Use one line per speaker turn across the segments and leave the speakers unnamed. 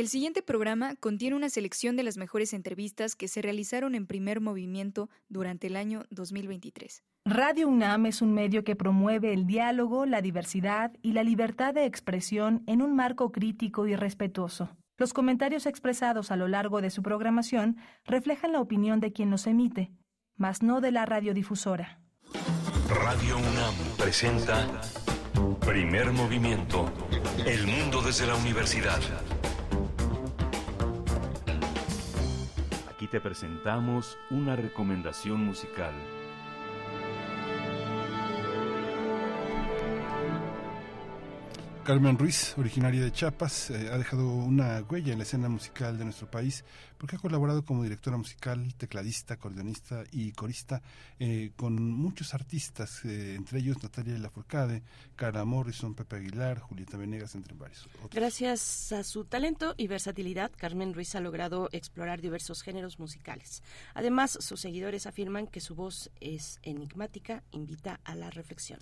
El siguiente programa contiene una selección de las mejores entrevistas que se realizaron en primer movimiento durante el año 2023.
Radio UNAM es un medio que promueve el diálogo, la diversidad y la libertad de expresión en un marco crítico y respetuoso. Los comentarios expresados a lo largo de su programación reflejan la opinión de quien los emite, mas no de la radiodifusora.
Radio UNAM presenta Primer Movimiento. El mundo desde la universidad. Te presentamos una recomendación musical.
Carmen Ruiz, originaria de Chiapas, eh, ha dejado una huella en la escena musical de nuestro país porque ha colaborado como directora musical, tecladista, acordeonista y corista eh, con muchos artistas, eh, entre ellos Natalia Lafourcade, Cara Morrison, Pepe Aguilar, Julieta Venegas, entre varios otros.
Gracias a su talento y versatilidad, Carmen Ruiz ha logrado explorar diversos géneros musicales. Además, sus seguidores afirman que su voz es enigmática, invita a la reflexión.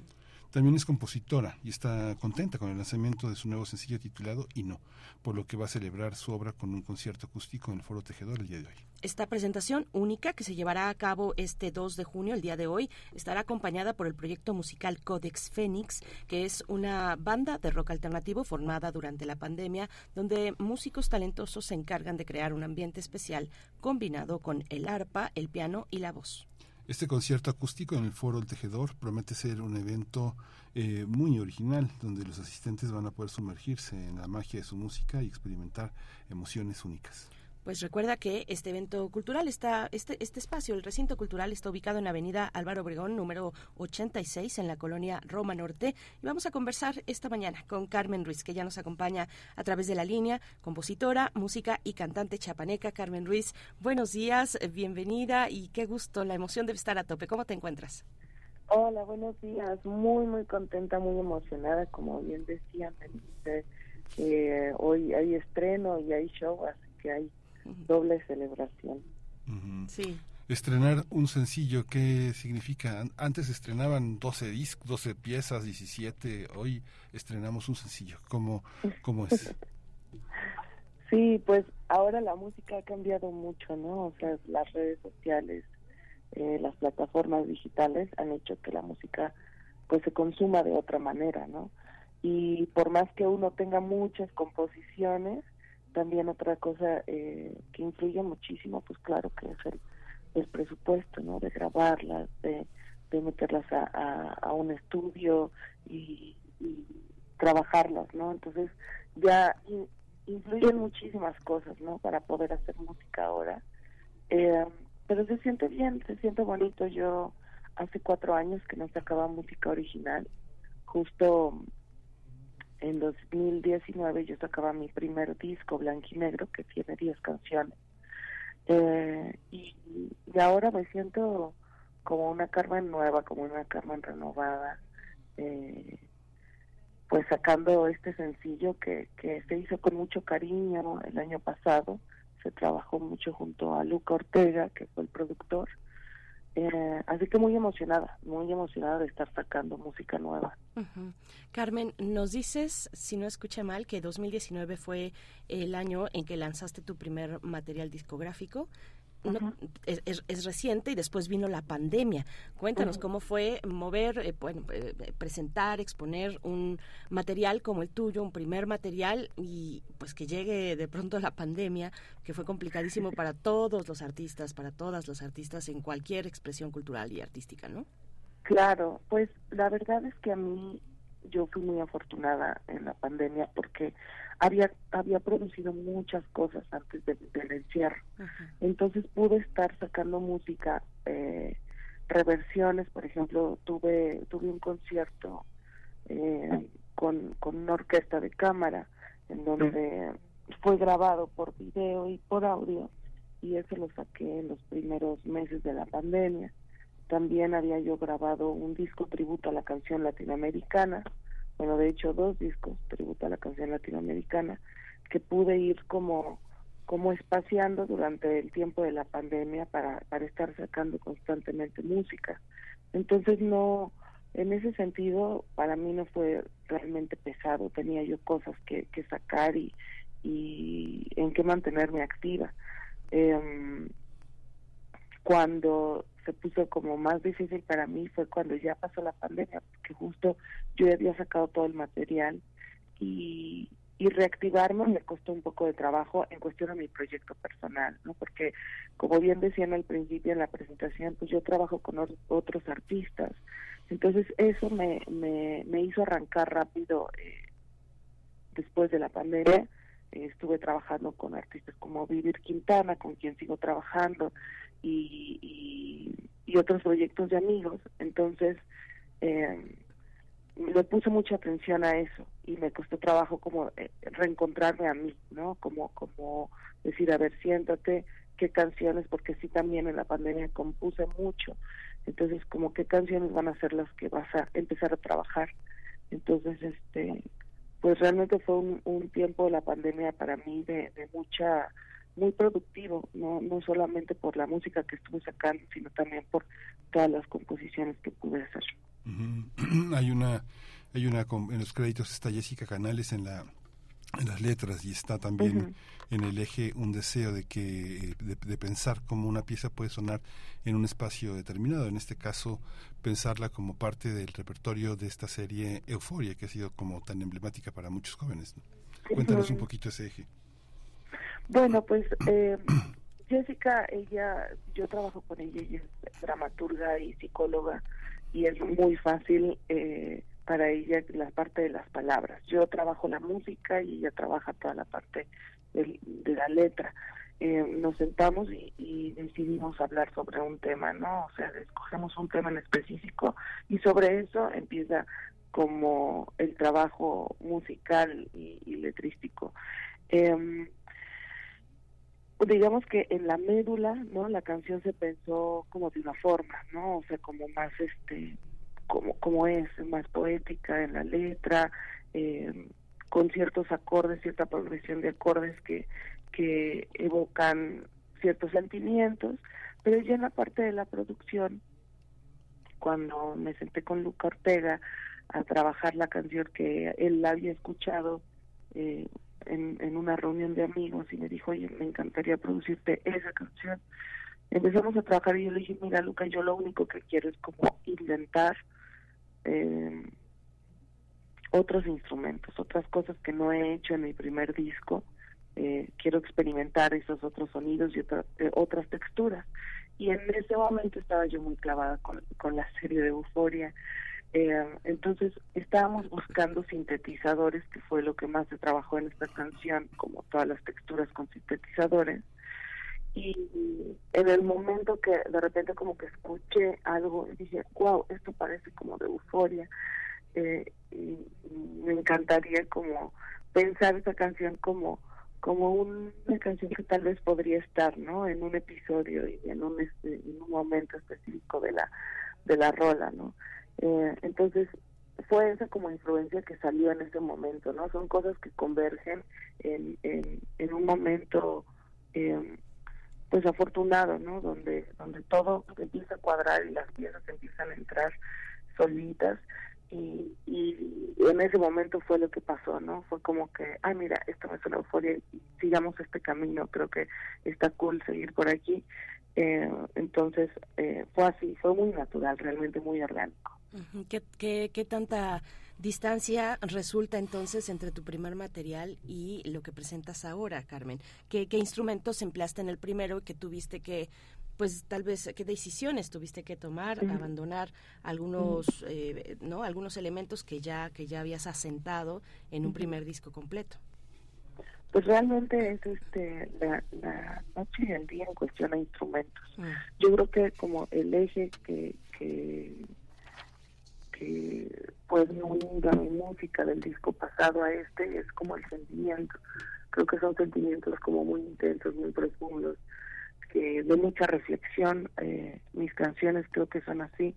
También es compositora y está contenta con el lanzamiento de su nuevo sencillo titulado Y no, por lo que va a celebrar su obra con un concierto acústico en el Foro Tejedor el día de hoy.
Esta presentación única que se llevará a cabo este 2 de junio, el día de hoy, estará acompañada por el proyecto musical Codex Fénix, que es una banda de rock alternativo formada durante la pandemia, donde músicos talentosos se encargan de crear un ambiente especial combinado con el arpa, el piano y la voz.
Este concierto acústico en el Foro El Tejedor promete ser un evento eh, muy original, donde los asistentes van a poder sumergirse en la magia de su música y experimentar emociones únicas.
Pues recuerda que este evento cultural está, este, este espacio, el recinto cultural, está ubicado en la avenida Álvaro Obregón, número 86, en la colonia Roma Norte. Y vamos a conversar esta mañana con Carmen Ruiz, que ya nos acompaña a través de la línea, compositora, música y cantante chapaneca. Carmen Ruiz, buenos días, bienvenida y qué gusto, la emoción debe estar a tope. ¿Cómo te encuentras?
Hola, buenos días. Muy, muy contenta, muy emocionada. Como bien decía, eh, hoy hay estreno y hay show, así que hay doble celebración.
Sí.
Estrenar un sencillo, ¿qué significa? Antes estrenaban 12 discos, 12 piezas, 17, hoy estrenamos un sencillo. ¿Cómo, cómo es?
sí, pues ahora la música ha cambiado mucho, ¿no? O sea, las redes sociales, eh, las plataformas digitales han hecho que la música pues se consuma de otra manera, ¿no? Y por más que uno tenga muchas composiciones, también otra cosa eh, que influye muchísimo, pues claro que es el, el presupuesto, ¿no? De grabarlas, de, de meterlas a, a, un estudio y, trabajarlas, ¿no? Entonces ya influyen muchísimas cosas, ¿no? Para poder hacer música ahora. Eh, pero se siente bien, se siente bonito. Yo hace cuatro años que no sacaba música original, justo en 2019 yo sacaba mi primer disco blanco y negro que tiene 10 canciones. Eh, y, ahora me siento como una Carmen nueva, como una Carmen renovada, eh, pues sacando este sencillo que, que se hizo con mucho cariño el año pasado, se trabajó mucho junto a Luca Ortega, que fue el productor, eh, así que muy emocionada, muy emocionada de estar sacando música nueva.
Carmen, nos dices, si no escucha mal, que 2019 fue el año en que lanzaste tu primer material discográfico es, reciente y después vino la pandemia. Cuéntanos cómo fue mover, eh, bueno, eh, presentar, exponer un material como el tuyo, un primer material y pues que llegue de pronto la pandemia, que fue complicadísimo para todos los artistas, para todas los artistas en cualquier expresión cultural y artística, ¿no?
Claro, pues la verdad es que a mí yo fui muy afortunada en la pandemia porque había había producido muchas cosas antes del, encierro. Entonces pude estar sacando música, eh, reversiones, por ejemplo, tuve tuve un concierto eh, con, con una orquesta de cámara en donde fue grabado por video y por audio y eso lo saqué en los primeros meses de la pandemia. También había yo grabado un disco tributo a la canción latinoamericana, bueno, de hecho dos discos tributo a la canción latinoamericana, que pude ir como como espaciando durante el tiempo de la pandemia para, para estar sacando constantemente música. Entonces no, en ese sentido, para mí no fue realmente pesado, tenía yo cosas que, que sacar y, y en qué mantenerme activa. Em, cuando se puso como más difícil para mí fue cuando ya pasó la pandemia, porque justo yo había sacado todo el material y, y reactivarme me costó un poco de trabajo en cuestión a mi proyecto personal, ¿no? Porque como bien decían al principio en la presentación, pues yo trabajo con otros artistas, entonces eso me, me, me hizo arrancar rápido eh, después de la pandemia. estuve trabajando con artistas como Vivir Quintana, con quien sigo trabajando, y, y, otros proyectos de amigos. Entonces, eh, le puse mucha atención a eso y me costó trabajo como eh, reencontrarme a mí, ¿no? Como, como decir, a ver, siéntate, qué canciones, porque sí también en la pandemia compuse mucho, entonces como qué canciones van a ser las que vas a empezar a trabajar. Entonces, este, pues realmente fue un, tiempo de la pandemia para mí de mucha, muy productivo, no, no solamente por la música que estuve sacando, sino también por todas las composiciones que pude hacer.
hay una hay una en los créditos está Jessica Canales en la en las letras y está también en el eje un deseo de que de, pensar cómo una pieza puede sonar en un espacio determinado. En este caso pensarla como parte del repertorio de esta serie Euforia que ha sido como tan emblemática para muchos jóvenes cuéntanos un poquito ese eje.
Bueno pues eh, Jessica ella yo trabajo con ella ella es dramaturga y psicóloga y es muy fácil eh, para ella la parte de las palabras. Yo trabajo la música y ella trabaja toda la parte de, la letra. Eh, nos sentamos y, decidimos hablar sobre un tema, ¿no? O sea, escogemos un tema en específico y sobre eso empieza como el trabajo musical y, letrístico. Eh, digamos que en la médula, ¿no? La canción se pensó como de una forma, ¿no? O sea, como más, este, como, como es, más poética en la letra, eh, con ciertos acordes, cierta progresión de acordes que, que evocan ciertos sentimientos, pero ya en la parte de la producción, cuando me senté con Luca Ortega a trabajar la canción que él había escuchado eh, en, una reunión de amigos y me dijo, oye, me encantaría producirte esa canción. Empezamos a trabajar y yo le dije, mira, Luca, yo lo único que quiero es como inventar eh, otros instrumentos, otras cosas que no he hecho en mi primer disco. Eh, quiero experimentar esos otros sonidos y eh, otras texturas. Y en ese momento estaba yo muy clavada con, con la serie de Euforia eh, entonces estábamos buscando sintetizadores, que fue lo que más se trabajó en esta canción, como todas las texturas con sintetizadores. Y en el momento que de repente como que escuché algo, dije, wow, esto parece como de euforia. Eh, y, me encantaría como pensar esa canción como como una canción que tal vez podría estar no en un episodio y en un este, en un momento específico de la de la rola no eh, entonces, fue esa como influencia que salió en ese momento, ¿no? Son cosas que convergen en, en, un momento, eh, pues afortunado, ¿no? Donde, donde todo empieza a cuadrar y las piezas empiezan a entrar solitas. Y, y en ese momento fue lo que pasó, ¿no? Fue como que, ah, mira, esto me suena euforia sigamos este camino, creo que está cool seguir por aquí. Eh, entonces, eh, fue así, fue muy natural, realmente muy orgánico.
¿Qué, qué, tanta distancia resulta entonces entre tu primer material y lo que presentas ahora, Carmen? ¿Qué, qué instrumentos empleaste en el primero que tuviste que pues tal vez qué decisiones tuviste que tomar, abandonar algunos eh, no algunos elementos que ya que ya habías asentado en un primer disco completo.
Pues realmente es este la, la noche y el día en cuestión a instrumentos. Mm. Yo creo que como el eje que, que que pues unir mi música del disco pasado a este es como el sentimiento. Creo que son sentimientos como muy intensos, muy profundos, que de mucha reflexión. Eh, mis canciones creo que son así.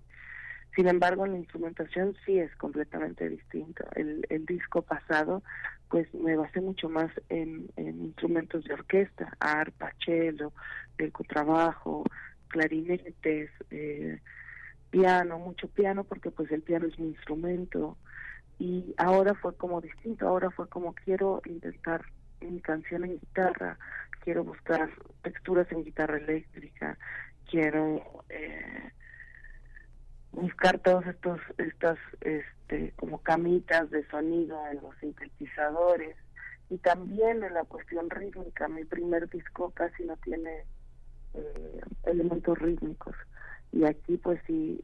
Sin embargo, la instrumentación sí es completamente distinto. El, el disco pasado, pues me basé mucho más en, en instrumentos de orquesta, arpa, cello, el contrabajo, clarinetes, eh, piano, mucho piano, porque pues el piano es mi instrumento. Y ahora fue como distinto, ahora fue como quiero intentar mi canción en guitarra, quiero buscar texturas en guitarra eléctrica, quiero eh, buscar todos estos estas este como camitas de sonido en los sintetizadores y también en la cuestión rítmica mi primer disco casi no tiene eh, elementos rítmicos y aquí pues sí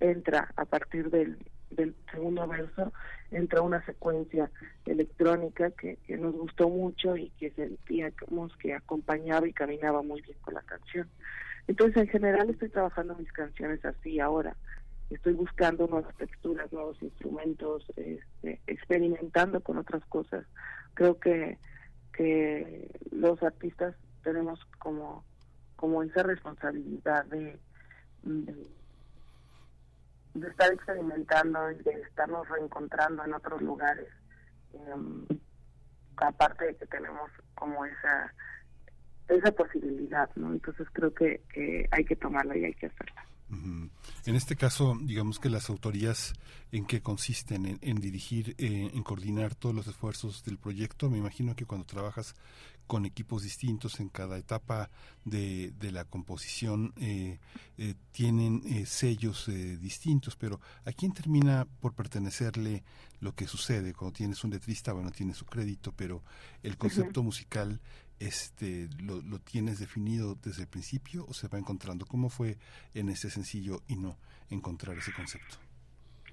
entra a partir del segundo verso entra una secuencia electrónica que, que nos gustó mucho y que sentíamos que acompañaba y caminaba muy bien con la canción. Entonces, en general estoy trabajando mis canciones así ahora. Estoy buscando nuevas texturas, nuevos instrumentos, este, experimentando con otras cosas. Creo que, que los artistas tenemos como, como esa responsabilidad de, de, estar experimentando y de estarnos reencontrando en otros lugares. Em, aparte de que tenemos como esa esa posibilidad, ¿no? Entonces creo que, hay que tomarla y hay que hacerla.
En este caso, digamos que las autorías en qué consisten, en, dirigir, eh, en coordinar todos los esfuerzos del proyecto. Me imagino que cuando trabajas con equipos distintos en cada etapa de, de la composición eh, eh, tienen sellos distintos, pero ¿a quién termina por pertenecerle lo que sucede? Cuando tienes un letrista, bueno, tiene su crédito, pero el concepto musical este lo, lo, tienes definido desde el principio o se va encontrando? ¿Cómo fue en ese sencillo y no encontrar ese concepto?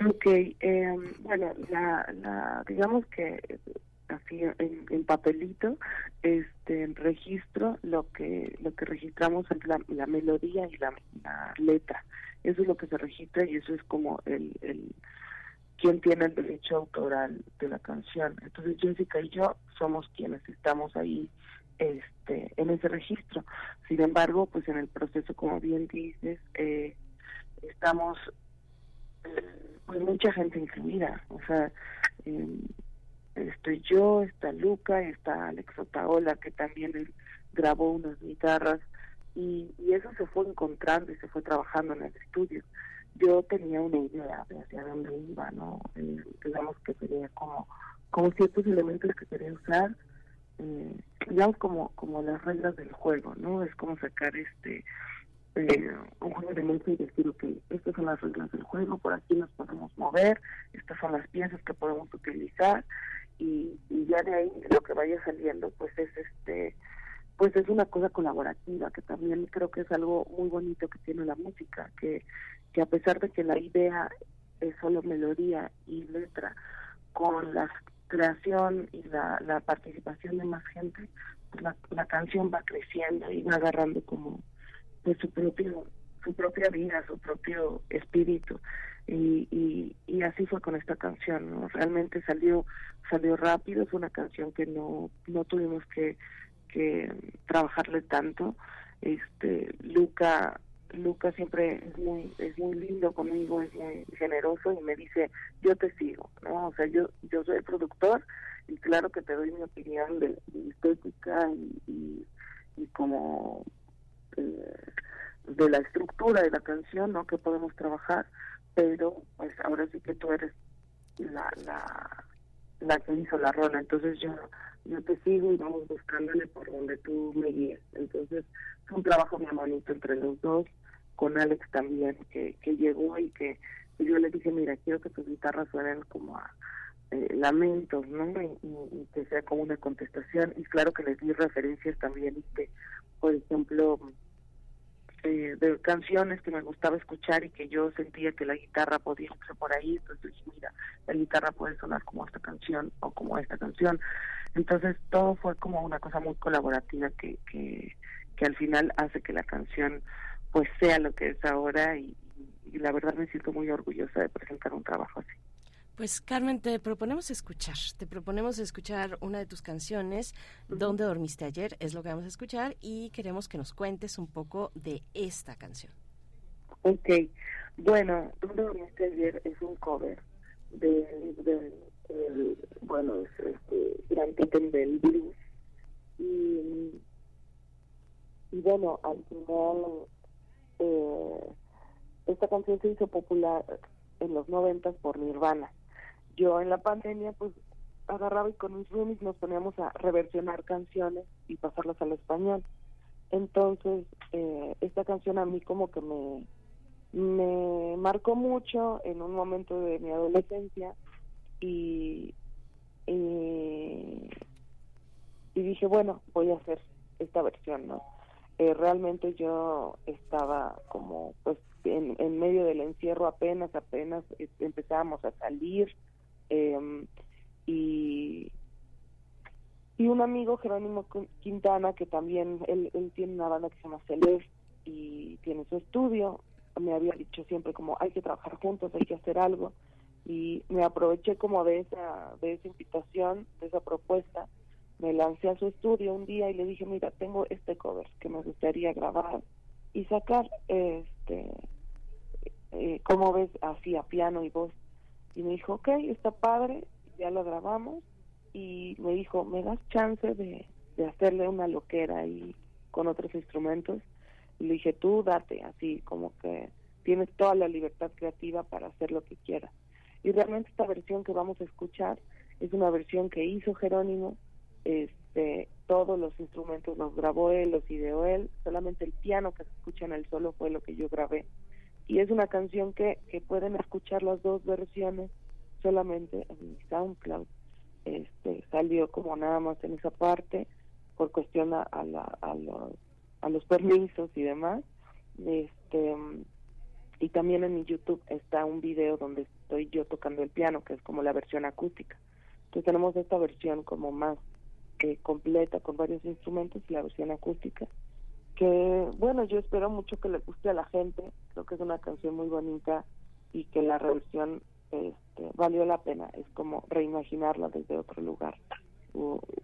Ok, eh, bueno, la, la, digamos que así en, papelito, este en registro lo que lo que registramos es la, la melodía y la, letra. Eso es lo que se registra y eso es como el, el quien tiene el derecho autoral de la canción. Entonces Jessica y yo somos quienes estamos ahí este en ese registro. Sin embargo, pues en el proceso, como bien dices, eh, estamos eh, pues mucha gente incluida, o sea, eh, estoy yo, está Luca, está Alex Otaola, que también grabó unas guitarras, y, y eso se fue encontrando y se fue trabajando en el estudio. Yo tenía una idea de hacia dónde iba, ¿no? digamos que sería como, como ciertos elementos que quería usar, eh, digamos como como las reglas del juego no es como sacar este eh, un juego de mesa y decir que estas son las reglas del juego por aquí nos podemos mover estas son las piezas que podemos utilizar y, y ya de ahí lo que vaya saliendo pues es este pues es una cosa colaborativa que también creo que es algo muy bonito que tiene la música que que a pesar de que la idea es solo melodía y letra con las creación y la, participación de más gente, pues la, canción va creciendo y va agarrando como pues su propio su propia vida, su propio espíritu. Y, y, y así fue con esta canción. Realmente salió salió rápido, fue una canción que no no tuvimos que que trabajarle tanto. Este Luca Lucas siempre es muy es muy lindo conmigo, es muy generoso y me dice, yo te sigo, ¿no? O sea, yo yo soy el productor y claro que te doy mi opinión de, estética y, y, como eh, de la estructura de la canción, ¿no? Que podemos trabajar, pero pues ahora sí que tú eres la, la, la que hizo la rola, entonces yo yo te sigo y vamos buscándole por donde tú me guíes. Entonces, es un trabajo muy bonito entre los dos con Alex también, que, que llegó y que yo le dije, mira, quiero que tus guitarras suenen como a eh, lamentos, ¿no? Y, que sea como una contestación. Y claro que les di referencias también, que, por ejemplo, eh, de canciones que me gustaba escuchar y que yo sentía que la guitarra podía irse por ahí. Entonces dije, mira, la guitarra puede sonar como esta canción o como esta canción. Entonces todo fue como una cosa muy colaborativa que, que, que al final hace que la canción pues sea lo que es ahora y, la verdad me siento muy orgullosa de presentar un trabajo así.
Pues Carmen, te proponemos escuchar, te proponemos escuchar una de tus canciones, ¿Dónde dormiste ayer? Es lo que vamos a escuchar y queremos que nos cuentes un poco de esta canción.
Ok, bueno, ¿Dónde dormiste ayer? Es un cover de, de, bueno, es este, Gran del Blues y, y bueno, al final eh, esta canción se hizo popular en los noventas por Nirvana. Yo en la pandemia, pues agarraba y con mis roomies nos poníamos a reversionar canciones y pasarlas al español. Entonces, eh, esta canción a mí como que me, me marcó mucho en un momento de mi adolescencia y, y, dije, bueno, voy a hacer esta versión, ¿no? Eh, realmente yo estaba como pues en, en medio del encierro apenas, apenas eh, empezábamos a salir eh, y y un amigo Jerónimo Quintana que también él, él tiene una banda que se llama Celeste y tiene su estudio me había dicho siempre como hay que trabajar juntos hay que hacer algo y me aproveché como de esa de esa invitación de esa propuesta me lancé a su estudio un día y le dije mira tengo este cover que me gustaría grabar y sacar este eh, como ves así a piano y voz y me dijo ok está padre ya lo grabamos y me dijo, ¿me das chance de, de hacerle una loquera ahí con otros instrumentos? Y le dije, tú date, así como que tienes toda la libertad creativa para hacer lo que quieras. Y realmente esta versión que vamos a escuchar es una versión que hizo Jerónimo, este, todos los instrumentos los grabó él, los ideó él, solamente el piano que se escucha en el solo fue lo que yo grabé. Y es una canción que, que pueden escuchar las dos versiones solamente en SoundCloud este, salió como nada más en esa parte por cuestión a, la, a los permisos y demás. Este, y también en mi YouTube está un video donde estoy yo tocando el piano, que es como la versión acústica. Entonces tenemos esta versión como más completa con varios instrumentos y la versión acústica. Que bueno, yo espero mucho que le guste a la gente. Creo que es una canción muy bonita y que la reversión este, valió la pena. Es como reimaginarla desde otro lugar,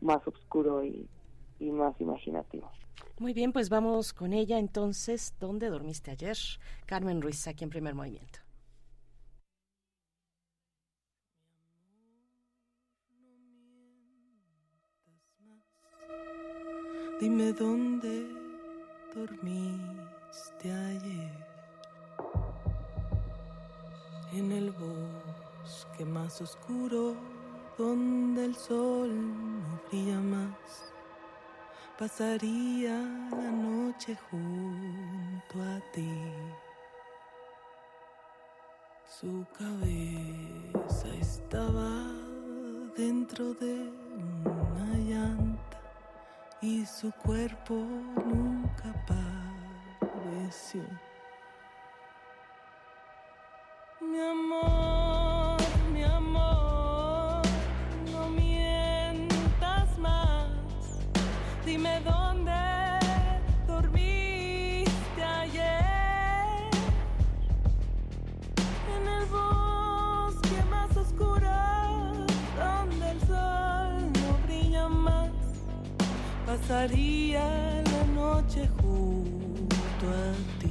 más oscuro y, y más imaginativo.
Muy bien, pues vamos con ella entonces. ¿Dónde dormiste ayer? Carmen Ruiz, aquí en primer movimiento.
Dime dónde dormiste ayer en el bosque más oscuro donde el sol no brilla más. Pasaría la noche junto a ti. Su cabeza estaba dentro de una llanta y su cuerpo nunca pareció mi amor, Pasaría la noche junto a ti.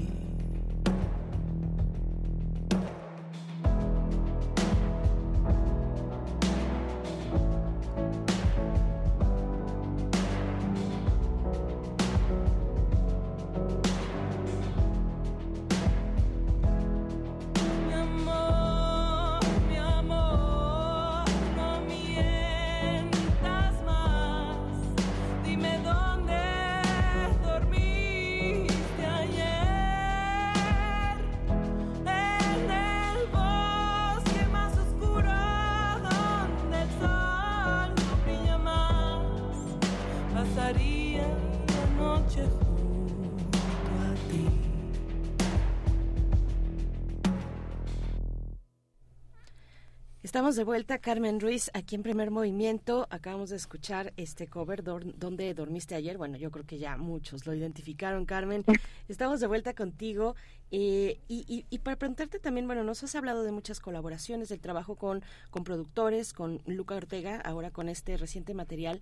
Estamos de vuelta, Carmen Ruiz, aquí en Primer Movimiento. Acabamos de escuchar este cover, ¿Dónde dormiste ayer? Bueno, yo creo que ya muchos lo identificaron, Carmen. Estamos de vuelta contigo. Eh, y, y, para preguntarte también, bueno, nos has hablado de muchas colaboraciones, del trabajo con, con productores, con Luca Ortega, ahora con este reciente material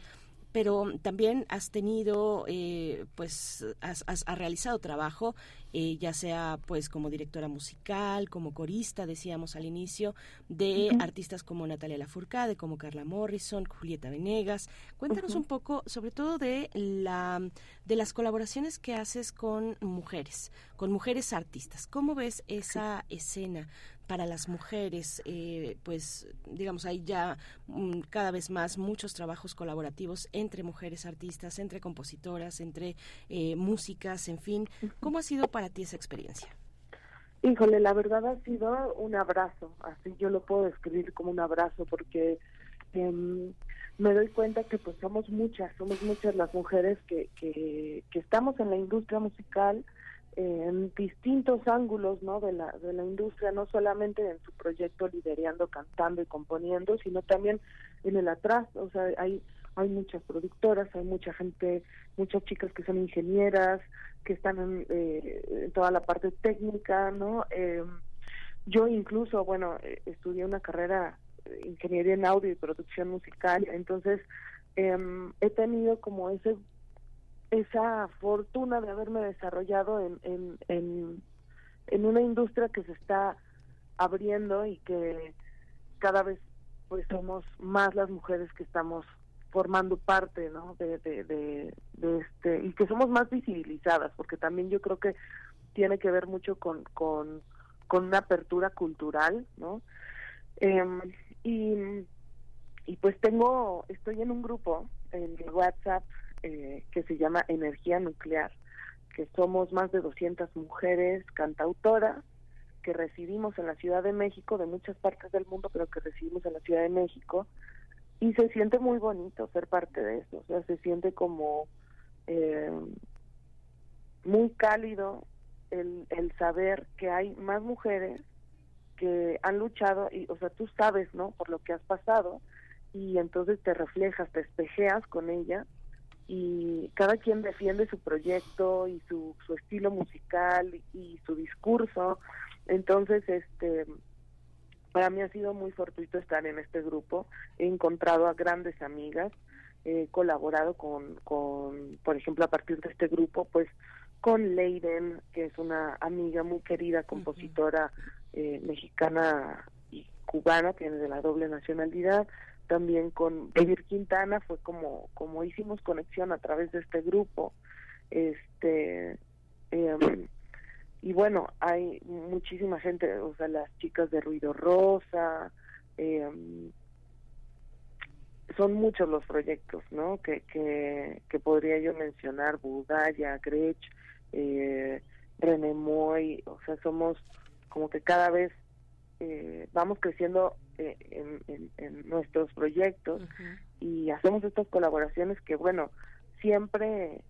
pero también has tenido, eh, pues, has, has, realizado trabajo, eh, ya sea, pues, como directora musical, como corista, decíamos al inicio, de artistas como Natalia Lafourcade, como Carla Morrison, Julieta Venegas. Cuéntanos un poco, sobre todo de la, de las colaboraciones que haces con mujeres, con mujeres artistas. ¿Cómo ves esa escena para las mujeres, eh, pues digamos, hay ya mm, cada vez más muchos trabajos colaborativos entre mujeres artistas, entre compositoras, entre eh, músicas, en fin. ¿Cómo ha sido para ti esa experiencia?
Híjole, la verdad ha sido un abrazo, así yo lo puedo describir como un abrazo porque em, me doy cuenta que pues somos muchas, somos muchas las mujeres que, que, que estamos en la industria musical, en distintos ángulos ¿no? de, la, de la industria, no solamente en su proyecto liderando, cantando y componiendo, sino también en el atrás. O sea, hay, hay muchas productoras, hay mucha gente, muchas chicas que son ingenieras, que están en, eh, toda la parte técnica, ¿no? Eh, yo incluso, bueno, eh, estudié una carrera ingeniería en audio y producción musical, entonces em, he tenido como ese esa fortuna de haberme desarrollado en, en, en, una industria que se está abriendo y que cada vez pues somos más las mujeres que estamos formando parte ¿no? de, de, este y que somos más visibilizadas porque también yo creo que tiene que ver mucho con con, con una apertura cultural no em, y y pues tengo estoy en un grupo en WhatsApp eh, que se llama Energía Nuclear, que somos más de 200 mujeres cantautoras que residimos en la Ciudad de México, de muchas partes del mundo, pero que residimos en la Ciudad de México, y se siente muy bonito ser parte de eso, o sea, se siente como eh, muy cálido el, el saber que hay más mujeres que han luchado, y, o sea, tú sabes, ¿no? Por lo que has pasado, y entonces te reflejas, te espejeas con ella y cada quien defiende su proyecto y su, su estilo musical y, su discurso. Entonces, este para mí ha sido muy fortuito estar en este grupo. He encontrado a grandes amigas, he colaborado con, con, por ejemplo, a partir de este grupo, pues con Leiden, que es una amiga muy querida, compositora eh, mexicana y cubana, tiene de la doble nacionalidad, también con David Quintana fue como como hicimos conexión a través de este grupo este em, y bueno hay muchísima gente o sea las chicas de ruido rosa em, son muchos los proyectos no que que, que podría yo mencionar Budaya Grech eh, René Moy o sea somos como que cada vez eh, vamos creciendo eh, en, nuestros proyectos y hacemos estas colaboraciones que bueno siempre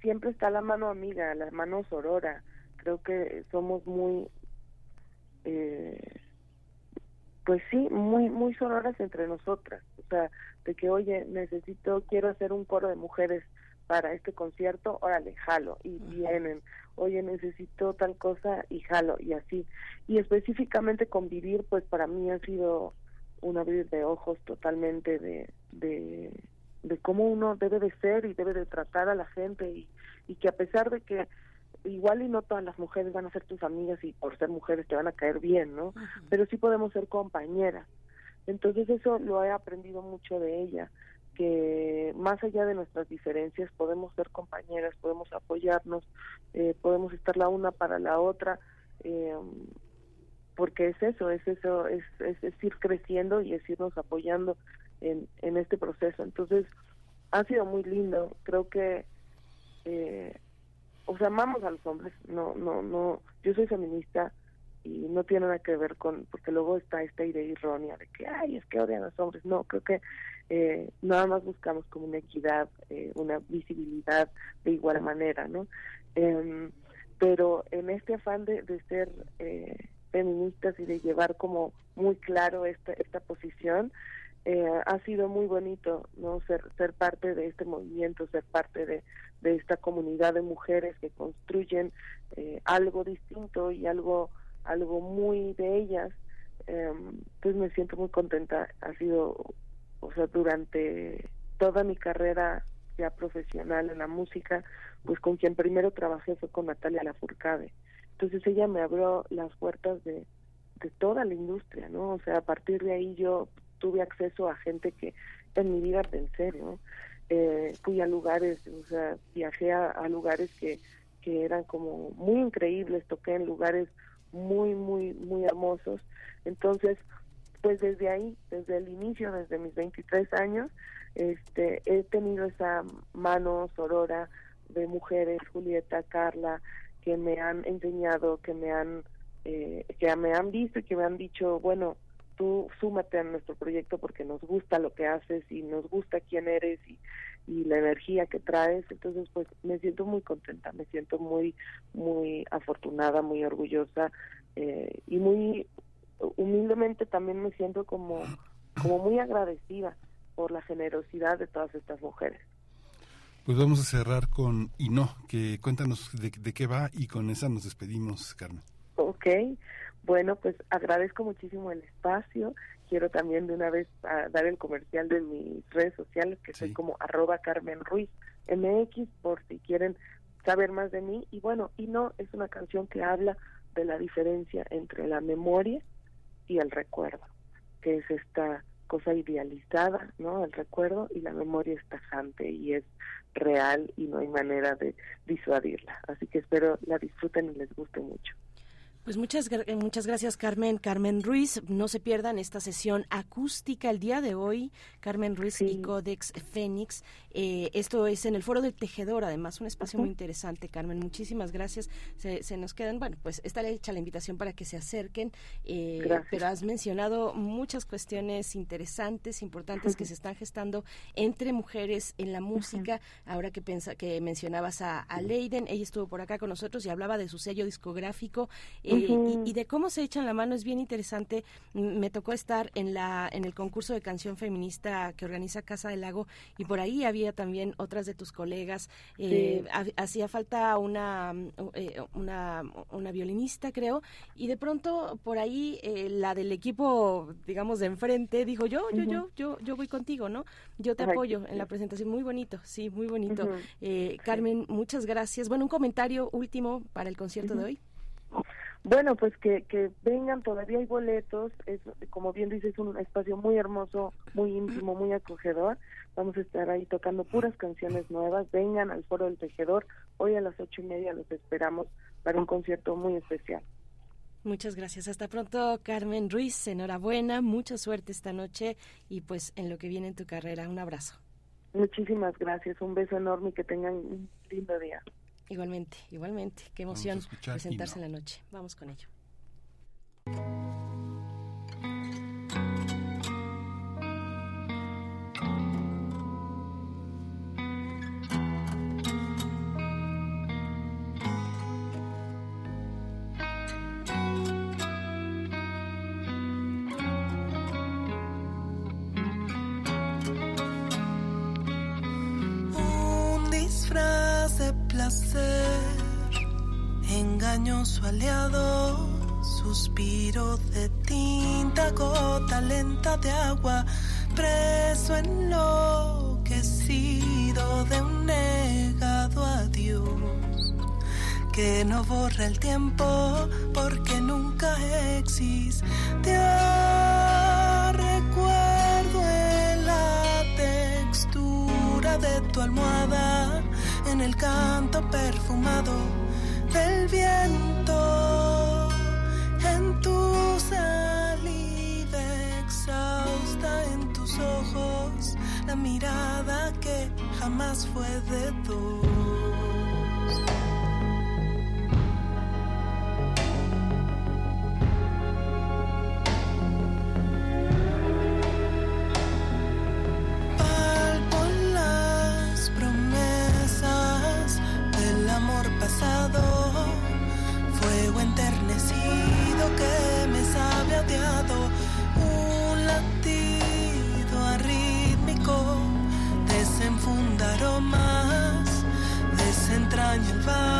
siempre está la mano amiga la mano sorora. Creo que somos muy eh, pues sí muy muy sororas entre nosotras. O sea de que oye necesito quiero hacer un coro de mujeres para este concierto, órale, jalo, y vienen, oye, necesito tal cosa y jalo, y así. Y específicamente convivir, pues para mí ha sido un abrir de ojos totalmente de, de, de cómo uno debe de ser y debe de tratar a la gente, y, y que a pesar de que igual y no todas las mujeres van a ser tus amigas y por ser mujeres te van a caer bien, ¿no? Pero sí podemos ser compañeras. Entonces eso lo he aprendido mucho de ella que más allá de nuestras diferencias podemos ser compañeras, podemos apoyarnos, eh, podemos estar la una para la otra, eh, porque es eso, es eso, es, es, ir creciendo y es irnos apoyando en, en este proceso. Entonces, ha sido muy lindo, creo que, eh, o sea, amamos a los hombres, no, no, no, yo soy feminista, y no tiene nada que ver con, porque luego está esta idea errónea de que, ay, es que odian a los hombres. No, creo que eh, nada más buscamos como una equidad, eh, una visibilidad de igual manera, ¿no? Em, pero en este afán de, de ser eh, feministas y de llevar como muy claro esta, esta posición, ha sido muy bonito no ser ser parte de este movimiento ser parte de, de esta comunidad de mujeres que construyen algo distinto y algo algo muy de ellas. Em, pues me siento muy contenta. Ha sido o sea, durante toda mi carrera ya profesional en la música, pues con quien primero trabajé fue con Natalia Lafourcade. Entonces ella me abrió las puertas de, de toda la industria, ¿no? O sea, a partir de ahí yo tuve acceso a gente que en mi vida pensé, ¿no? Eh, fui a lugares, o sea, viajé a, lugares que, que eran como muy increíbles, toqué en lugares muy, muy, muy hermosos. Entonces, pues desde ahí, desde el inicio, desde mis 23 años, este, he tenido esa mano sorora de mujeres, Julieta, Carla, que me han enseñado, que me han, eh, que me han visto y que me han dicho, bueno, tú súmate a nuestro proyecto porque nos gusta lo que haces y nos gusta quién eres y, y la energía que traes. Entonces, pues me siento muy contenta, me siento muy, muy afortunada, muy orgullosa eh, y muy humildemente también me siento como, como muy agradecida por la generosidad de todas estas mujeres.
Pues vamos a cerrar con Y no, que cuéntanos de, de qué va y con esa nos despedimos, Carmen.
Ok, bueno, pues agradezco muchísimo el espacio. Quiero también de una vez ah, dar el comercial de mis redes sociales, que soy como arroba Carmen Ruiz MX, por si quieren saber más de mí. Y bueno, y no, es una canción que habla de la diferencia entre la memoria y el recuerdo, que es esta cosa idealizada, ¿no? El recuerdo y la memoria es tajante y es real y no hay manera de disuadirla. Así que espero la disfruten y les guste mucho.
Pues muchas, eh, muchas gracias, Carmen. Carmen Ruiz, no se pierdan esta sesión acústica el día de hoy. Carmen Ruiz y. Codex Fénix. Eh, esto es en el Foro del Tejedor, además, un espacio muy interesante, Carmen. Muchísimas gracias. Se, se nos quedan, bueno, pues está hecha la invitación para que se acerquen. eh, pero has mencionado muchas cuestiones interesantes, importantes que se están gestando entre mujeres en la música. Ahora que, pensa, que mencionabas a, a Leiden, ella estuvo por acá con nosotros y hablaba de su sello discográfico. eh, Y, y de cómo se echan la mano es bien interesante. Me tocó estar en la en el concurso de canción feminista que organiza Casa del Lago y por ahí había también otras de tus colegas. Eh,
Sí.
Hacía falta una, mm, eh, una una violinista creo y de pronto por ahí eh, la del equipo digamos de enfrente dijo yo yo yo yo yo voy contigo no yo te apoyo en la presentación muy bonito sí muy bonito. Eh, Carmen muchas gracias. Bueno un comentario último para el concierto de hoy
Bueno, pues que, que vengan, todavía hay boletos, es como bien dices, un espacio muy hermoso, muy íntimo, muy acogedor. Vamos a estar ahí tocando puras canciones nuevas. Vengan al Foro del Tejedor, hoy a las ocho y media los esperamos para un concierto muy especial.
Muchas gracias. Hasta pronto, Carmen Ruiz. Enhorabuena, mucha suerte esta noche y pues en lo que viene en tu carrera. Un abrazo.
Muchísimas gracias, un beso enorme y que tengan un lindo día.
Igualmente, igualmente. Qué emoción presentarse en la noche. Vamos con ello.
Engañoso aliado, suspiro de tinta, gota lenta de agua, preso enloquecido de un negado adiós que no borra el tiempo porque nunca existe. Recuerdo en la textura de tu almohada, en el canto perfumado del viento, en tu saliva exhausta, en tus ojos, la mirada que jamás fue de dos. 也
罢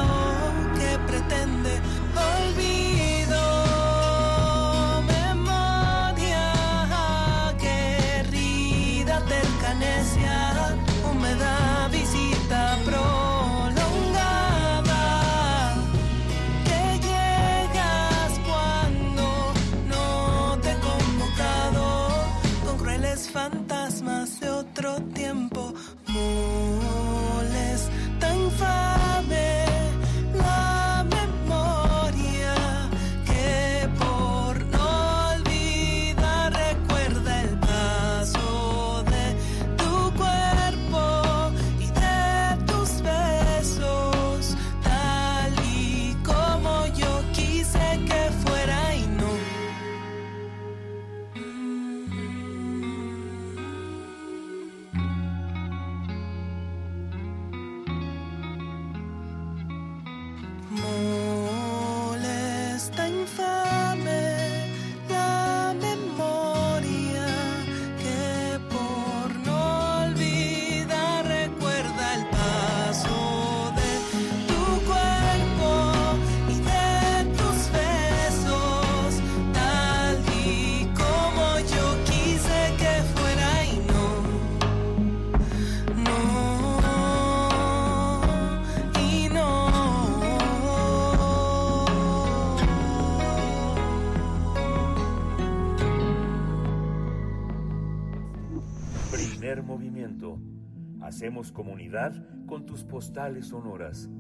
Hacemos comunidad con tus postales sonoras.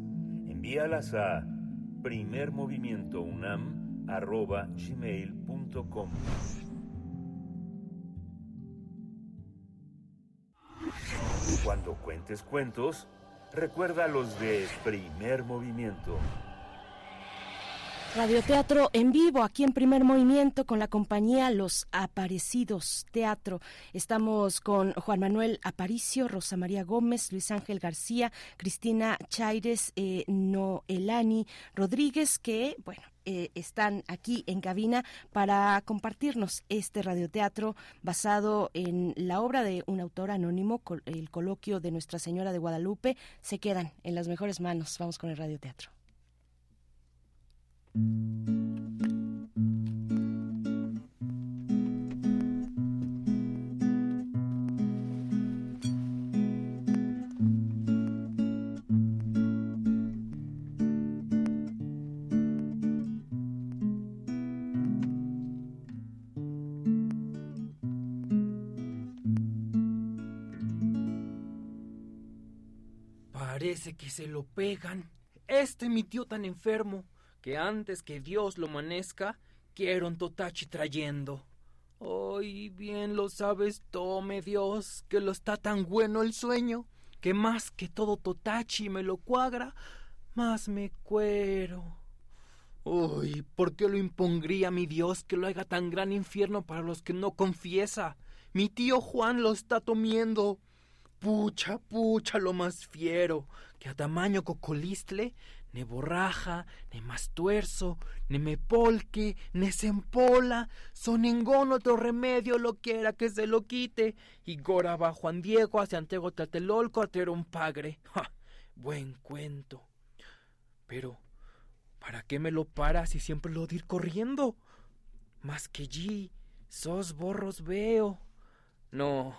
Envíalas a primermovimientounam.gmail.com Cuando cuentes cuentos, recuerda los de primer movimiento.
Radioteatro en vivo aquí en primer movimiento con la compañía Los Aparecidos Teatro. Estamos con Juan Manuel Aparicio, Rosa María Gómez, Luis Ángel García, Cristina Chaires, eh, Noelani Rodríguez, que, bueno, eh, están aquí en cabina para compartirnos este radioteatro basado en la obra de un autor anónimo, el coloquio de Nuestra Señora de Guadalupe. Se quedan en las mejores manos. Vamos con el radioteatro.
Parece que se lo pegan. Este mi tío tan enfermo que antes que Dios lo amanezca, quiero un totachi trayendo. Hoy bien lo sabes, tome Dios, que lo está tan bueno el sueño, que más que todo totachi me lo cuagra, más me cuero. Uy, ¿por qué lo impondría mi Dios que lo haga tan gran infierno para los que no confiesa? Mi tío Juan lo está tomiendo. Pucha, pucha, lo más fiero, que a tamaño cocolistle ne borraja, ne mastuerzo, ne me polque, ne se empola, son ningún otro remedio lo quiera que se lo quite, y gora va Juan Diego hacia Antego Tlatelolco a un pagre. Buen cuento. Pero, ¿para qué me lo para si siempre lo dir corriendo? Más que allí, sos borros veo. No,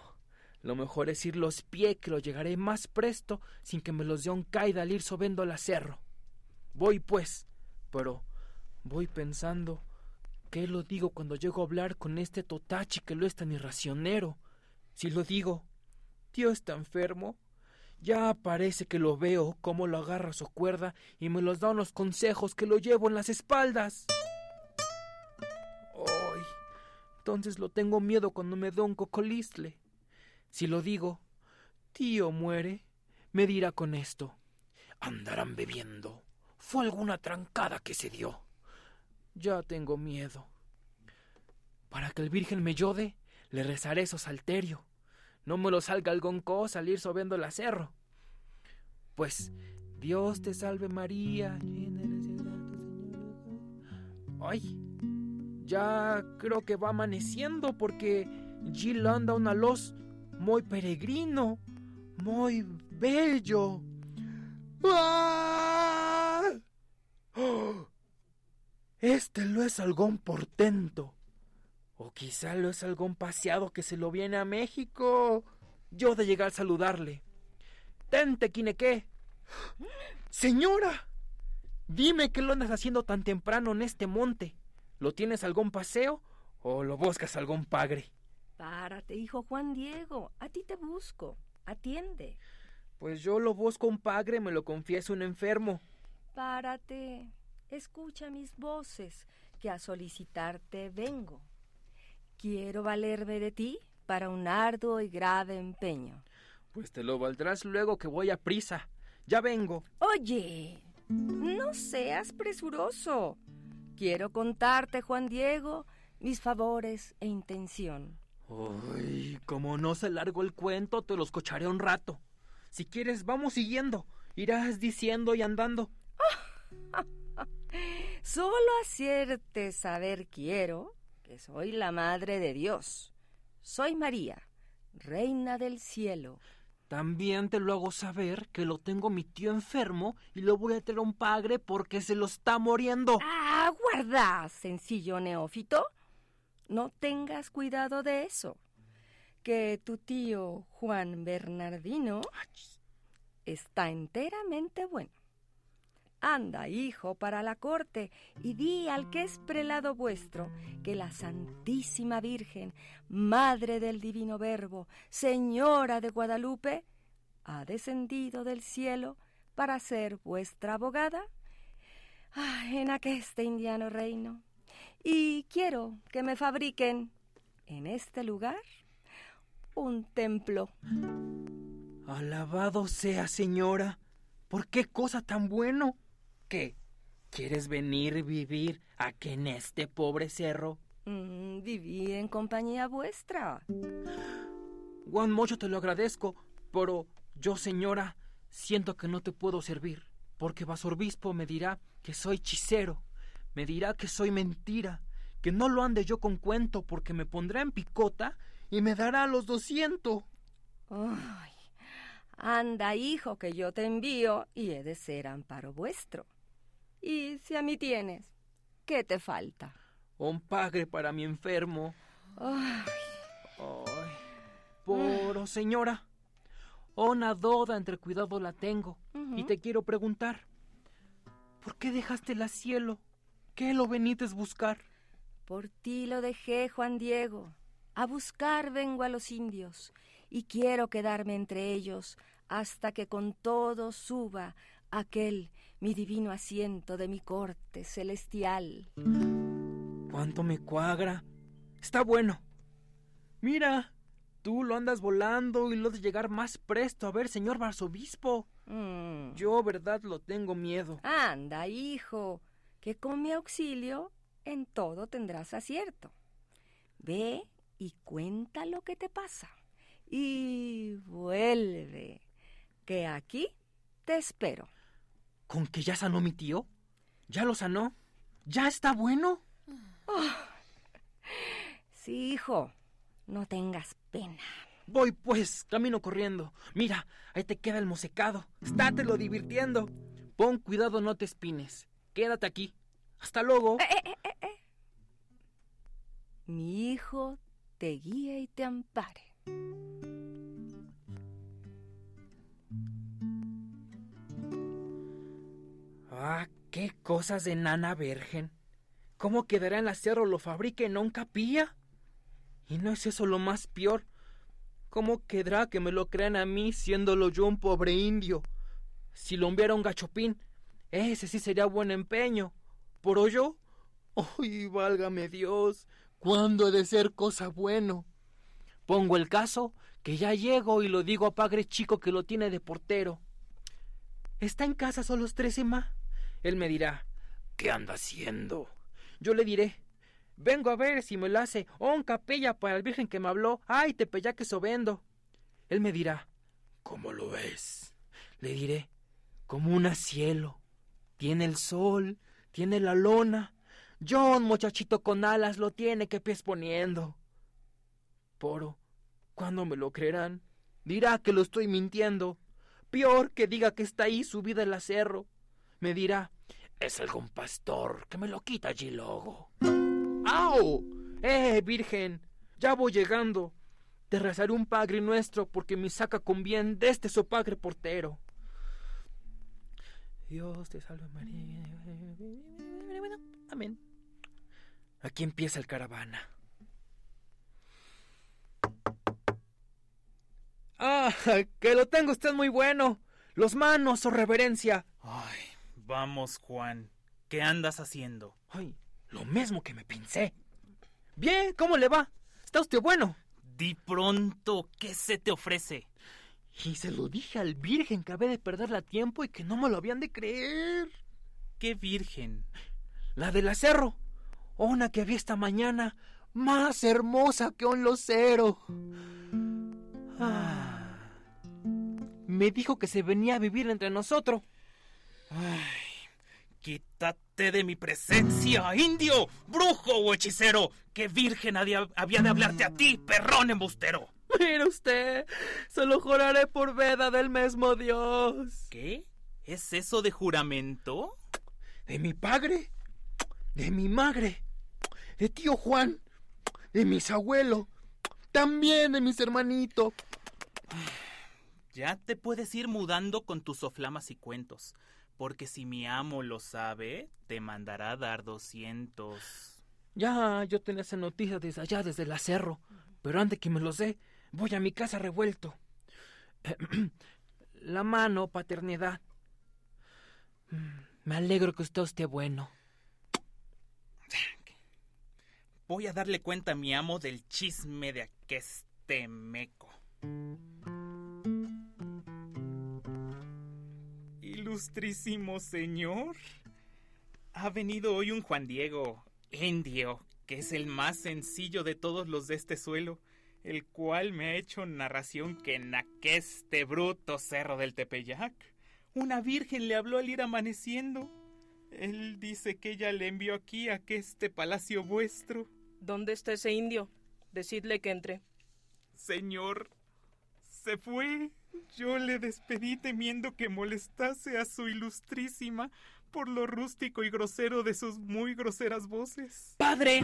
lo mejor es ir los pie que lo llegaré más presto sin que me los dé un caida al ir sobendo la cerro. Voy pues, pero voy pensando, ¿qué lo digo cuando llego a hablar con este Totachi que lo es tan irracionero? Si lo digo, tío está enfermo, ya parece que lo veo cómo lo agarra su cuerda y me los da unos consejos que lo llevo en las espaldas. ¡Ay! Entonces lo tengo miedo cuando me da un cocolistle. Si lo digo, tío muere, me dirá con esto. Andarán bebiendo fue alguna trancada que se dio. Ya tengo miedo. Para que el Virgen me yode, le rezaré su salterio. No me lo salga algún co salir sobiendo el acerro. Pues, Dios te salve María. Ay, ya creo que va amaneciendo porque Gil anda una luz muy peregrino, muy bello. ¡Ah! Este lo es algún portento. O quizá lo es algún paseado que se lo viene a México. Yo de llegar a saludarle. Tente, Quinequé. Señora, dime qué lo andas haciendo tan temprano en este monte. ¿Lo tienes algún paseo o lo buscas algún pagre?
Párate, hijo Juan Diego. A ti te busco. Atiende.
Pues yo lo busco un pagre, me lo confieso un enfermo.
Párate, escucha mis voces, que a solicitarte vengo. Quiero valerme de ti para un arduo y grave empeño.
Pues te lo valdrás luego que voy a prisa. Ya vengo.
Oye, no seas presuroso. Quiero contarte, Juan Diego, mis favores e intención.
Ay, como no se largo el cuento, te los cocharé un rato. Si quieres, vamos siguiendo. Irás diciendo y andando.
Solo hacerte saber quiero que soy la Madre de Dios. Soy María, Reina del Cielo.
También te lo hago saber que lo tengo mi tío enfermo y lo voy a tener un padre porque se lo está muriendo.
¡Ah, guarda, sencillo neófito! No tengas cuidado de eso que tu tío Juan Bernardino está enteramente bueno. Anda, hijo, para la corte, y di al que es prelado vuestro que la Santísima Virgen, Madre del Divino Verbo, Señora de Guadalupe, ha descendido del cielo para ser vuestra abogada ah, en aqueste indiano reino. Y quiero que me fabriquen en este lugar un templo.
Alabado sea, señora. ¿Por qué cosa tan bueno? ¿Qué? ¿Quieres venir vivir aquí en este pobre cerro?
Mm, vivir en compañía vuestra.
Juan Mocho te lo agradezco, pero yo, señora, siento que no te puedo servir, porque Basorbispo me dirá que soy hechicero, me dirá que soy mentira, que no lo ande yo con cuento porque me pondrá en picota y me dará los doscientos.
Ay, anda, hijo, que yo te envío y he de ser amparo vuestro. Y si a mí tienes, ¿qué te falta?
Un pagre para mi enfermo.
Ay.
Ay. Poro, señora. Una doda entre cuidado la tengo. Y te quiero preguntar. ¿Por qué dejaste la cielo? ¿Qué lo venites buscar?
Por ti lo dejé, Juan Diego. A buscar vengo a los indios, y quiero quedarme entre ellos hasta que con todo suba aquel mi divino asiento de mi corte celestial.
¿Cuánto me cuagra? Está bueno. Mira, tú lo andas volando y lo de llegar más presto a ver, señor arzobispo.
Mm.
Yo, verdad, lo tengo miedo.
Anda, hijo, que con mi auxilio en todo tendrás acierto. Ve y cuenta lo que te pasa. Y vuelve, que aquí te espero.
¿Con que ya sanó mi tío? ¿Ya lo sanó? ¿Ya está bueno?
Sí, hijo, no tengas pena.
Voy pues, camino corriendo. Mira, ahí te queda el mosecado. Estátelo divirtiendo. Pon cuidado, no te espines. Quédate aquí. Hasta luego.
Eh, eh, eh, Mi hijo te guíe y te ampare.
Ah, qué cosas de nana virgen. ¿Cómo quedará en la cerro lo fabrique en un capilla? Y no es eso lo más peor. ¿Cómo quedará que me lo crean a mí siéndolo yo un pobre indio? Si lo enviara un gachopín, ese sí sería buen empeño. ¿Por yo? ¡Ay, válgame Dios! ¿Cuándo he de ser cosa bueno? Pongo el caso que ya llego y lo digo a padre chico que lo tiene de portero. ¿Está en casa solos tres, ma? Él me dirá, ¿qué anda haciendo? Yo le diré, vengo a ver si me lo hace un capella para el virgen que me habló, ay, te que sobendo. Él me dirá, ¿cómo lo ves? Le diré, como un cielo. Tiene el sol, tiene la lona. Yo, un muchachito con alas, lo tiene que pies poniendo. Poro, ¿cuándo me lo creerán? Dirá que lo estoy mintiendo. Peor que diga que está ahí subida el acerro me dirá, es algún pastor que me lo quita allí luego. ¡Au! ¡Eh, Virgen! Ya voy llegando. Te rezaré un padre nuestro porque me saca con bien de este sopagre portero. Dios te salve María. Amén. Aquí empieza el caravana. ¡Ah! Que lo tengo usted muy bueno. Los manos, o reverencia.
Ay, Vamos, Juan. ¿Qué andas haciendo?
Ay, lo mismo que me pensé. Bien, ¿cómo le va? ¿Está usted bueno?
Di pronto, ¿qué se te ofrece?
Y se lo dije al virgen que había de perderla tiempo y que no me lo habían de creer.
¿Qué virgen?
La del acerro. Una que había esta mañana, más hermosa que un lucero. Ah. Me dijo que se venía a vivir entre nosotros.
Ay, quítate de mi presencia, indio, brujo o hechicero. ¿Qué virgen había, había de hablarte a ti, perrón embustero?
Mire usted, se lo juraré por veda del mismo Dios.
¿Qué? ¿Es eso de juramento?
De mi padre, de mi madre, de tío Juan, de mis abuelos, también de mis hermanitos.
Ya te puedes ir mudando con tus soflamas y cuentos, porque si mi amo lo sabe, te mandará a dar doscientos.
Ya, yo tenía esa noticia desde allá, desde el acerro. Pero antes que me lo sé, voy a mi casa revuelto. La mano, paternidad. Me alegro que usted esté bueno.
Voy a darle cuenta a mi amo del chisme de aqueste meco. Ilustrísimo señor, ha venido hoy un Juan Diego, indio, que es el más sencillo de todos los de este suelo, el cual me ha hecho narración que en aqueste bruto cerro del Tepeyac, una virgen le habló al ir amaneciendo. Él dice que ella le envió aquí a aqueste palacio vuestro.
¿Dónde está ese indio? Decidle que entre.
Señor, se fue. Yo le despedí temiendo que molestase a su ilustrísima por lo rústico y grosero de sus muy groseras voces.
¡Padre!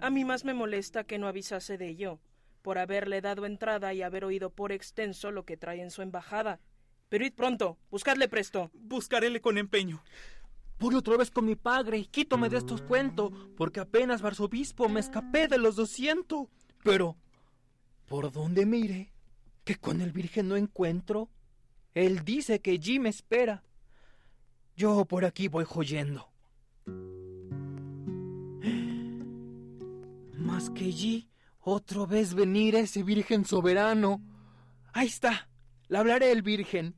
A mí más me molesta que no avisase de ello, por haberle dado entrada y haber oído por extenso lo que trae en su embajada. Pero id pronto, buscadle presto.
Buscaréle con empeño.
Voy otra vez con mi padre y quítome de estos cuentos, porque apenas, barzobispo, me escapé de los doscientos. Pero, ¿por dónde me iré? Que con el Virgen no encuentro. Él dice que me espera. Yo por aquí voy joyendo. Más que allí, otra vez venir ese Virgen soberano. Ahí está, le hablaré el Virgen.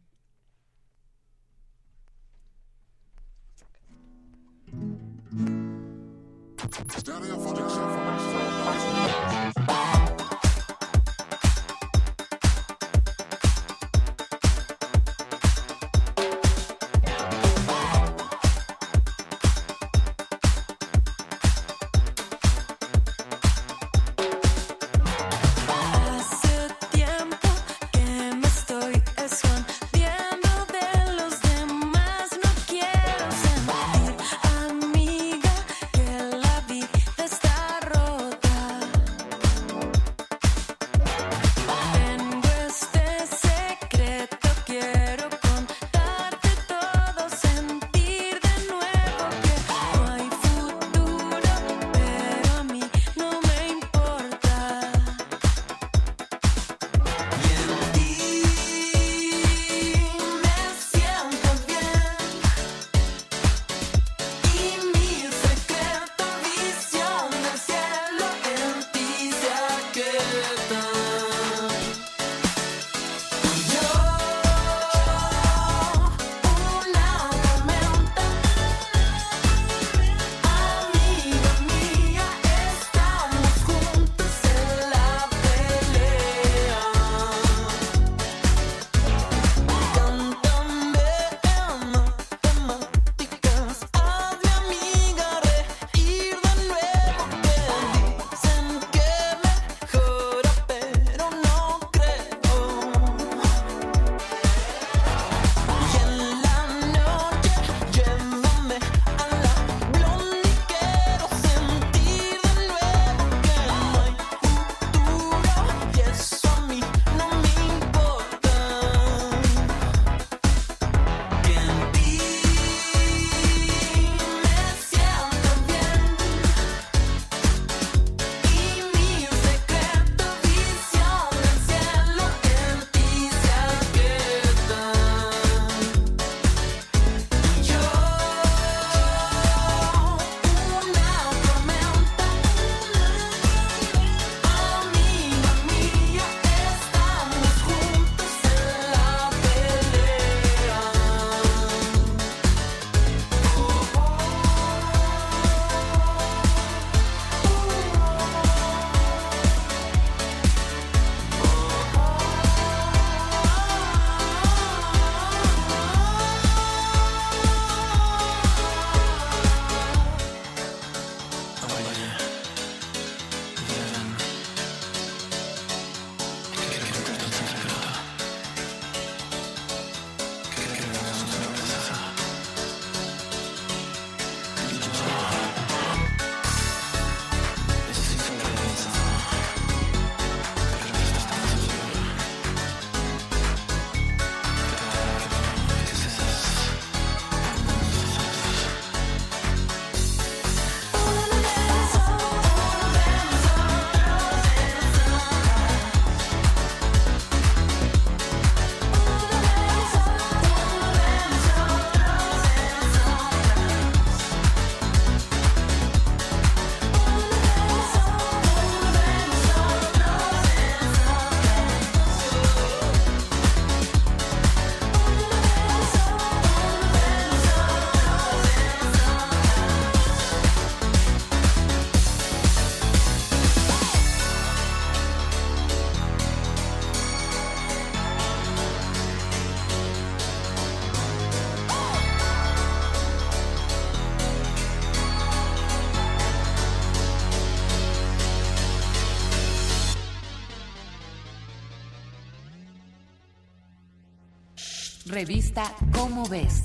Revista Cómo ves.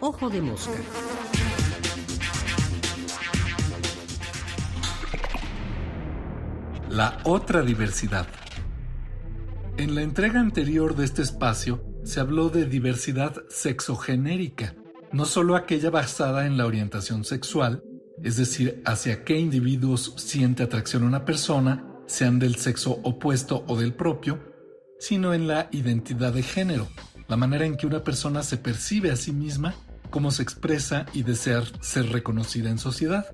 Ojo de mosca.
La otra diversidad. En la entrega anterior de este espacio se habló de diversidad sexogenérica, no solo aquella basada en la orientación sexual, es decir, hacia qué individuos siente atracción una persona, sean del sexo opuesto o del propio, sino en la identidad de género, la manera en que una persona se percibe a sí misma, cómo se expresa y desear ser reconocida en sociedad.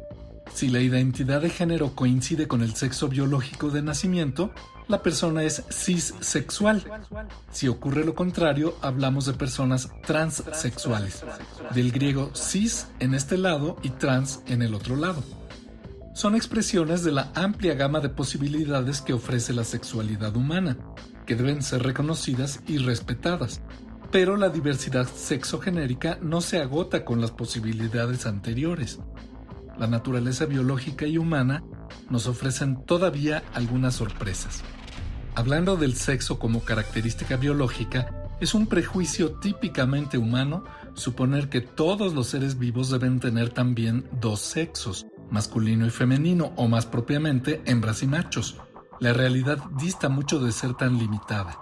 Si la identidad de género coincide con el sexo biológico de nacimiento, la persona es cissexual. Si ocurre lo contrario, hablamos de personas transsexuales, del griego cis en este lado y trans en el otro lado. Son expresiones de la amplia gama de posibilidades que ofrece la sexualidad humana, que deben ser reconocidas y respetadas. Pero la diversidad sexogenérica no se agota con las posibilidades anteriores. La naturaleza biológica y humana nos ofrecen todavía algunas sorpresas. Hablando del sexo como característica biológica, es un prejuicio típicamente humano suponer que todos los seres vivos deben tener también dos sexos, masculino y femenino, o más propiamente, hembras y machos. La realidad dista mucho de ser tan limitada.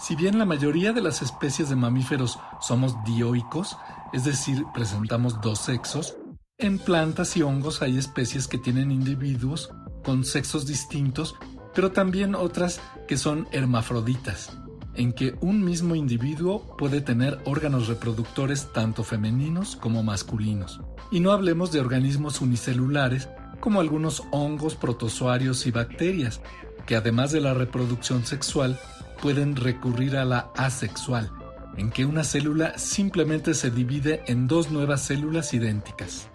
Si bien la mayoría de las especies de mamíferos somos dioicos, es decir, presentamos dos sexos, en plantas y hongos hay especies que tienen individuos con sexos distintos pero también otras que son hermafroditas, en que un mismo individuo puede tener órganos reproductores tanto femeninos como masculinos. Y no hablemos de organismos unicelulares como algunos hongos, protozoarios y bacterias, que además de la reproducción sexual pueden recurrir a la asexual, en que una célula simplemente se divide en dos nuevas células idénticas.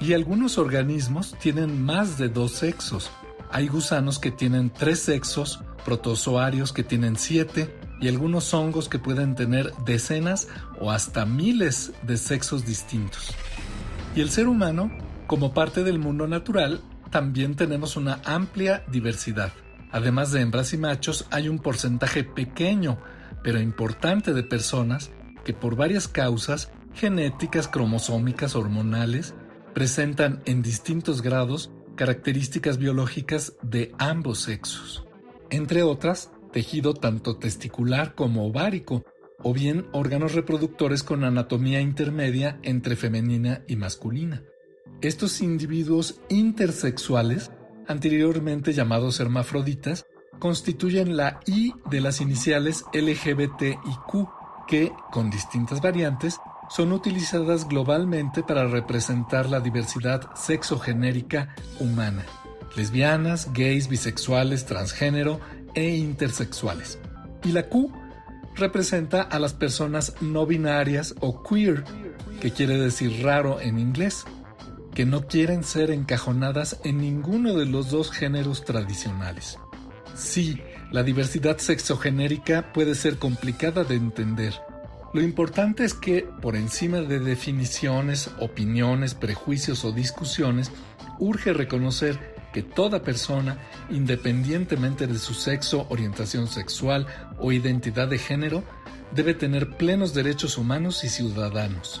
Y algunos organismos tienen más de dos sexos, hay gusanos que tienen tres sexos, protozoarios que tienen siete y algunos hongos que pueden tener decenas o hasta miles de sexos distintos. Y el ser humano, como parte del mundo natural, también tenemos una amplia diversidad. Además de hembras y machos, hay un porcentaje pequeño, pero importante de personas que por varias causas genéticas, cromosómicas, hormonales, presentan en distintos grados características biológicas de ambos sexos, entre otras, tejido tanto testicular como ovárico, o bien órganos reproductores con anatomía intermedia entre femenina y masculina. Estos individuos intersexuales, anteriormente llamados hermafroditas, constituyen la I de las iniciales LGBT y Q, que, con distintas variantes, son utilizadas globalmente para representar la diversidad sexogenérica humana, lesbianas, gays, bisexuales, transgénero e intersexuales. Y la Q representa a las personas no binarias o queer, que quiere decir raro en inglés, que no quieren ser encajonadas en ninguno de los dos géneros tradicionales. Sí, la diversidad sexogenérica puede ser complicada de entender, lo importante es que, por encima de definiciones, opiniones, prejuicios o discusiones, urge reconocer que toda persona, independientemente de su sexo, orientación sexual o identidad de género, debe tener plenos derechos humanos y ciudadanos.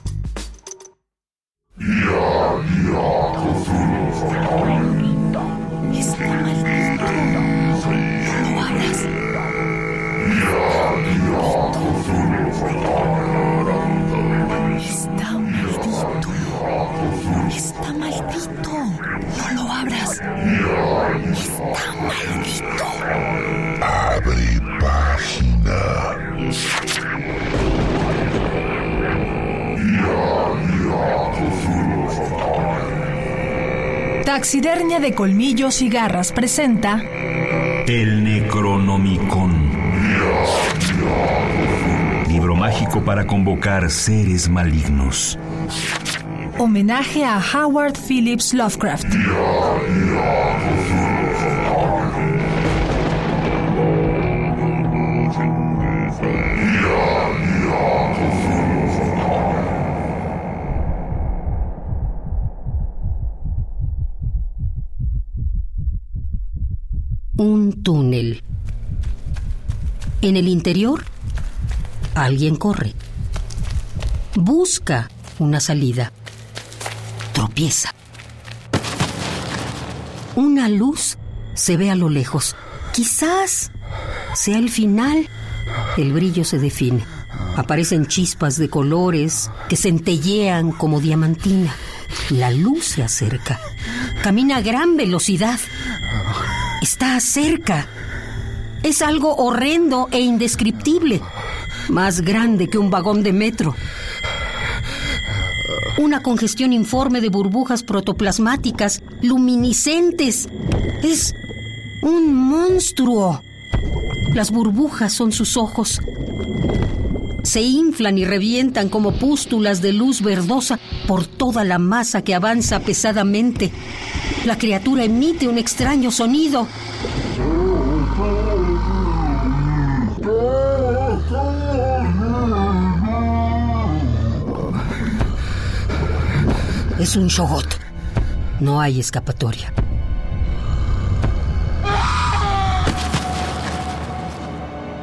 Está maldito. Abre página.
Taxidermia de colmillos y garras presenta
El Necronomicon. Libro
mágico para convocar seres malignos.
Homenaje a Howard Phillips Lovecraft.
Túnel. En el interior, alguien corre. Busca una salida. Tropieza. Una luz se ve a lo lejos. Quizás sea el final. El brillo se define. Aparecen chispas de colores que centellean como diamantina. La luz se acerca. Camina a gran velocidad. Está cerca. Es algo horrendo e indescriptible. Más grande que un vagón de metro. Una congestión informe de burbujas protoplasmáticas luminiscentes. Es un monstruo. Las burbujas son sus ojos. Se inflan y revientan como pústulas de luz verdosa por toda la masa que avanza pesadamente. La criatura emite un extraño sonido. Es un shogot. No hay escapatoria.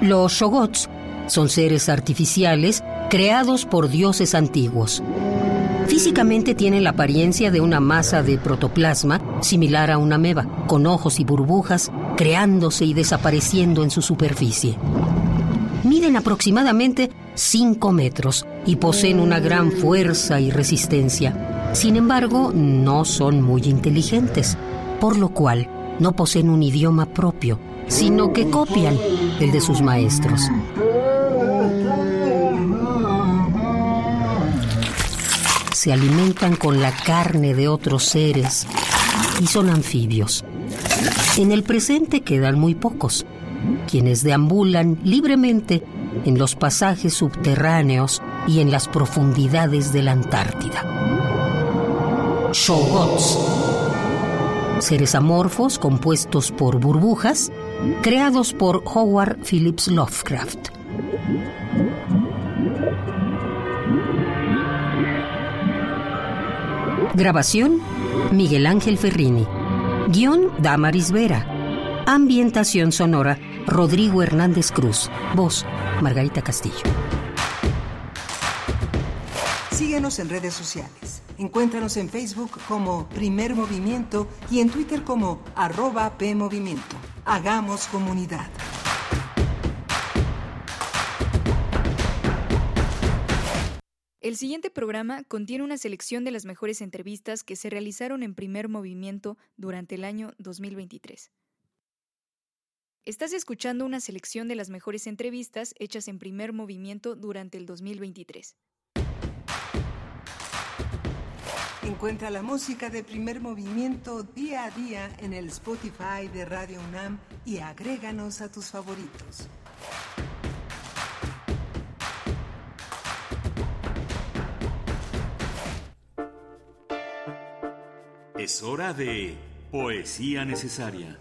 Los shogots son seres artificiales creados por dioses antiguos. Físicamente tienen la apariencia de una masa de protoplasma similar a una ameba, con ojos y burbujas creándose y desapareciendo en su superficie. Miden aproximadamente 5 metros y poseen una gran fuerza y resistencia. Sin embargo, no son muy inteligentes, por lo cual no poseen un idioma propio, sino que copian el de sus maestros. Se alimentan con la carne de otros seres y son anfibios. En el presente quedan muy pocos, quienes deambulan libremente en los pasajes subterráneos y en las profundidades de la Antártida. Shogots. Seres amorfos compuestos por burbujas, creados por Howard Phillips Lovecraft. Grabación, Miguel Ángel Ferrini. Guión, Damaris Vera. Ambientación sonora, Rodrigo Hernández Cruz. Voz, Margarita Castillo.
Síguenos en redes sociales. Encuéntranos en Facebook como Primer Movimiento y en Twitter como arroba PMovimiento. Hagamos comunidad.
El siguiente programa contiene una selección de las mejores entrevistas que se realizaron en primer movimiento durante el año 2023. Estás escuchando una selección de las mejores entrevistas hechas en primer movimiento durante el 2023.
Encuentra la música de primer movimiento día a día en el Spotify de Radio UNAM y agréganos a tus favoritos.
Es hora de Poesía Necesaria.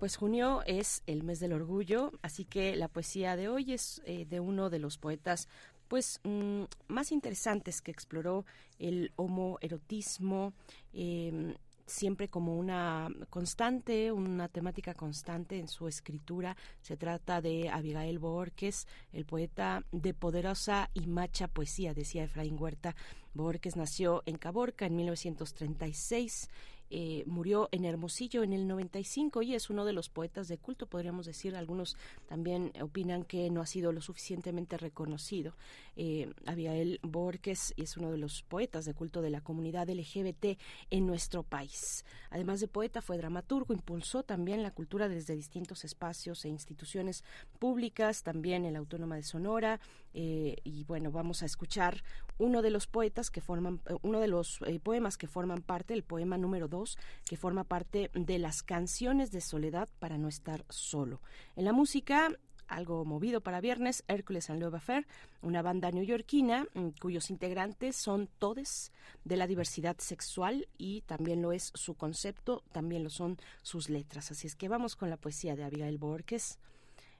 Pues junio es el mes del orgullo, así que la poesía de hoy es eh, de uno de los poetas pues mm, más interesantes que exploró el homoerotismo eh, siempre como una constante, una temática constante en su escritura. Se trata de Abigail Borges, el poeta de poderosa y macha poesía, decía Efraín Huerta. Borges nació en Caborca en 1936 eh, murió en Hermosillo en el 95 y es uno de los poetas de culto, podríamos decir. Algunos también opinan que no ha sido lo suficientemente reconocido. Eh, Abigail Borges es uno de los poetas de culto de la comunidad LGBT en nuestro país. Además de poeta, fue dramaturgo, impulsó también la cultura desde distintos espacios e instituciones públicas, también en la Autónoma de Sonora. Eh, y bueno, vamos a escuchar uno de los poetas que forman, eh, uno de los eh, poemas que forman parte, el poema número dos, que forma parte de las canciones de soledad para no estar solo. En la música
algo movido para viernes, Hércules and Love Affair, una banda neoyorquina mm, cuyos integrantes son todes de la diversidad sexual y también lo es su concepto, también lo son sus letras. Así es que vamos con la poesía de Abigail Borges,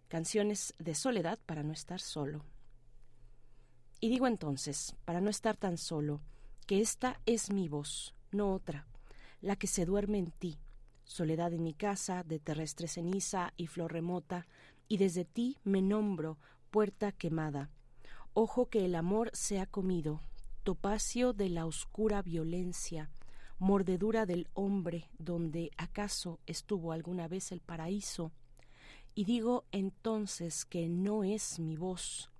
canciones de soledad para no estar solo. Y digo entonces, para no estar tan solo, que esta es mi voz, no otra, la que se duerme en ti, soledad en mi casa, de terrestre ceniza y flor remota, y desde ti me nombro, puerta quemada. Ojo que el amor se ha comido, topacio de la oscura violencia, mordedura del hombre donde acaso estuvo alguna vez el paraíso. Y digo entonces que no es mi voz,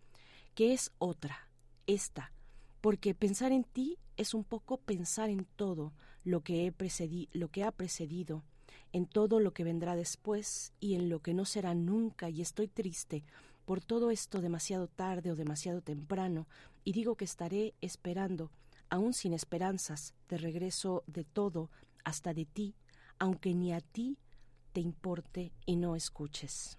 que es otra, esta, porque pensar en ti es un poco pensar en todo lo que, he lo que ha precedido, en todo lo que vendrá después y en lo que no será nunca, y estoy triste por todo esto demasiado tarde o demasiado temprano, y digo que estaré esperando, aún sin esperanzas, de regreso de todo, hasta de ti, aunque ni a ti te importe y no escuches.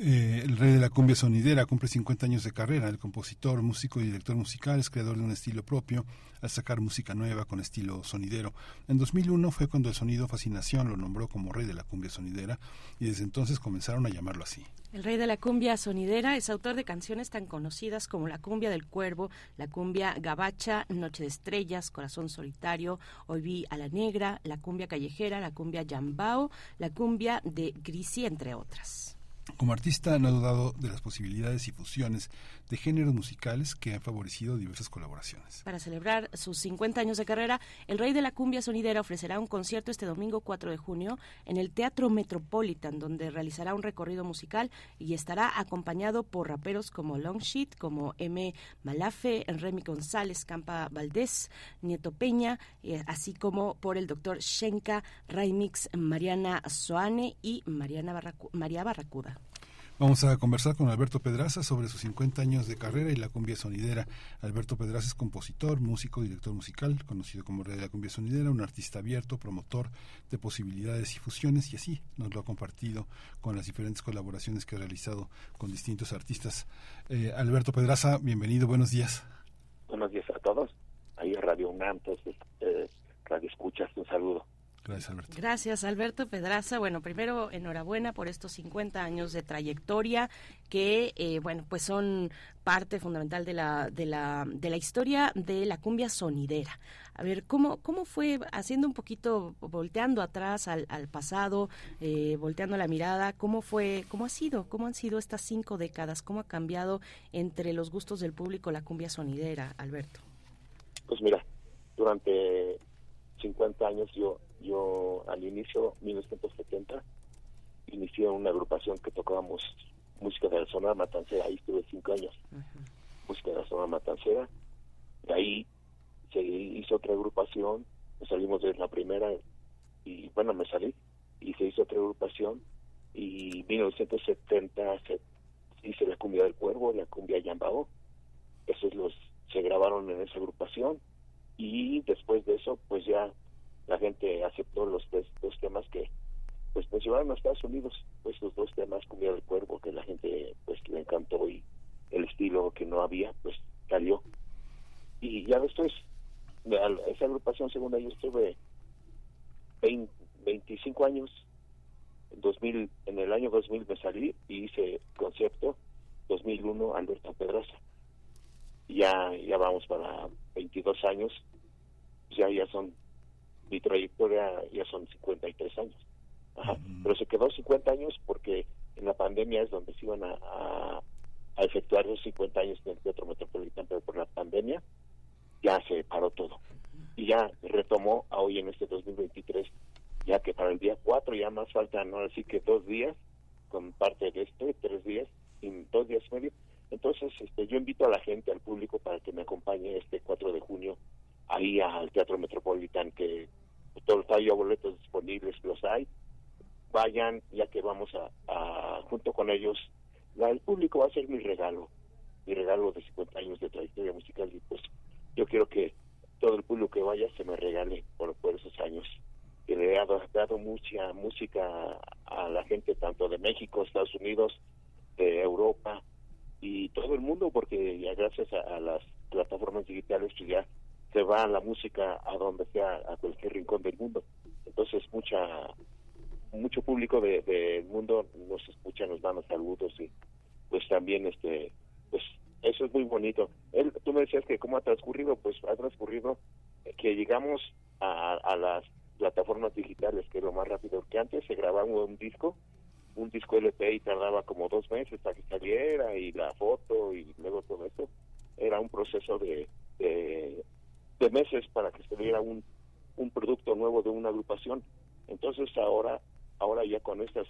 eh, el rey de la cumbia sonidera, cumple 50 años de carrera. El compositor, músico y director musical es creador de un estilo propio al sacar música nueva con estilo sonidero. En 2001 fue cuando el sonido Fascinación lo nombró como rey de la cumbia sonidera y desde entonces comenzaron a llamarlo así.
El rey de la cumbia sonidera es autor de canciones tan conocidas como La cumbia del cuervo, La cumbia gabacha, Noche de estrellas, Corazón solitario, Hoy vi a la negra, La cumbia callejera, La cumbia yambao, La cumbia de Grisi, entre otras.
Como artista no ha dudado de las posibilidades y fusiones de géneros musicales que han favorecido diversas colaboraciones.
Para celebrar sus 50 años de carrera, el rey de la cumbia sonidera ofrecerá un concierto este domingo 4 de junio en el Teatro Metropolitan, donde realizará un recorrido musical y estará acompañado por raperos como Longsheet, como M. Malafe, Remy González, Campa Valdés, Nieto Peña, eh, así como por el doctor Shenka, Raimix, Mariana Soane y Mariana María Barracuda.
Vamos a conversar con Alberto Pedraza sobre sus 50 años de carrera y la cumbia sonidera. Alberto Pedraza es compositor, músico, director musical, conocido como Rey de la Cumbia Sonidera, un artista abierto, promotor de posibilidades y fusiones, y así nos lo ha compartido con las diferentes colaboraciones que ha realizado con distintos artistas. Eh, Alberto Pedraza, bienvenido, buenos días.
Buenos días a todos. Ahí Radio UNAM, entonces, eh, Radio Escuchas, un saludo.
Gracias, Alberto.
Gracias, Alberto Pedraza. Bueno, primero, enhorabuena por estos 50 años de trayectoria que, eh, bueno, pues son parte fundamental de la, de, la, de la historia de la cumbia sonidera. A ver, ¿cómo, cómo fue, haciendo un poquito, volteando atrás al, al pasado, eh, volteando la mirada, cómo fue, cómo ha sido, cómo han sido estas cinco décadas, cómo ha cambiado entre los gustos del público la cumbia sonidera, Alberto?
Pues mira, durante 50 años yo yo al inicio, 1970, inicié una agrupación que tocábamos música de la zona matancera, ahí estuve cinco años, música de la zona matancera, de ahí se hizo otra agrupación, nos salimos de la primera y bueno, me salí, y se hizo otra agrupación, y 1970 se hice la cumbia del cuervo, la cumbia yambao, esos los se grabaron en esa agrupación, y después de eso, pues ya la gente aceptó los dos temas que pues llevaron a Estados Unidos, pues los dos temas, Cumbia del Cuervo, que la gente pues le encantó y el estilo que no había, pues salió. Y ya después, esa agrupación segunda yo estuve 20, 25 años, en, 2000, en el año 2000 me salí y hice concepto, 2001 Alberto Pedraza. Ya, ya vamos para 22 años, ya, ya son mi trayectoria ya son 53 años. Pero se quedó 50 años porque en la pandemia es donde se iban a, a, efectuar los 50 años en el Teatro Metropolitano, pero por la pandemia ya se paró todo. Y ya retomó a hoy en este 2023, ya que para el día 4 ya más faltan, ¿no? así que dos días, con parte de este, tres días, en dos días y medio. Entonces, este, yo invito a la gente, al público, para que me acompañe este 4 de junio ahí al Teatro Metropolitan, que todos hay boletos disponibles, los hay. Vayan, ya que vamos a, junto con ellos, el público va a ser mi regalo, mi regalo de 50 años de trayectoria musical y pues yo quiero que todo el público que vaya se me regale por, por esos años que le he dado, mucha música a la gente tanto de México, Estados Unidos, de Europa y todo el mundo porque ya gracias a, a las plataformas digitales pues ya se va la música a donde sea, a cualquier rincón del mundo. Entonces mucha mucho público del de, mundo nos escucha, nos dan los saludos y pues también este pues eso es muy bonito. Él, tú me decías que cómo ha transcurrido, pues ha transcurrido que llegamos a, a las plataformas digitales, que es lo más rápido que antes se grababa un disco, un disco LP y tardaba como dos meses para que saliera y la foto y luego todo eso. Era un proceso de, de de meses para que se diera un, un producto nuevo de una agrupación. Entonces ahora, ahora ya con estas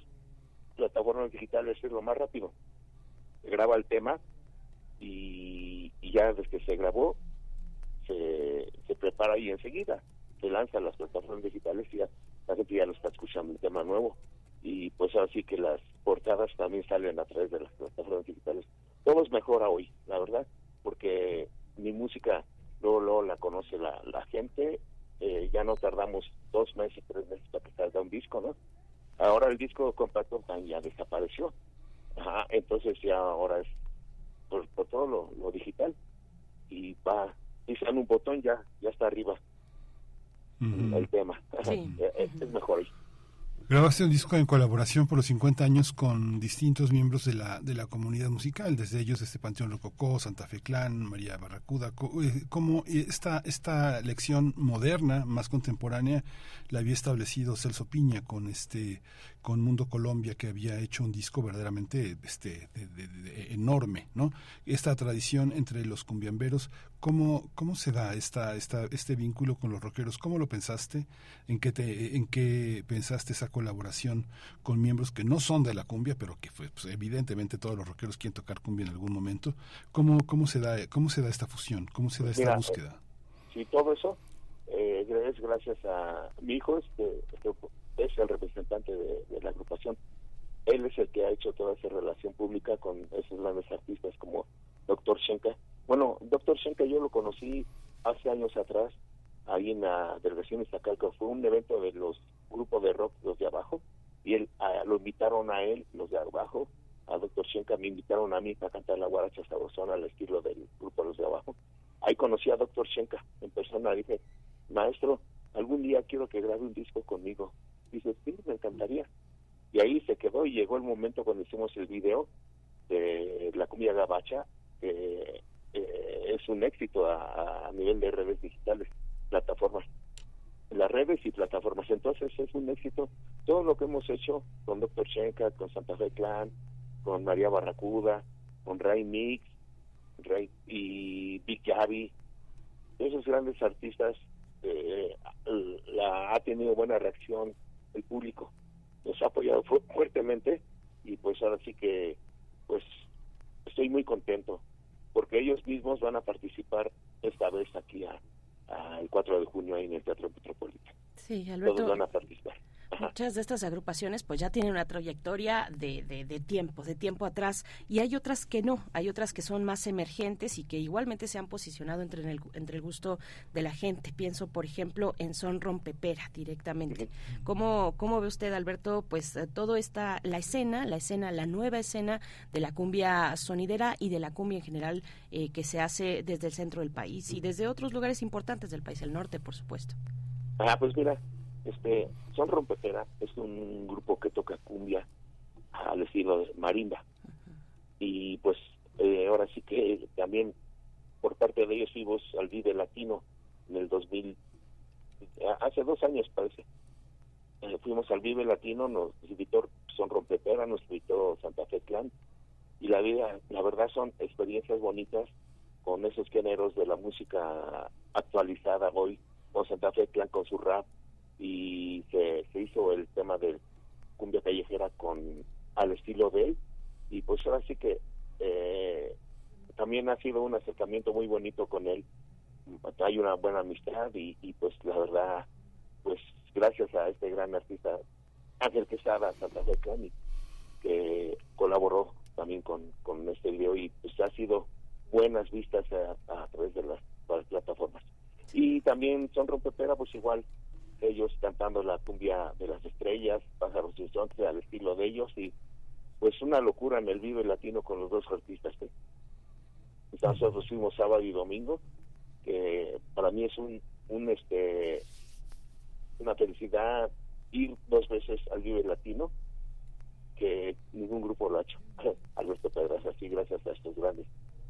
plataformas digitales es lo más rápido. Se graba el tema y, ya desde que se grabó se, se prepara y enseguida se lanza las plataformas digitales y ya la gente ya lo está escuchando el tema nuevo y pues así que las portadas también salen a través de las plataformas digitales. Todo es mejor hoy, la verdad, porque mi música luego, luego la conoce la, la gente, eh, ya no tardamos dos meses, tres meses para que salga un disco, ¿no? Ahora el disco compacto ya desapareció, Ajá, entonces ya ahora es por, por todo lo, lo digital y va, pisan un botón ya, ya está arriba el tema,
Sí.
es, es mejor hoy.
Grabaste un disco en colaboración por los 50 años con distintos miembros de la, de la comunidad musical, desde ellos este Panteón Rococó, Santa Fe Clan, María Barracuda. Co- eh, ¿Cómo esta, esta lección moderna, más contemporánea, la había establecido Celso Piña con este con Mundo Colombia, que había hecho un disco verdaderamente este, de- de- de- enorme, ¿no? Esta tradición entre los cumbiamberos, ¿cómo, cómo se da esta, esta, este vínculo con los rockeros? ¿Cómo lo pensaste? ¿En qué, te, ¿En qué pensaste esa colaboración con miembros que no son de la cumbia, pero que fue, pues, evidentemente todos los rockeros quieren tocar cumbia en algún momento? ¿Cómo, cómo, se, da, ¿Cómo se da esta fusión? ¿Cómo se da esta
Mira,
búsqueda?
Sí, todo eso eh, es gracias a mi hijo, este, este, es el representante de, la agrupación. Él es el que ha hecho toda esa relación pública con esos grandes artistas como Dr. Shenka. Bueno, Dr. Shenka yo lo conocí hace años atrás, ahí en la delegación Iztacalco. Fue un evento de los grupos de rock, los de abajo, y él lo invitaron a él, los de abajo, a Dr. Shenka, me invitaron a mí para cantar la guaracha sabrosona al estilo del grupo Los de Abajo. Ahí conocí a Dr. Shenka en persona, dije, maestro, algún día quiero que grabe un disco conmigo. Dice, sí, me encantaría. Y ahí se quedó y llegó el momento cuando hicimos el video de la cumbia gabacha, que eh, es un éxito a, a nivel de redes digitales, plataformas las redes y plataformas. Entonces es un éxito todo lo que hemos hecho con Dr. Shenka, con Santa Fe Clan, con María Barracuda, con Ray Mix, Ray y Big Gaby, esos grandes artistas eh, la ha tenido buena reacción el público, nos ha apoyado fu- fuertemente y pues ahora sí que pues estoy muy contento porque ellos mismos van a participar esta vez aquí a, a el 4 de junio ahí en el Teatro Metropolitano.
Sí,
Todos
Alberto.
van a participar.
Muchas de estas agrupaciones pues ya tienen una trayectoria de, de, de tiempo, de tiempo atrás, y hay otras que no, hay otras que son más emergentes y que igualmente se han posicionado entre el, entre el gusto de la gente. Pienso, por ejemplo, en Son Rompepera directamente. ¿Cómo, ¿Cómo ve usted, Alberto, pues eh, todo esta, la escena, la escena, la nueva escena de la cumbia sonidera y de la cumbia en general eh, que se hace desde el centro del país y desde otros lugares importantes del país, el norte, por supuesto?
Ah, pues mira, este, Son Rompepera es un grupo que toca cumbia al estilo de marimba. Y pues eh, ahora sí que también por parte de ellos fuimos al Vive Latino en el 2000, a- hace dos años parece. Eh, fuimos al Vive Latino, nos invitó Son Rompepera, nos invitó Santa Fe Clan. Y la vida, la verdad son experiencias bonitas con esos géneros de la música actualizada hoy, con Santa Fe Clan con su rap y se, se hizo el tema de cumbia callejera con al estilo de él. Y pues ahora sí que eh, también ha sido un acercamiento muy bonito con él. Hay una buena amistad y, y pues la verdad pues gracias a este gran artista Ángel Quesada Santa Fe Clan y que colaboró también con, con este video y pues ha sido buenas vistas a, a través de las, las plataformas y también son rompepera pues igual ellos cantando la cumbia de las estrellas pájaros y sonte al estilo de ellos y pues una locura en el Vive Latino con los dos artistas ¿eh? nosotros fuimos sábado y domingo que para mí es un, un este una felicidad ir dos veces al Vive Latino que ningún grupo lo ha hecho Alberto Pedras así gracias a estos grandes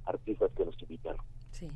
artistas que nos invitaron
Sí.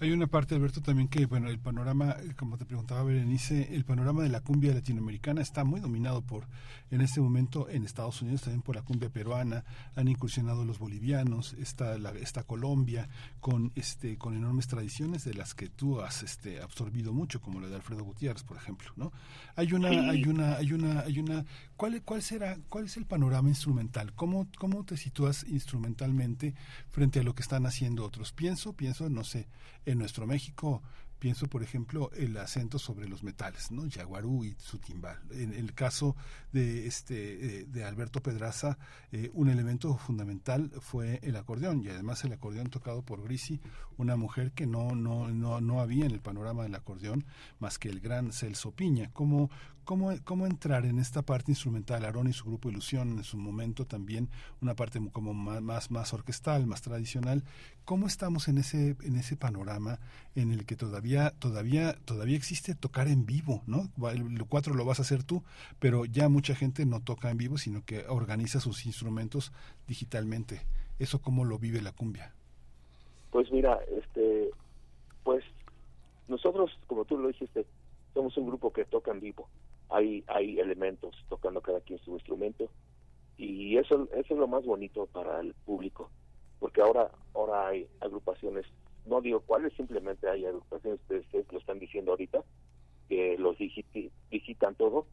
Hay una parte, Alberto, también que, bueno, el panorama, eh, como te preguntaba Berenice, el panorama de la cumbia latinoamericana está muy dominado por, en este momento, en Estados Unidos, también por la cumbia peruana, han incursionado los bolivianos, está, la, está Colombia, con, este, con enormes tradiciones de las que tú has este, absorbido mucho, como la de Alfredo Gutiérrez, por ejemplo, ¿no? Hay una,
Sí.
hay una, hay una, hay una, ¿cuál, cuál será, cuál es el panorama instrumental? ¿Cómo, cómo te sitúas instrumentalmente frente a lo que están haciendo otros? Pienso, pienso, no sé, en nuestro México Pienso, por ejemplo, el acento sobre los metales, ¿no? Yaguarú y su timbal. En el caso de este eh, de Alberto Pedraza, eh, un elemento fundamental fue el acordeón y además el acordeón tocado por Grisi, una mujer que no no no no había en el panorama del acordeón más que el gran Celso Piña. ¿Cómo cómo cómo entrar en esta parte instrumental? Aarón y su grupo Ilusión en su momento también una parte como más más orquestal, más tradicional. ¿Cómo estamos en ese en ese panorama en el que todavía todavía todavía existe tocar en vivo, ¿no? El cuatro lo vas a hacer tú, pero ya mucha gente no toca en vivo, sino que organiza sus instrumentos digitalmente. ¿Eso cómo lo vive la cumbia?
Pues mira, este, pues nosotros, como tú lo dijiste, somos un grupo que toca en vivo. Hay, hay elementos tocando cada quien su instrumento. Y eso, eso es lo más bonito para el público, porque ahora, ahora hay agrupaciones, no digo cuáles, simplemente hay agrupaciones, ustedes lo están diciendo ahorita, que los digitan todo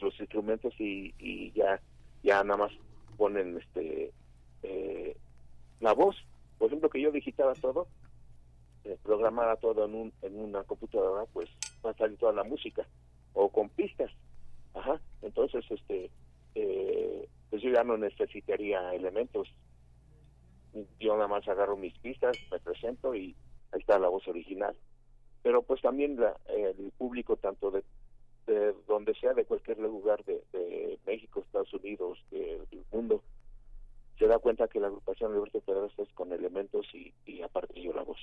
los instrumentos y, y ya ya nada más ponen este eh, la voz. Por ejemplo que yo digitara todo eh, programara todo en un en una computadora pues va a salir toda la música o con pistas. Ajá. Entonces este eh, pues yo ya no necesitaría elementos. Yo nada más agarro mis pistas me presento y ahí está la voz original. Pero pues también la, el público tanto de de donde sea, de cualquier lugar de, México, Estados Unidos, del mundo, se da cuenta que la agrupación Libertad Pedraza es con elementos y, y aparte yo la voz.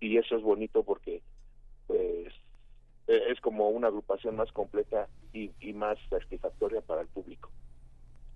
Y eso es bonito porque pues e, es como una agrupación más completa y, y más satisfactoria para el público.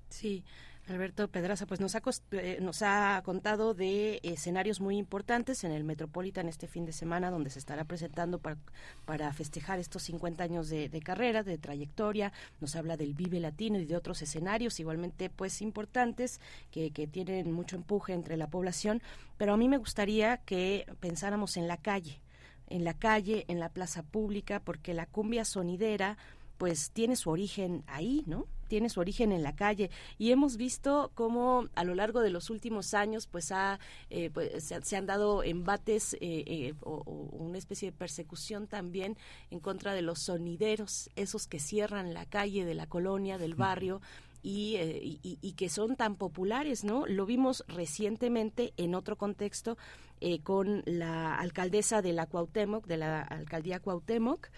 Sí, Alberto Pedraza, pues nos ha, eh, nos ha contado de escenarios muy importantes en el Metropolitan este fin de semana, donde se estará presentando para, para festejar estos 50 años de, carrera, de trayectoria. Nos habla del Vive Latino y de otros escenarios igualmente pues importantes que, que tienen mucho empuje entre la población. Pero a mí me gustaría que pensáramos en la calle, en la calle, en la plaza pública, porque la cumbia sonidera pues tiene su origen ahí, ¿no? tiene su origen en la calle y hemos visto cómo a lo largo de los últimos años pues, ha, eh, pues se, han dado embates eh, eh, o, una especie de persecución también en contra de los sonideros, esos que cierran la calle de la colonia, del barrio. Y, y, que son tan populares, ¿no? Lo vimos recientemente en otro contexto con la alcaldesa de la Cuauhtémoc, de la alcaldía Cuauhtémoc,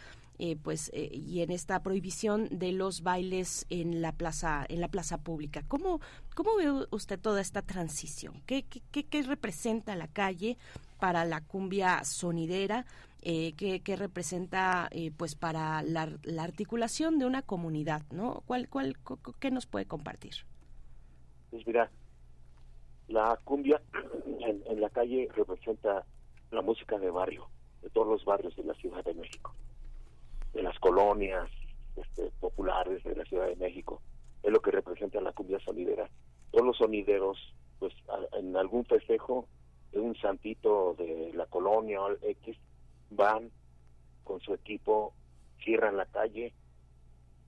eh, pues eh, y en esta prohibición de los bailes en la plaza en la plaza pública. Cómo cómo ve usted toda esta transición qué qué, qué, representa la calle para la cumbia sonidera eh, ¿qué, representa eh, pues para la, la, articulación de una comunidad no cuál cuál qué nos puede compartir
pues mira la cumbia en, la calle representa la música de barrio de todos los barrios de la Ciudad de México de las colonias este, populares de la Ciudad de México. Es lo que representa la cumbia sonidera. Todos los sonideros, pues en algún festejo de un santito de la colonia o X, van con su equipo, cierran la calle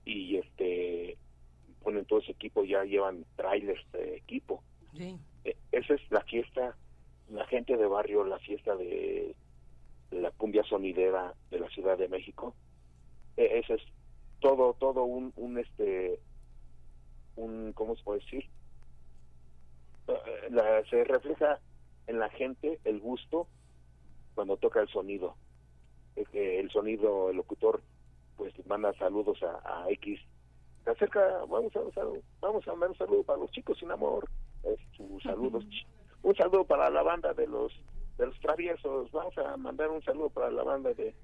y este ponen todo ese equipo, ya llevan trailers de equipo. E, esa es la fiesta, la gente de barrio, la fiesta de la cumbia sonidera de la Ciudad de México e-, ese es todo todo un, un este un cómo se puede decir eh, se refleja en la gente el gusto cuando toca el sonido. El sonido el locutor pues manda saludos a, X. Se acerca vamos a vamos a mandar un saludo para los chicos sin amor sus saludos un saludo para la banda de los de los traviesos. Vamos a mandar un saludo para la banda de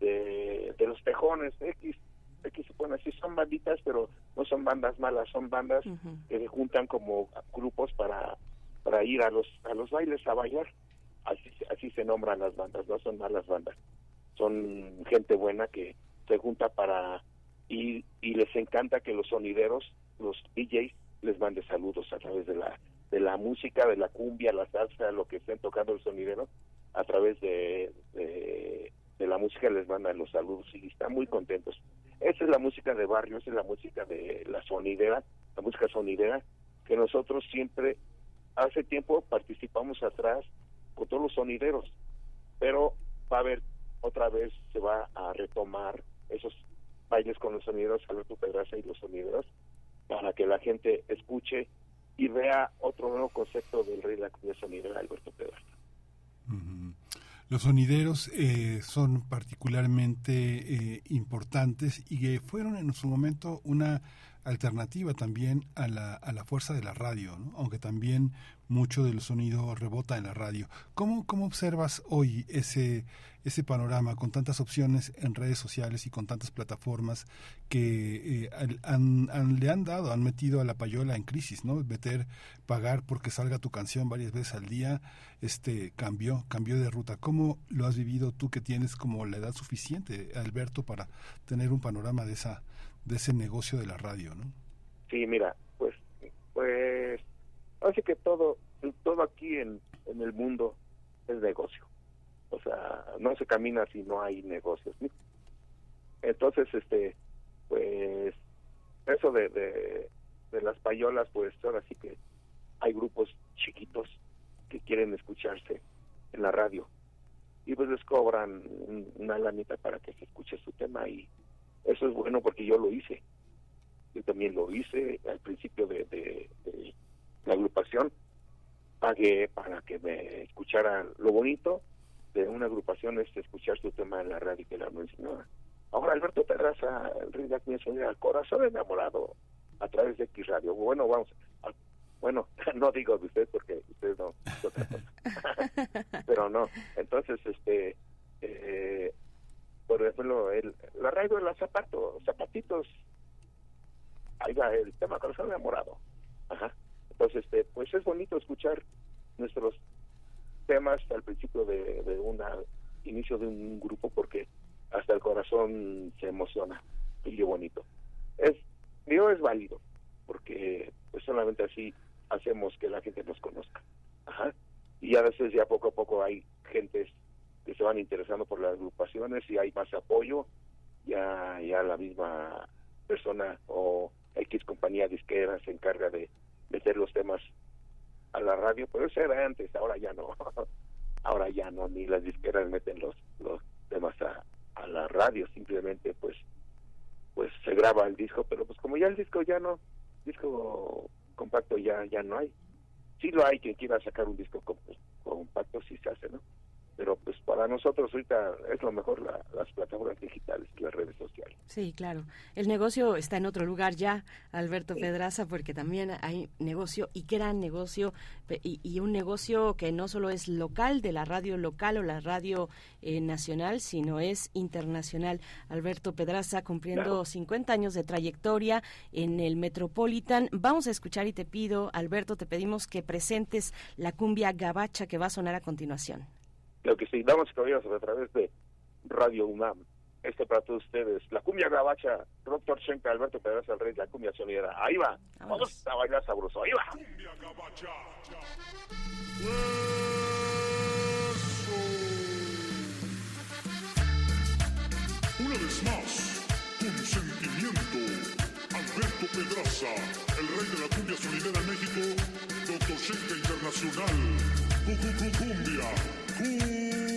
de, los tejones X, X se así, son banditas, pero no son bandas malas, son bandas que se juntan como grupos para, para ir a los, a los bailes a bailar. Así, así se nombran las bandas, no son malas bandas. Son gente buena que se junta para ir y les encanta que los sonideros, los DJs, les mande saludos a través de la de la música, de la cumbia, la salsa, lo que estén tocando el sonidero, a través de, de la música les mandan los saludos y están muy contentos. Esa es la música de barrio, esa es la música de la sonidera, la música sonidera, que nosotros siempre, hace tiempo participamos atrás con todos los sonideros, pero va a haber otra vez se va a retomar esos bailes con los sonideros, Alberto Pedraza y los sonideros, para que la gente escuche y vea otro nuevo concepto del rey de sonidera, Alberto Pedraza.
Los sonideros eh, son particularmente eh, importantes y que fueron en su momento una alternativa también a la, a la fuerza de la radio, ¿no? aunque también mucho del sonido rebota en la radio. ¿Cómo, cómo observas hoy ese, ese panorama con tantas opciones en redes sociales y con tantas plataformas que eh, han, le han dado, han metido a la payola en crisis, ¿no? Meter, pagar porque salga tu canción varias veces al día, este cambió, cambió de ruta. ¿Cómo lo has vivido tú que tienes como la edad suficiente, Alberto, para tener un panorama de esa, de ese negocio de la radio, ¿no?
Sí, mira, pues, pues, así que todo, todo aquí en, en el mundo es negocio. O sea, no se camina si no hay negocios. Entonces, este, pues, eso de, de, las payolas, pues ahora sí que hay grupos chiquitos que quieren escucharse en la radio y pues les cobran un- una lanita para que se escuche su tema y eso es bueno porque yo lo hice yo también lo hice al principio de- de la agrupación pagué para que me escucharan lo bonito de una agrupación es escuchar su tema en la radio que la enseñaba ahora Alberto Pedraza el rey de la al corazón enamorado a través de X Radio. Bueno vamos bueno no digo de usted porque usted no pero no entonces este eh, por ejemplo el, la radio de los zapatos zapatitos. Ahí va el tema corazón enamorado. Ajá entonces este pues es bonito escuchar nuestros temas al principio de, de una inicio de un grupo porque hasta el corazón se emociona y qué bonito. Es digo es válido porque pues solamente así hacemos que la gente nos conozca. Ajá. Y a veces ya poco a poco hay gentes que se van interesando por las agrupaciones y hay más apoyo. Ya ya la misma persona o X compañía disquera se encarga de meter los temas a la radio, pero eso era antes, ahora ya no. ahora ya no, ni las disqueras meten los, los temas a, a la radio, simplemente pues pues se graba el disco, pero pues como ya el disco ya no, disco compacto ya ya no hay. Sí lo hay quien quiera sacar un disco com- compacto, sí se hace, ¿no? Pero pues para nosotros ahorita es lo mejor la- las plataformas digitales, las redes sociales.
Sí, claro. El negocio está en otro lugar ya, Alberto Pedraza, porque también hay negocio y gran negocio y, y un negocio que no solo es local, de la radio local o la radio eh, nacional, sino es internacional. Alberto Pedraza cumpliendo
Claro.
50 años de trayectoria en el Metropolitan. Vamos a escuchar y te pido, Alberto, te pedimos que presentes la cumbia gabacha que va a sonar a continuación.
Lo que sí, damas y caballeros, a través de Radio UNAM. Este para todos ustedes, la cumbia gabacha, Doctor Shenka, Alberto Pedraza, el rey de la cumbia sonidera. Ahí va, vamos a bailar sabroso, ahí va.
Una vez más, con sentimiento, Alberto Pedraza, el rey de la cumbia sonidera en México, Doctor Shenka Internacional, Cu- cu- cu- cumbia, cumbia.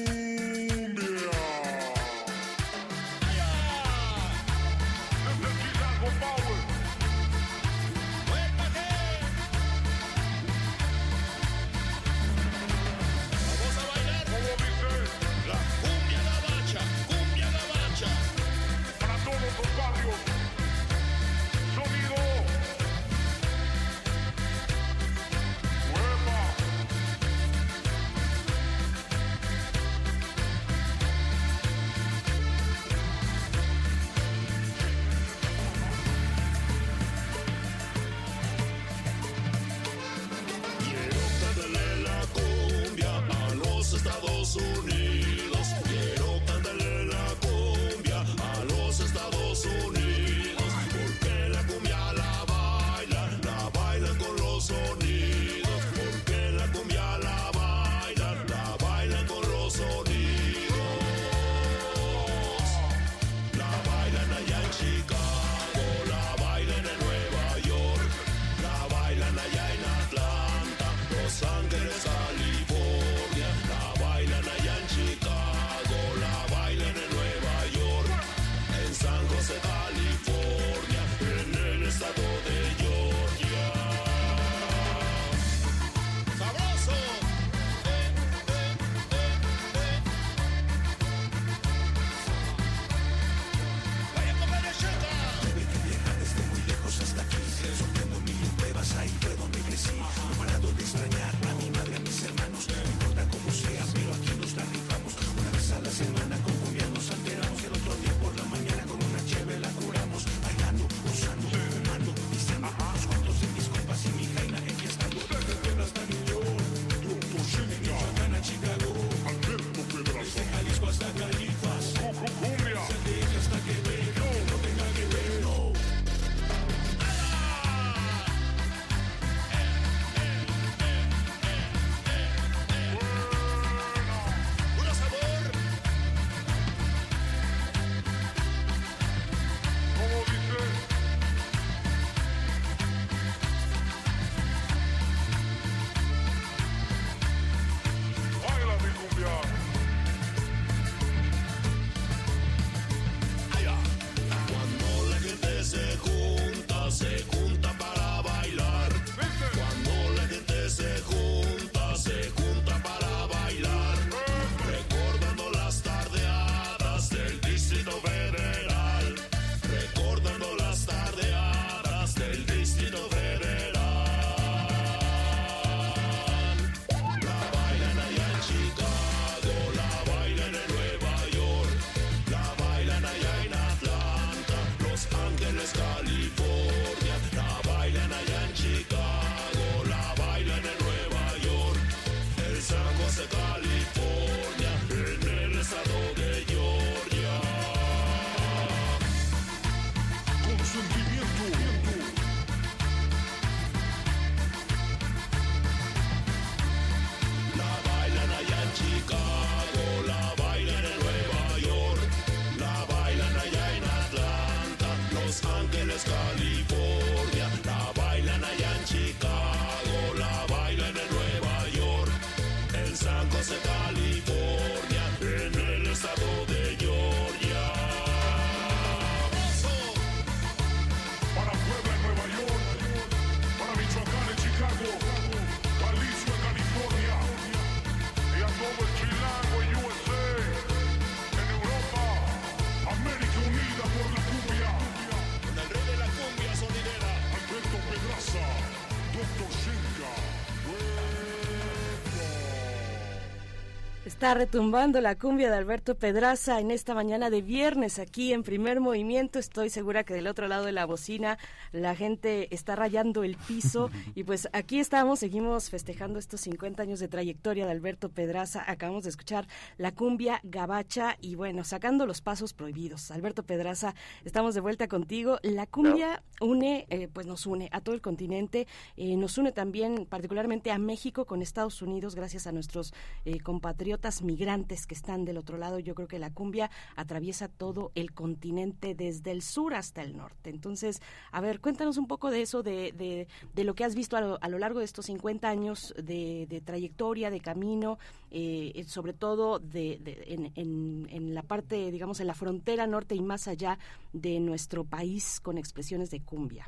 Está retumbando la cumbia de Alberto Pedraza en esta mañana de viernes aquí en primer movimiento. Estoy segura que del otro lado de la bocina la gente está rayando el piso y pues aquí estamos, seguimos festejando estos 50 años de trayectoria de Alberto Pedraza. Acabamos de escuchar la cumbia gabacha y bueno, sacando los pasos prohibidos. Alberto Pedraza, estamos de vuelta contigo. La cumbia une, eh, pues nos une a todo el continente, eh, nos une también particularmente a México con Estados Unidos gracias a nuestros eh, compatriotas migrantes que están del otro lado. Yo creo que la cumbia atraviesa todo el continente desde el sur hasta el norte. Entonces, a ver, cuéntanos un poco de eso, de, de, de lo que has visto a lo, a lo, largo de estos 50 años de, trayectoria, de camino, eh, sobre todo de, en, en, en la parte, digamos, en la frontera norte y más allá de nuestro país con expresiones de cumbia.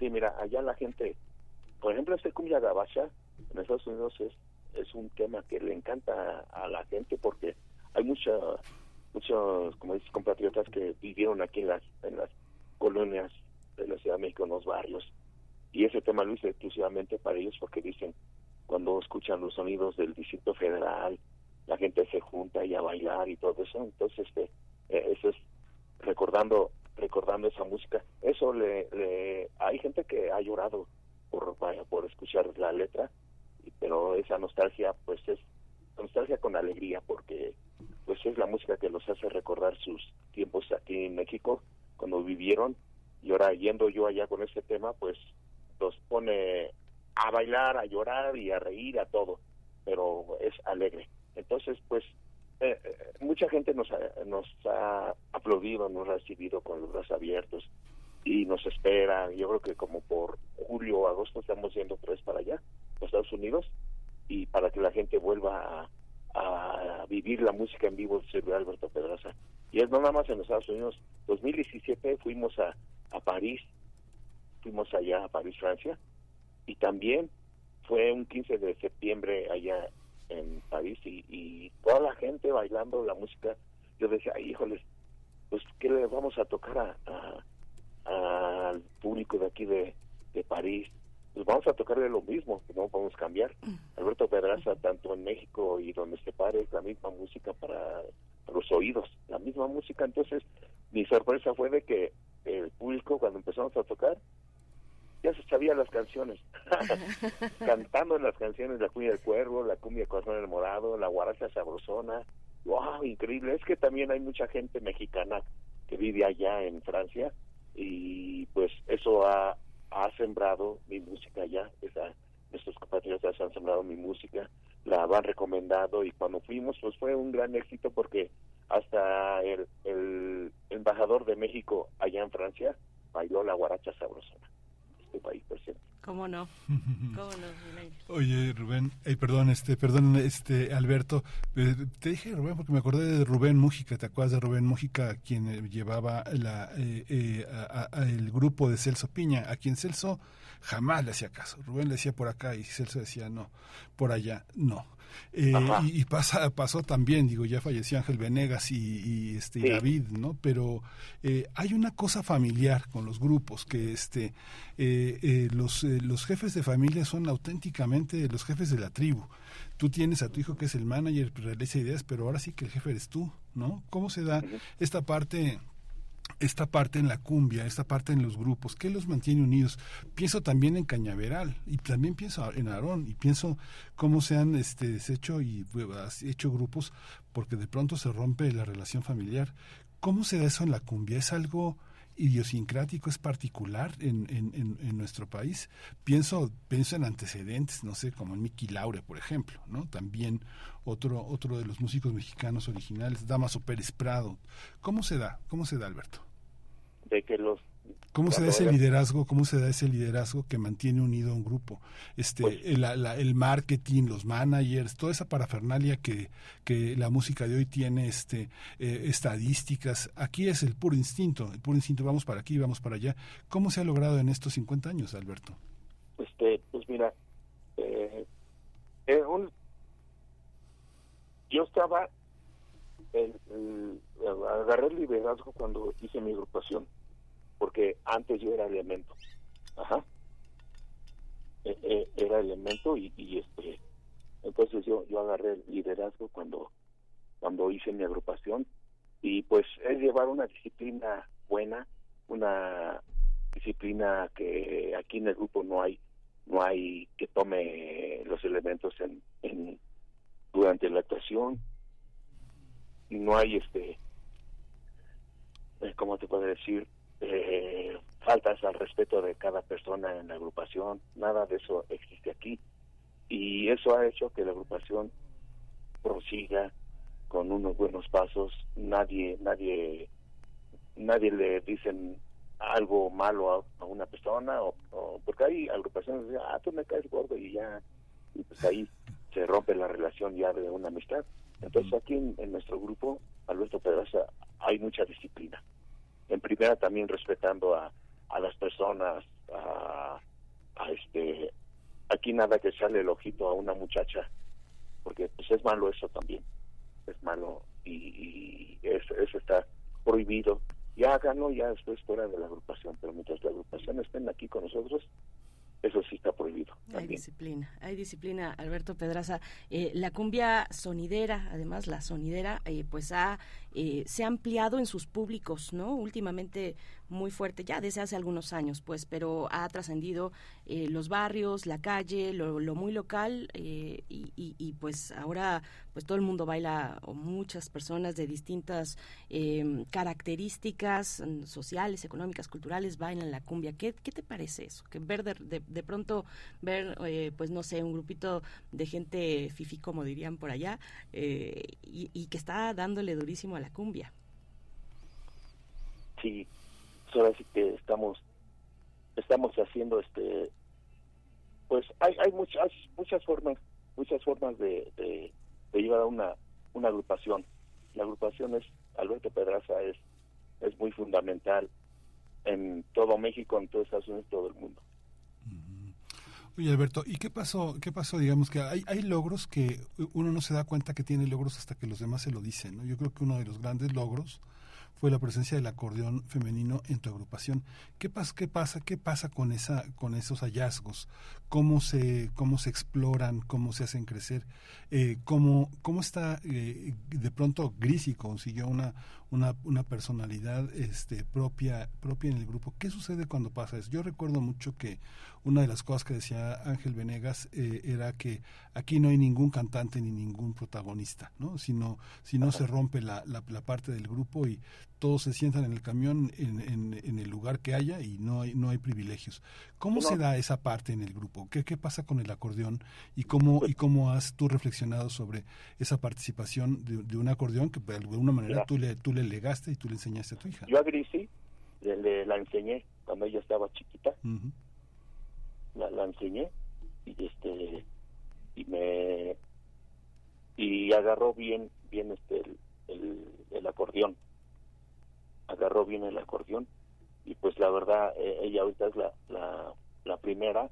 Sí, mira, allá la gente, por ejemplo, este cumbia gabacha en Estados Unidos es es un tema que le encanta a la gente porque hay mucha, muchos, como dices, compatriotas que vivieron aquí en las, en las colonias de la Ciudad de México, en los barrios. Y ese tema lo hice exclusivamente para ellos porque dicen, cuando escuchan los sonidos del Distrito Federal, la gente se junta y a bailar y todo eso. Entonces, este, eso es recordando recordando esa música. Eso le, le hay gente que ha llorado por, por escuchar la letra pero esa nostalgia pues es nostalgia con alegría porque pues es la música que los hace recordar sus tiempos aquí en México cuando vivieron y ahora yendo yo allá con este tema pues los pone a bailar, a llorar y a reír, a todo, pero es alegre. Entonces pues eh, mucha gente nos ha, nos ha aplaudido, nos ha recibido con los brazos abiertos y nos espera. Yo creo que como por julio o agosto estamos yendo tres para allá Estados Unidos y para que la gente vuelva a, a vivir la música en vivo de Alberto Pedraza. Y es no nada más en los Estados Unidos. 2017 fuimos a, a París, fuimos allá a París, Francia, y también fue un 15 de septiembre allá en París y, y toda la gente bailando la música. Yo decía, híjoles, pues ¿qué le vamos a tocar a, a, al público de aquí de, de París? Pues vamos a tocarle lo mismo, que no podemos cambiar. Alberto Pedraza, tanto en México y donde se pare, es la misma música para, los oídos, la misma música. Entonces, mi sorpresa fue de que el público, cuando empezamos a tocar, ya se sabía las canciones, cantando las canciones, la cumbia del cuervo, la cumbia corazón del morado, la guaracha sabrosona, wow, increíble. Es que también hay mucha gente mexicana que vive allá en Francia y pues eso ha ha sembrado mi música ya, esa, nuestros compatriotas han sembrado mi música, la van recomendado y cuando fuimos pues fue un gran éxito porque hasta el, el embajador de México allá en Francia bailó la guaracha sabrosona, este país.
¿Cómo no? ¿Cómo no?
Oye, Rubén, eh, perdón, este, perdón, este, Alberto, eh, te dije Rubén porque me acordé de Rubén Mújica, ¿te acuerdas de Rubén Mújica, quien eh, llevaba la, eh, a, a, el grupo de Celso Piña, a quien Celso jamás le hacía caso. Rubén le decía por acá y Celso decía no, por allá no. Eh, y, y pasa, pasó también, digo, ya falleció Ángel Venegas y, y este
Sí.
David, ¿no? Pero eh, hay una cosa familiar con los grupos, que este eh, eh, los, eh, los jefes de familia son auténticamente los jefes de la tribu. Tú tienes a tu hijo que es el manager, realiza ideas, pero ahora sí que el jefe eres tú, ¿no? ¿Cómo se da esta parte esta parte en la cumbia, esta parte en los grupos, ¿qué los mantiene unidos? Pienso también en Cañaveral y también pienso en Aarón y pienso cómo se han este, deshecho y hecho grupos porque de pronto se rompe la relación familiar. ¿Cómo se da eso en la cumbia? ¿Es algo idiosincrático, es particular en, en nuestro país? Pienso, pienso en antecedentes, no sé, como en Miki Laure, por ejemplo, ¿no? También otro, otro de los músicos mexicanos originales, Damaso Pérez Prado. ¿Cómo se da? ¿Cómo se da, Alberto?
De que los
¿Cómo se da ese liderazgo? ¿Cómo se da ese liderazgo que mantiene unido a un grupo? Este,
Pues
el, la- la- el marketing, los managers, toda esa parafernalia que, que la música de hoy tiene, este, eh, estadísticas. Aquí es el puro instinto, el puro instinto. Vamos para aquí, vamos para allá. ¿Cómo se ha logrado en estos 50 años, Alberto?
este pues mira eh, eh, un- yo estaba el- el- agarré el liderazgo cuando hice mi agrupación porque antes yo era elemento. Ajá. Eh, eh, era elemento y, y, este entonces yo yo agarré el liderazgo cuando cuando hice mi agrupación y pues es llevar una disciplina buena una disciplina que aquí en el grupo no hay no hay que tome los elementos en, en durante la actuación. No hay este eh, cómo te puedo decir eh, faltas al respeto de cada persona en la agrupación nada de eso existe aquí. Y eso ha hecho que la agrupación prosiga con unos buenos pasos. Nadie nadie nadie le dicen algo malo a, una persona o, porque hay agrupaciones que ah tú me caes gordo y ya y pues ahí se rompe la relación ya de una amistad. Entonces aquí en, nuestro grupo Alberto Pedraza hay mucha disciplina en primera también respetando a, a las personas a, a este aquí nada que sale el ojito a una muchacha porque pues es malo eso también es malo y, eso, eso está prohibido. Ya háganlo ya después fuera de la agrupación, pero mientras la agrupación estén aquí con nosotros, eso sí está prohibido.
Hay disciplina, hay disciplina, Alberto Pedraza. Eh, la cumbia sonidera, además la sonidera, eh, pues ha eh, se ha ampliado en sus públicos, ¿no? Últimamente muy fuerte, ya desde hace algunos años, pues, pero ha trascendido eh, los barrios, la calle, lo, muy local eh, y, y, pues ahora pues todo el mundo baila o muchas personas de distintas em, características sociales, económicas, culturales bailan la cumbia. ¿Qué, qué te parece eso? Que ver de, de, pronto ver pues no sé un grupito de gente fifi como dirían por allá y, y que está dándole durísimo a la cumbia.
Sí, ahora sí que estamos estamos haciendo este pues hay hay muchas muchas formas muchas formas de, de, llevar a una una agrupación la agrupación es Alberto Pedraza es es muy fundamental en todo México en todo Estados Unidos todo el mundo
Oye Alberto, ¿y qué pasó? ¿Qué pasó? Digamos que hay, hay logros que uno no se da cuenta que tiene logros hasta que los demás se lo dicen. ¿no? Yo creo que uno de los grandes logros fue la presencia del acordeón femenino en tu agrupación. ¿Qué pasa, qué pasa, qué pasa con esa, con esos hallazgos? ¿Cómo se, cómo se exploran, cómo se hacen crecer? Eh, ¿cómo, ¿Cómo está eh, de pronto Grisi consiguió una, una, una personalidad este, propia, propia en el grupo? ¿Qué sucede cuando pasa eso? Yo recuerdo mucho que una de las cosas que decía Ángel Venegas eh, era que aquí no hay ningún cantante ni ningún protagonista, ¿no? Sino, si no se rompe la, la, la parte del grupo y todos se sientan en el camión en, en, el lugar que haya y no hay, no hay privilegios. ¿Cómo se da esa parte en el grupo? ¿Qué, qué pasa con el acordeón y cómo, pues y cómo has tú reflexionado sobre esa participación de, un acordeón que de alguna manera tú le, tú le legaste y tú le enseñaste a tu hija?
Yo a Grisi le, la enseñé cuando ella estaba chiquita. la, la enseñé y este y me y agarró bien bien este el, el acordeón agarró bien el acordeón y pues la verdad eh, ella ahorita es la, la, la, primera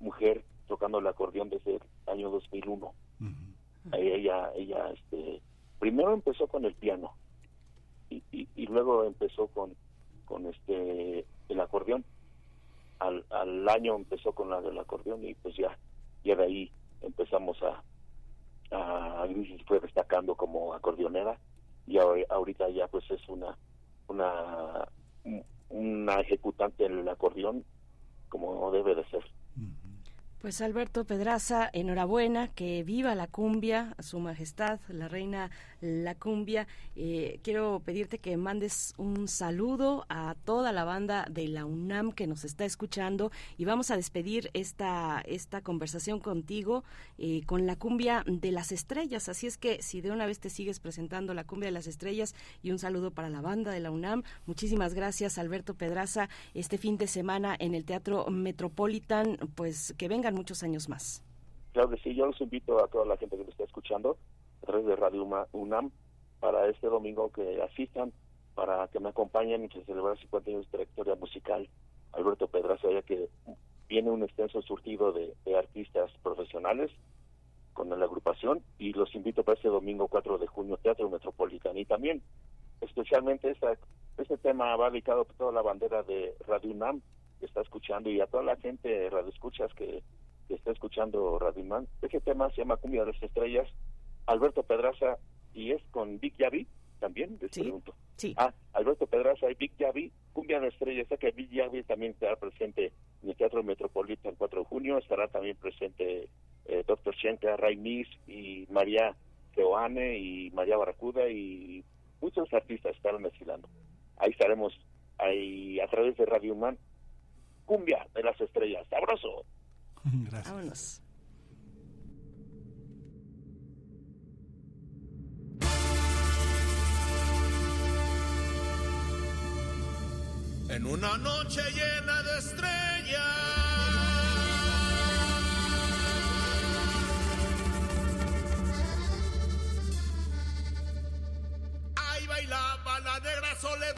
mujer tocando el acordeón desde el año 2001 ella ella este primero empezó con el piano y, y, luego empezó con con este el acordeón. Al, al año empezó con la del acordeón y pues ya ya de ahí empezamos a a fue destacando como acordeonera y ahorita ya pues es una una una ejecutante en el acordeón como debe de ser.
Pues Alberto Pedraza, enhorabuena, que viva la cumbia, a su majestad, la reina la cumbia. Eh, quiero pedirte que mandes un saludo a toda la banda de la UNAM que nos está escuchando y vamos a despedir esta, esta conversación contigo eh, con la cumbia de las estrellas. Así es que si de una vez te sigues presentando la cumbia de las estrellas y un saludo para la banda de la UNAM. Muchísimas gracias Alberto Pedraza. Este fin de semana en el Teatro Metropolitan, pues que venga muchos años más.
Claro que sí, yo los invito a toda la gente que me está escuchando través de Radio UNAM para este domingo que asistan, para que me acompañen y que celebrar 50 años de trayectoria musical. Alberto Pedraza, ya que viene un extenso surtido de, artistas profesionales con la agrupación y los invito para este domingo 4 de junio, Teatro Metropolitano. Y también, especialmente, esta, este tema va dedicado a toda la bandera de Radio UNAM que está escuchando y a toda la gente radio escuchas que, que está escuchando Radio Man. Ese tema se llama Cumbia de las Estrellas, Alberto Pedraza y es con Vic Yavi también, les pregunto.
Sí.
Ah, Alberto Pedraza y Vic Yavi, Cumbia de Estrellas, sé que Vic Yavi también estará presente en el Teatro Metropolitano el 4 de junio, estará también presente eh, Dr. Shenka, Ray Mis y María Teoane y María Barracuda y muchos artistas estarán desfilando. Ahí estaremos ahí a través de Radio Man. Cumbia de las Estrellas, sabroso.
Gracias.
Vámonos.
En una noche llena de estrellas. Ahí bailaba la negra soledad.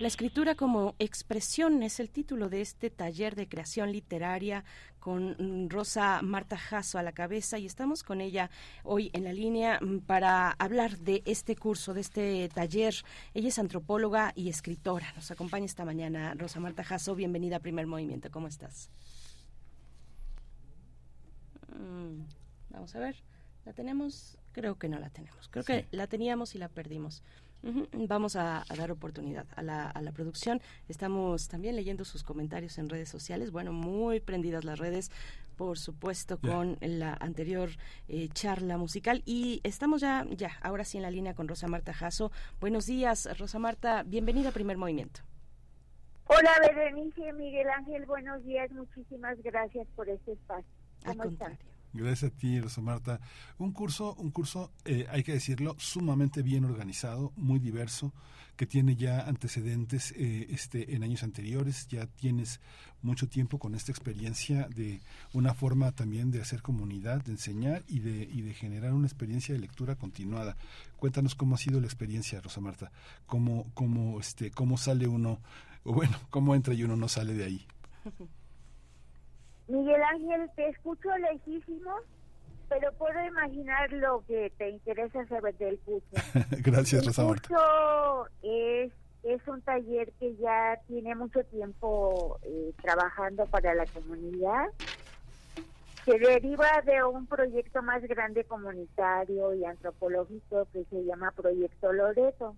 La escritura como expresión es el título de este taller de creación literaria con mm, Rosa Marta Jasso a la cabeza y estamos con ella hoy en la línea mm, para hablar de este curso, de este taller. Ella es antropóloga y escritora. Nos acompaña esta mañana Rosa Marta Jasso. Bienvenida a Primer Movimiento. ¿Cómo estás? Mm, vamos a ver. ¿La tenemos? Creo que no la tenemos. Creo que la teníamos y la perdimos. Ujú, Vamos a, a dar oportunidad a la, a la producción. Estamos también leyendo sus comentarios en redes sociales. Bueno, muy prendidas las redes, por supuesto, con la anterior eh, charla musical. Y estamos ya, ya, ahora sí en la línea con Rosa Marta Jasso. Buenos días, Rosa Marta. Bienvenida a Primer Movimiento.
Hola, Berenice, Miguel Ángel, buenos días, muchísimas gracias por este espacio. ¿Cómo están?
Gracias a ti, Rosa Marta. Un curso, un curso, eh, hay que decirlo, sumamente bien organizado, muy diverso, que tiene ya antecedentes eh, este, en años anteriores. Ya tienes mucho tiempo con esta experiencia de una forma también de hacer comunidad, de enseñar y de, y de generar una experiencia de lectura continuada. Cuéntanos cómo ha sido la experiencia, Rosa Marta. Cómo, cómo, este, cómo sale uno, o bueno, cómo entra y uno no sale de ahí.
Miguel Ángel, te escucho lejísimo, pero puedo imaginar lo que te interesa saber del curso.
Gracias,
El
Rosa Marta.
curso es es un taller que ya tiene mucho tiempo eh, trabajando para la comunidad. Se deriva de un proyecto más grande comunitario y antropológico que se llama Proyecto Loreto.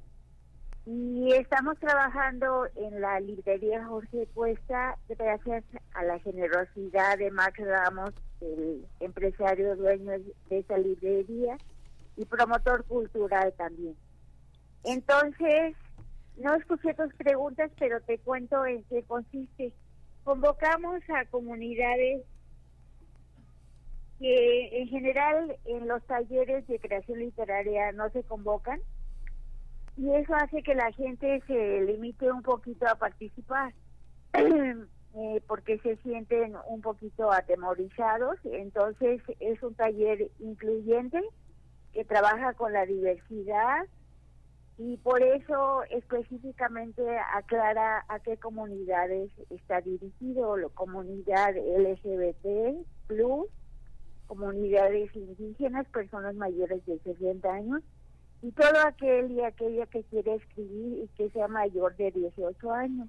Y estamos trabajando en la librería Jorge Cuesta gracias a la generosidad de Max Ramos, el empresario dueño de esa librería y promotor cultural también. Entonces, no escuché tus preguntas, pero te cuento en qué consiste. Convocamos a comunidades que en general en los talleres de creación literaria no se convocan y eso hace que la gente se limite un poquito a participar eh, porque se sienten un poquito atemorizados. Entonces es un taller incluyente que trabaja con la diversidad y por eso específicamente aclara a qué comunidades está dirigido, la comunidad LGBT, plus, comunidades indígenas, personas mayores de 60 años y todo aquel y aquella que quiere escribir y que sea mayor de 18 años.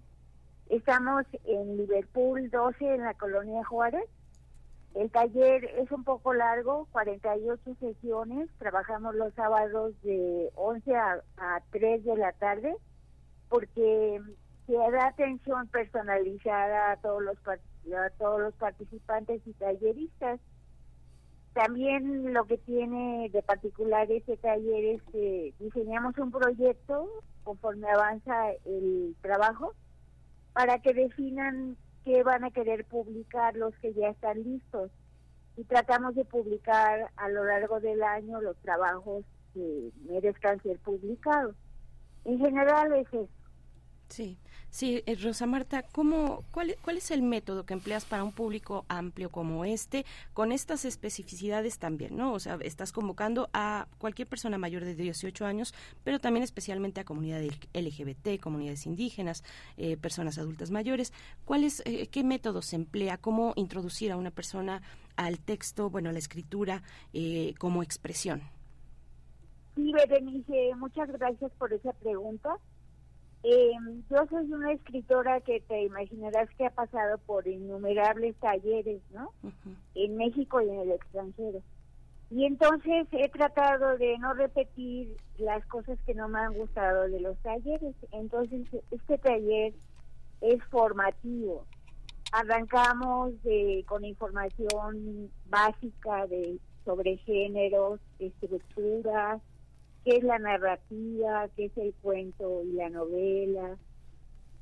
Estamos en Liverpool 12, en la colonia Juárez. El taller es un poco largo, 48 sesiones. Trabajamos los sábados de 11 a, 3 de la tarde porque se da atención personalizada a todos los a todos los participantes y talleristas. También lo que tiene de particular este taller es que diseñamos un proyecto conforme avanza el trabajo para que definan qué van a querer publicar los que ya están listos. Y tratamos de publicar a lo largo del año los trabajos que merezcan ser publicados. En general es eso.
Sí, sí, eh, Rosa Marta, ¿cómo, cuál, ¿cuál es el método que empleas para un público amplio como este, con estas especificidades también, ¿no? O sea, estás convocando a cualquier persona mayor de 18 años, pero también especialmente a comunidades LGBT, comunidades indígenas, eh, personas adultas mayores. ¿Cuál es, eh, ¿Qué método se emplea? ¿Cómo introducir a una persona al texto, bueno, a la escritura como expresión?
Sí, Berenice, muchas gracias por esa pregunta. Eh, yo soy una escritora que te imaginarás que ha pasado por innumerables talleres, ¿no? En México y en el extranjero. Y entonces he tratado de no repetir las cosas que no me han gustado de los talleres. Entonces este taller es formativo. Arrancamos de, con información básica de sobre géneros, estructuras, qué es la narrativa, qué es el cuento y la novela.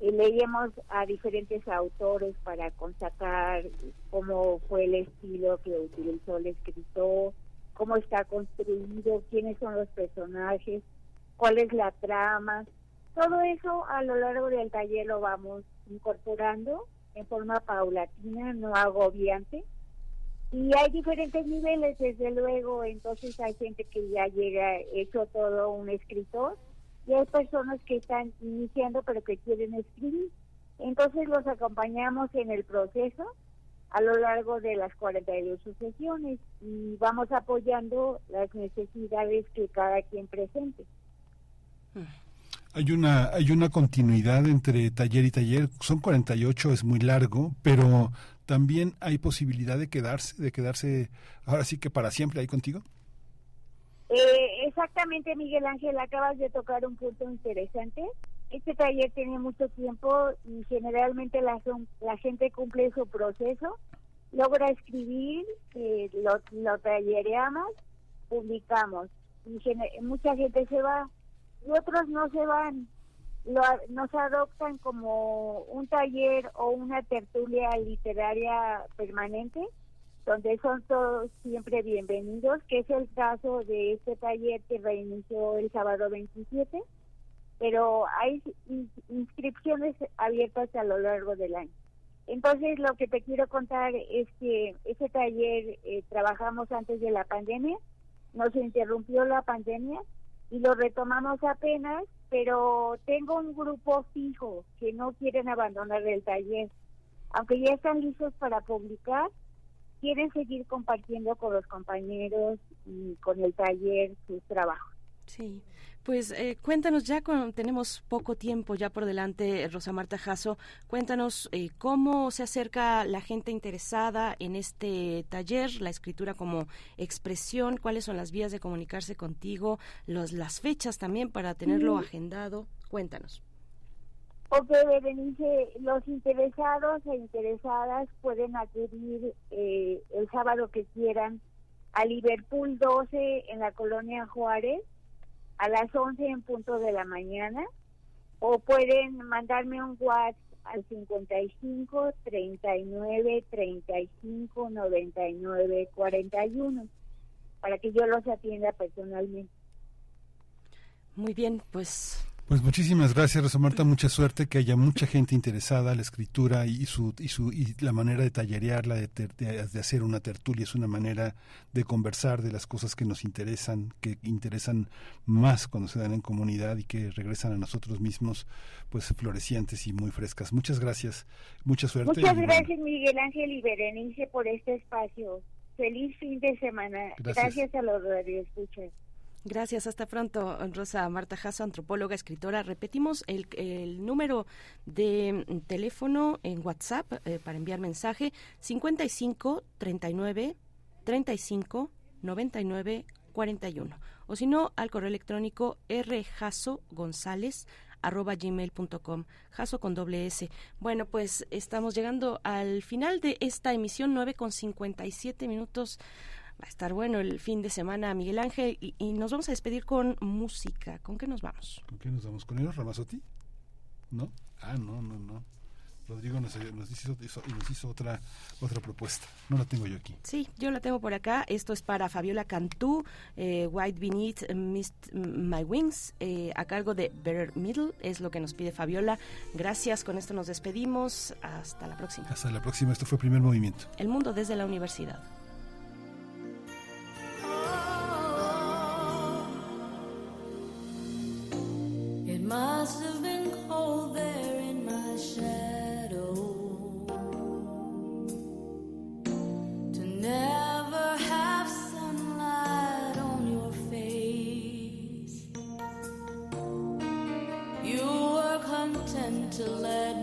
Eh, leíamos a diferentes autores para constatar cómo fue el estilo que utilizó el escritor, cómo está construido, quiénes son los personajes, cuál es la trama. Todo eso a lo largo del taller lo vamos incorporando en forma paulatina, no agobiante, y hay diferentes niveles, desde luego, entonces hay gente que ya llega hecho todo un escritor y hay personas que están iniciando pero que quieren escribir. Entonces los acompañamos en el proceso a lo largo de las 42 sesiones y vamos apoyando las necesidades que cada quien presente.
Hay una, hay una continuidad entre taller y taller. Son 48, es muy largo, pero también hay posibilidad de quedarse, de quedarse ahora sí que para siempre ahí contigo.
Eh, exactamente, Miguel Ángel, acabas de tocar un punto interesante. Este taller tiene mucho tiempo y generalmente la, la gente cumple su proceso, logra escribir, eh, lo, tallereamos, publicamos. Y mucha gente se va y otros no se van lo, nos adoptan como un taller o una tertulia literaria permanente, donde son todos siempre bienvenidos, que es el caso de este taller que reinició el sábado 27, pero hay inscripciones abiertas a lo largo del año. Entonces, lo que te quiero contar es que ese taller eh, trabajamos antes de la pandemia, nos interrumpió la pandemia y lo retomamos apenas pero tengo un grupo fijo que no quieren abandonar el taller. Aunque ya están listos para publicar, quieren seguir compartiendo con los compañeros y con el taller sus trabajos.
Sí. Pues eh, cuéntanos, ya con, tenemos poco tiempo ya por delante, Rosa Marta Jasso, cuéntanos eh, cómo se acerca la gente interesada en este taller, la escritura como expresión, cuáles son las vías de comunicarse contigo, los, las fechas también para tenerlo
Mm.
agendado. Cuéntanos.
Ok, Berenice, los interesados e interesadas pueden acudir eh, el sábado que quieran a Liverpool 12 en la colonia Juárez a las 11 en punto de la mañana o pueden mandarme un WhatsApp al 55 39 35 99 41 para que yo los atienda personalmente.
Muy bien, pues
Pues muchísimas gracias, Rosa Marta. Mucha suerte, que haya mucha gente interesada en la escritura y su y su y la manera de tallerearla, de, ter- de, de hacer una tertulia es una manera de conversar de las cosas que nos interesan, que interesan más cuando se dan en comunidad y que regresan a nosotros mismos, pues florecientes y muy frescas. Muchas gracias, mucha suerte.
Muchas
bueno,
gracias Miguel Ángel y Berenice por este espacio. Feliz fin de semana.
Gracias.
Gracias, a los radioescuchas.
Gracias, hasta pronto, Rosa Marta Jasso, antropóloga, escritora. Repetimos el, el número de mm, teléfono en WhatsApp eh, para enviar mensaje 55 39 35 99 41 o si no al correo electrónico rjasogonzález arroba gmail.com, jaso con doble S. Bueno, pues estamos llegando al final de esta emisión 9 con 57 minutos. Va a estar bueno el fin de semana, Miguel Ángel, y, y nos vamos a despedir con música. ¿Con qué nos vamos?
¿Con qué nos vamos? ¿Con Eros Ramazotti? ¿No? Ah, no, no, no. Rodrigo nos, nos hizo, hizo- nos hizo otra, otra propuesta. No la tengo yo aquí.
Sí, yo la tengo por acá. Esto es para Fabiola Cantú, eh, White Beneath Mist My Wings, eh, a cargo de Better Middle, es lo que nos pide Fabiola. Gracias, con esto nos despedimos. Hasta la próxima.
Hasta la próxima. Esto fue Primer Movimiento.
El mundo desde la universidad.
Must have been cold there in my shadow to never have sunlight on your face. You were content to let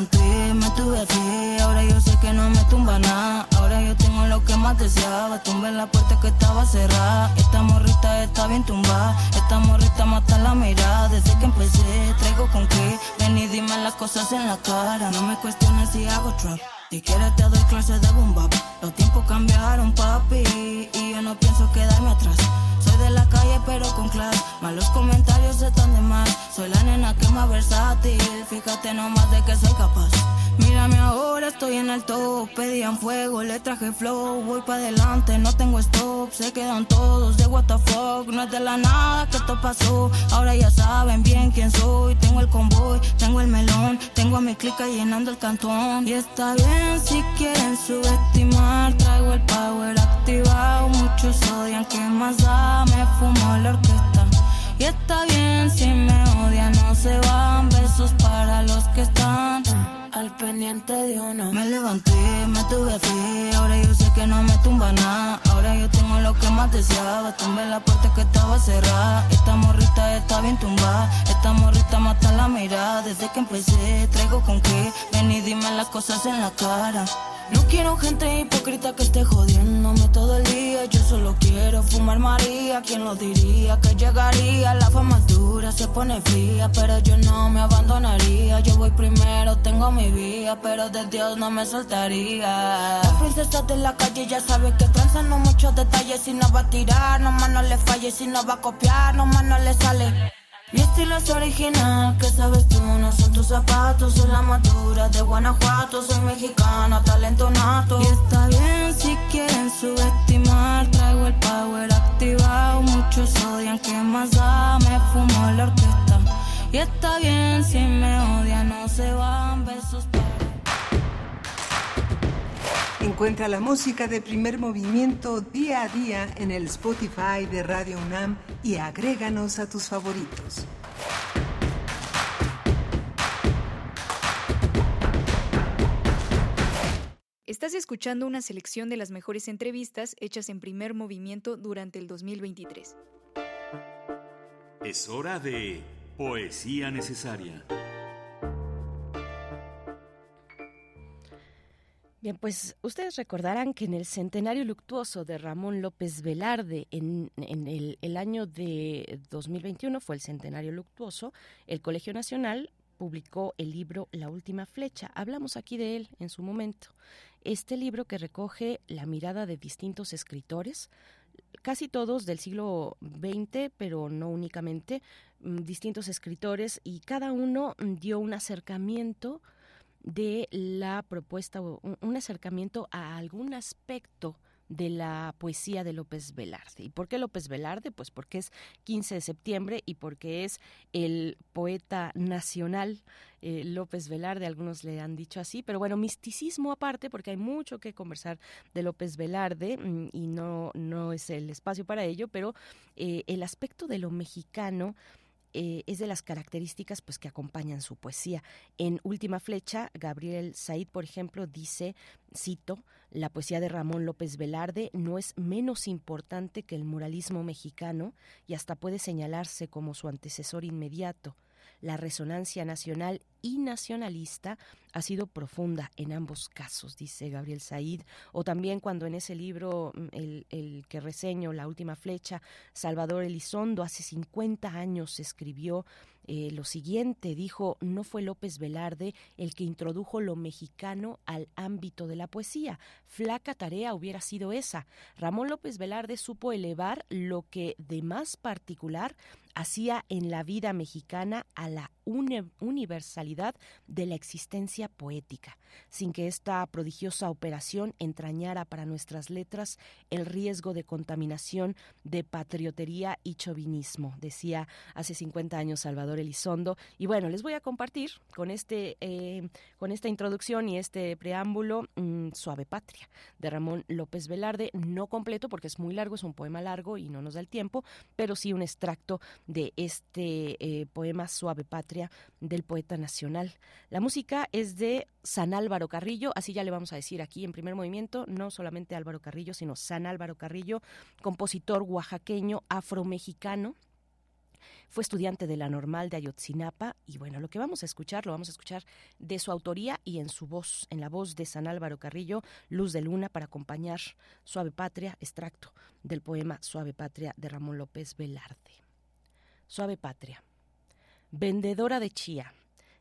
me
tuve así, ahora yo sé que no me tumba nada. Ahora yo tengo lo que más deseaba, tumbé la puerta que estaba cerrada. Esta morrita está bien tumbada, esta morrita mata la mirada. Desde que empecé, traigo con qué, ven y dime las cosas en la cara. No me cuestiones si hago trap, si quieres te doy clases de boom bap. Los tiempos cambiaron, papi, y yo no pienso quedarme atrás. De la calle pero con clase, malos comentarios están de más. Soy la nena que más versátil, fíjate nomás de que soy capaz. Mírame ahora, estoy en el top, pedían fuego, le traje flow, voy pa' adelante, no tengo stop, se quedan todos de what no es de la nada que esto pasó, ahora ya saben bien quién soy, tengo el convoy, tengo el melón, tengo a mi clica llenando el cantón, y está bien si quieren subestimar, traigo el power activado, muchos odian, que más da, me fumo la orquesta. Y está bien si me odian, no se van. Besos para los que están al pendiente de uno. Me levanté, me tuve fe. Ahora yo sé que no me tumba nada. Ahora yo tengo lo que más deseaba. Tumbé la puerta que estaba cerrada. Esta morrita está bien tumbada. Esta morrita mata la mirada. Desde que empecé, traigo con qué. Ven y dime las cosas en la cara. No quiero gente hipócrita que esté jodiéndome todo el día. Yo solo quiero fumar María. ¿Quién lo diría que llegaría? La fama es dura, se pone fría. Pero yo no me abandonaría. Yo voy primero, tengo mi Pero de Dios no me soltaría. La princesa de la calle ya sabe que transan no muchos detalles. Si no va a tirar, no más no le falle. Si no va a copiar, no más no le sale. Mi estilo es original, que sabes tú, no son tus zapatos, soy la madura de Guanajuato, soy mexicana, talento nato. Y está bien si quieren subestimar, traigo el power activado, muchos odian, que más da? Me fumo la orquesta. Y está bien si me odian, no se van besos.
Encuentra la música de primer movimiento día a día en el Spotify de Radio UNAM y agréganos a tus favoritos.
Estás escuchando una selección de las mejores entrevistas hechas en primer movimiento durante el 2023.
Es hora de Poesía Necesaria.
Bien, pues ustedes recordarán que en el centenario luctuoso de Ramón López Velarde, en, el, el, año de 2021, fue el centenario luctuoso, el Colegio Nacional publicó el libro La Última Flecha. Hablamos aquí de él en su momento. Este libro que recoge la mirada de distintos escritores, casi todos del siglo XX, pero no únicamente, distintos escritores, y cada uno dio un acercamiento de la propuesta, un acercamiento a algún aspecto de la poesía de López Velarde. ¿Y por qué López Velarde? Pues porque es 15 de septiembre y porque es el poeta nacional eh, López Velarde, algunos le han dicho así, pero bueno, misticismo aparte, porque hay mucho que conversar de López Velarde mm, y no, no es el espacio para ello, pero eh, el aspecto de lo mexicano eh, es de las características pues que acompañan su poesía. En Última Flecha, Gabriel Said, por ejemplo, dice, cito, la poesía de Ramón López Velarde no es menos importante que el muralismo mexicano y hasta puede señalarse como su antecesor inmediato la resonancia nacional y nacionalista ha sido profunda en ambos casos, dice Gabriel Said, o también cuando en ese libro, mm, el, que reseño, La Última Flecha, Salvador Elizondo hace 50 años escribió eh, lo siguiente, dijo, no fue López Velarde el que introdujo lo mexicano al ámbito de la poesía. Flaca tarea hubiera sido esa. Ramón López Velarde supo elevar lo que de más particular hacía en la vida mexicana a la universalidad de la existencia poética, sin que esta prodigiosa operación entrañara para nuestras letras el riesgo de contaminación de patriotería y chauvinismo, decía hace 50 años Salvador Elizondo. Y bueno, les voy a compartir con, este, eh, con esta introducción y este preámbulo mmm, Suave Patria de Ramón López Velarde, no completo porque es muy largo, es un poema largo y no nos da el tiempo, pero sí un extracto de este eh, poema Suave Del poeta nacional. La música es de San Álvaro Carrillo, así ya le vamos a decir aquí en primer movimiento, no solamente Álvaro Carrillo, sino San Álvaro Carrillo, compositor oaxaqueño afromexicano. Fue estudiante de la normal de Ayotzinapa y bueno, lo que vamos a escuchar lo vamos a escuchar de su autoría y en su voz, en la voz de San Álvaro Carrillo, Luz de Luna para acompañar Suave Patria, extracto del poema Suave Patria de Ramón López Velarde. Suave Patria. Vendedora de chía,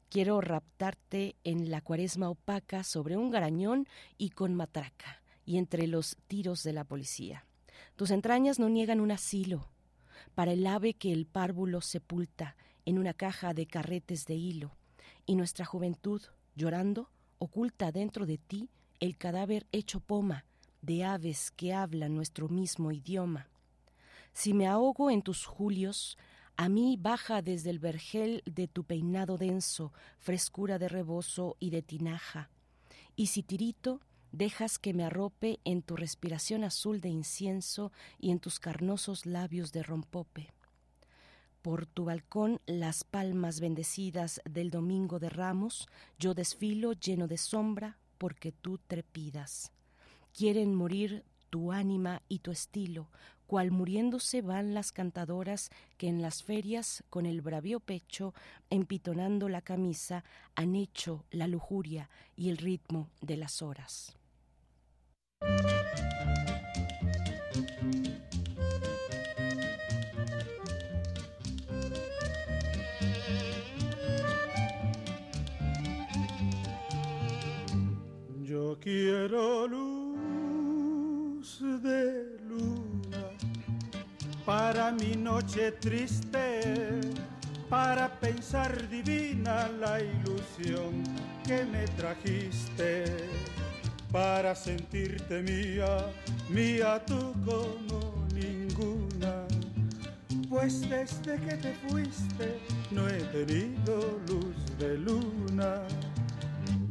quiero raptarte en la cuaresma opaca sobre un garañón y con matraca, y entre los tiros de la policía. Tus entrañas no niegan un asilo para el ave que el párvulo sepulta en una caja de carretes de hilo, y nuestra juventud, llorando, oculta dentro de ti el cadáver hecho poma de aves que hablan nuestro mismo idioma. Si me ahogo en tus julios, a mí baja desde el vergel de tu peinado denso, frescura de rebozo y de tinaja. Y si tirito, dejas que me arrope en tu respiración azul de incienso y en tus carnosos labios de rompope. Por tu balcón las palmas bendecidas del domingo de ramos, yo desfilo lleno de sombra porque tú trepidas. Quieren morir tu ánima y tu estilo, cual muriéndose van las cantadoras que en las ferias con el bravío pecho, empitonando la camisa, han hecho la lujuria y el ritmo de las horas.
Yo quiero luz para mi noche triste, para pensar divina la ilusión que me trajiste, para sentirte mía, mía tú como ninguna. Pues desde que te fuiste no he tenido luz de luna.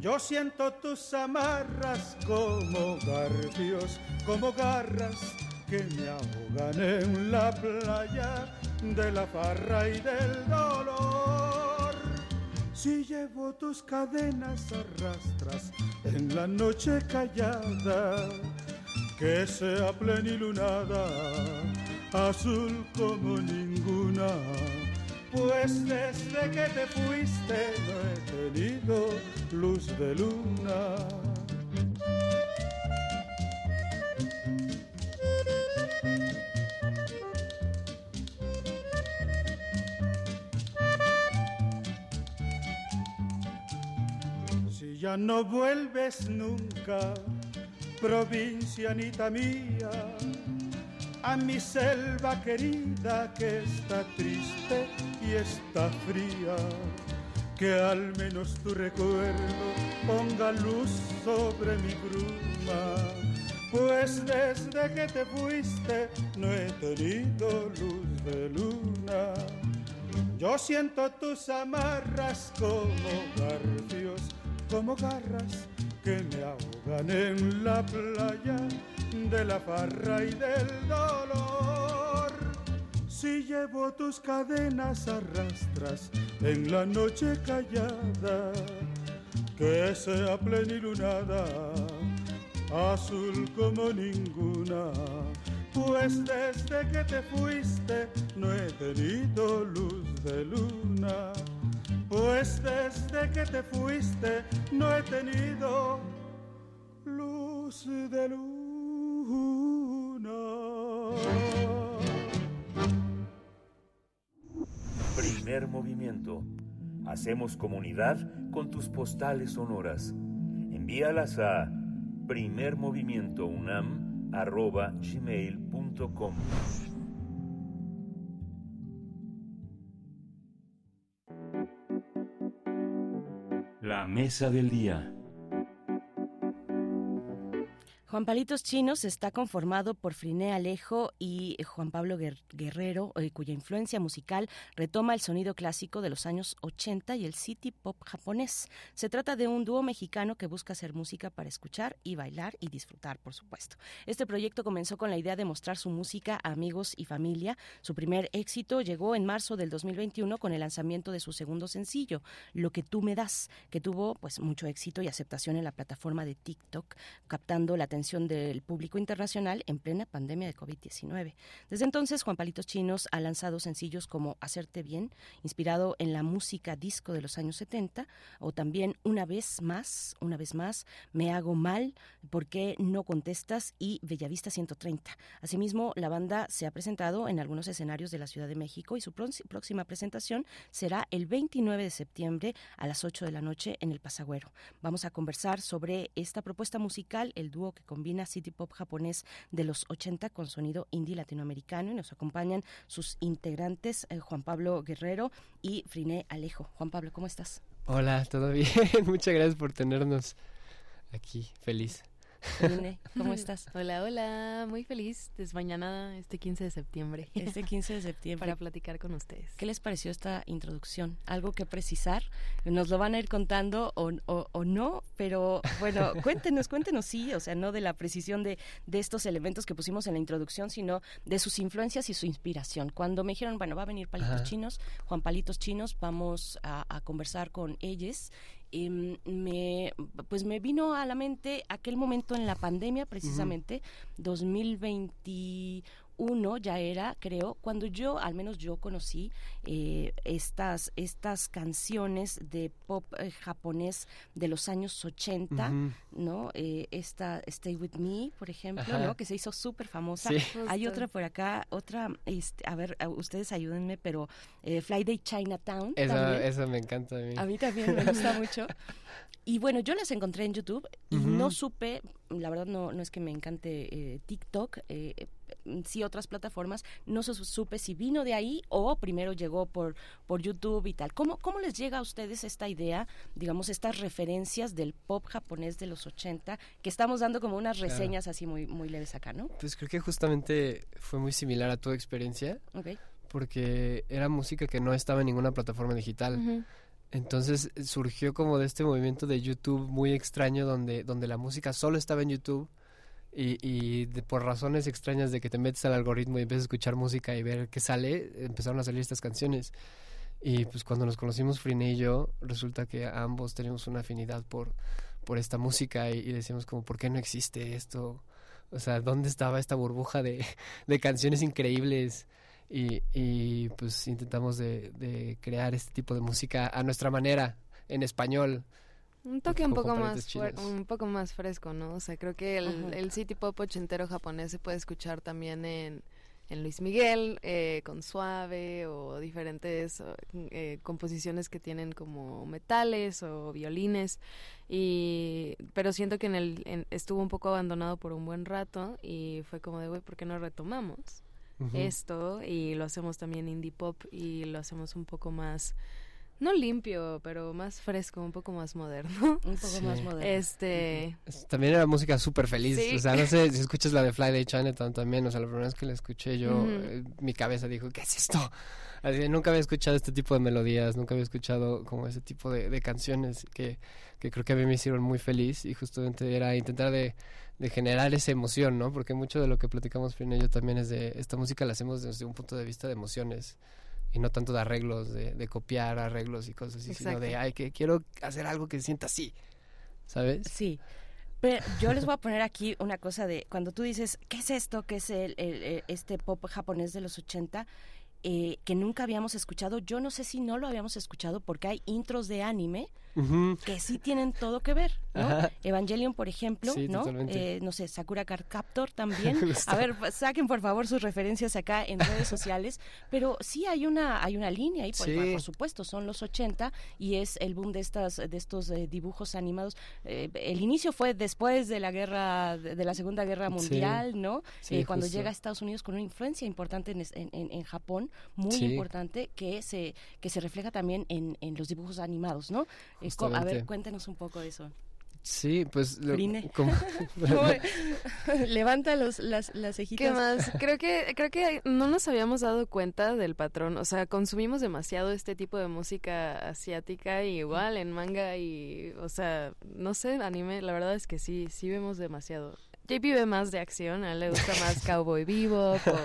Yo siento tus amarras como garfios, como garras que me ahogan en la playa de la farra y del dolor. Si llevo tus cadenas arrastras en la noche callada, que sea plenilunada, azul como ninguna. Pues desde que te fuiste no he tenido luz de luna. Ya no vuelves nunca, provincianita mía, a mi selva querida que está triste y está fría. Que al menos tu recuerdo ponga luz sobre mi bruma. Pues desde que te fuiste no he tenido luz de luna. Yo siento tus amarras como garfios, como garras que me ahogan en la playa de la farra y del dolor. Si llevo tus cadenas arrastras en la noche callada, que sea plenilunada, azul como ninguna. Pues desde que te fuiste no he tenido luz de luna. Pues desde que te fuiste no he tenido luz de luna.
Primer movimiento. Hacemos comunidad con tus postales sonoras. Envíalas a primermovimientounam.gmail.com
mesa del día.
Juan Palitos Chinos está conformado por Friné Alejo y Juan Pablo Guerrero, eh, cuya influencia musical retoma el sonido clásico de los años 80 y el city pop japonés. Se trata de un dúo mexicano que busca hacer música para escuchar y bailar y disfrutar, por supuesto. Este proyecto comenzó con la idea de mostrar su música a amigos y familia. Su primer éxito llegó en marzo del 2021 con el lanzamiento de su segundo sencillo, Lo que tú me das, que tuvo pues mucho éxito y aceptación en la plataforma de TikTok, captando la atención del público internacional en plena pandemia de COVID-19. Desde entonces, Juan Palitos Chinos ha lanzado sencillos como Hacerte Bien, inspirado en la música disco de los años 70, o también Una vez más, una vez más, Me hago mal, ¿por qué no contestas? y Bellavista 130. Asimismo, la banda se ha presentado en algunos escenarios de la Ciudad de México y su próxima presentación será el 29 de septiembre a las 8 de la noche en el Pasagüero. Vamos a conversar sobre esta propuesta musical, el dúo que combina city pop japonés de los 80 con sonido indie latinoamericano y nos acompañan sus integrantes eh, Juan Pablo Guerrero y Friné Alejo. Juan Pablo, ¿cómo estás?
Hola, ¿todo bien? Muchas gracias por tenernos aquí, feliz.
¿cómo estás?
Hola, hola, muy feliz desmañanada este 15 de septiembre.
Este 15 de septiembre.
Para platicar con ustedes.
¿Qué les pareció esta introducción? ¿Algo que precisar? Nos lo van a ir contando o, o, o no, pero bueno, cuéntenos, cuéntenos sí, o sea, no de la precisión de, de estos elementos que pusimos en la introducción, sino de sus influencias y su inspiración. Cuando me dijeron, bueno, va a venir Palitos
Ajá.
Chinos, Juan Palitos Chinos, vamos a, a conversar con ellos. Em, me, pues me vino a la mente aquel momento en la pandemia, precisamente, 2021, 2001 ya era, creo, cuando yo, al menos yo conocí eh, estas, estas canciones de pop eh, japonés de los años 80,
Ujú.
¿no? Eh, esta Stay With Me, por ejemplo,
Ajá.
¿no? Que se hizo súper famosa.
Sí.
Hay otra por acá, otra, este, a ver, ustedes ayúdenme, pero eh, Friday Chinatown.
Esa, esa me encanta a mí.
A mí también me gusta mucho. Y bueno, yo las encontré en YouTube y no supe, la verdad no, no es que me encante eh, TikTok, sí otras plataformas, no su- supe si vino de ahí o primero llegó por, por YouTube y tal. ¿Cómo, ¿Cómo les llega a ustedes esta idea, digamos, estas referencias del pop japonés de los 80, que estamos dando como unas
Claro.
reseñas así muy, muy leves acá, ¿no?
Pues creo que justamente fue muy similar a tu experiencia. Porque era música que no estaba en ninguna plataforma digital. Entonces eh, surgió como de este movimiento de YouTube muy extraño donde, donde la música solo estaba en YouTube y, y por razones extrañas de que te metes al algoritmo y empiezas a escuchar música y ver qué sale, empezaron a salir estas canciones. Y pues cuando nos conocimos Friné y yo, resulta que ambos teníamos una afinidad por, por esta música y, y decíamos como, ¿por qué no existe esto? O sea, ¿dónde estaba esta burbuja de, de canciones increíbles? Y, y pues intentamos de crear este tipo de música a nuestra manera, en español.
Un toque un poco más un poco más fresco, ¿no? O sea, creo que el, el city pop ochentero japonés se puede escuchar también en, en Luis Miguel, eh, con Suave o diferentes eh, composiciones que tienen como metales o violines. Y, pero siento que en el en- estuvo un poco abandonado por un buen rato y fue como de, güey, ¿por qué no retomamos esto? Y lo hacemos también indie pop y lo hacemos un poco más no limpio, pero más fresco, un poco más moderno.
Un poco
Sí.
más moderno.
Este,
Es- También era música súper feliz.
Sí.
O sea, no sé si escuchas la de Fly Day Chinatown también. O sea, la primera vez que la escuché yo, eh, mi cabeza dijo, ¿qué es esto? Así, nunca había escuchado este tipo de melodías, nunca había escuchado como ese tipo de, de canciones que, que creo que a mí me hicieron muy feliz y justamente era intentar de, de generar esa emoción, ¿no? Porque mucho de lo que platicamos Frina y yo también es de esta música la hacemos desde un punto de vista de emociones y no tanto de arreglos, de, de copiar arreglos y cosas así, sino de, ay, que quiero hacer algo que se sienta así, ¿sabes?
Sí. Pero yo les voy a poner aquí una cosa de cuando tú dices, ¿qué es esto? ¿Qué es el, el- el- este pop japonés de los 80? eh, que nunca habíamos escuchado. Yo no sé si no lo habíamos escuchado porque hay intros de anime Que sí tienen todo que ver, ¿no?
Ajá.
Evangelion, por ejemplo,
Sí,
¿no? Eh, no sé, Sakura Card Captor también. A ver, pues, saquen por favor sus referencias acá en redes sociales, pero sí hay una hay una línea ahí, por,
Sí.
por supuesto, son los 80 y es el boom de estas de estos eh, dibujos animados. Eh, el inicio fue después de la guerra de, de la Segunda Guerra. Mundial, ¿no?
Sí,
Eh, cuando
justo.
llega a Estados Unidos con una influencia importante en, en, en- Japón, muy importante que se que se refleja también en, en los dibujos animados, ¿no? A ver, cuéntenos un poco de eso.
Sí, pues... lo- como-
Levanta los, las, las cejitas.
¿Qué más? Creo que creo que no nos habíamos dado cuenta del patrón, o sea, consumimos demasiado este tipo de música asiática y igual en manga y, o sea, no sé, anime, la verdad es que sí, sí vemos demasiado. JP ve más de acción, a él le gusta más Cowboy Bebop o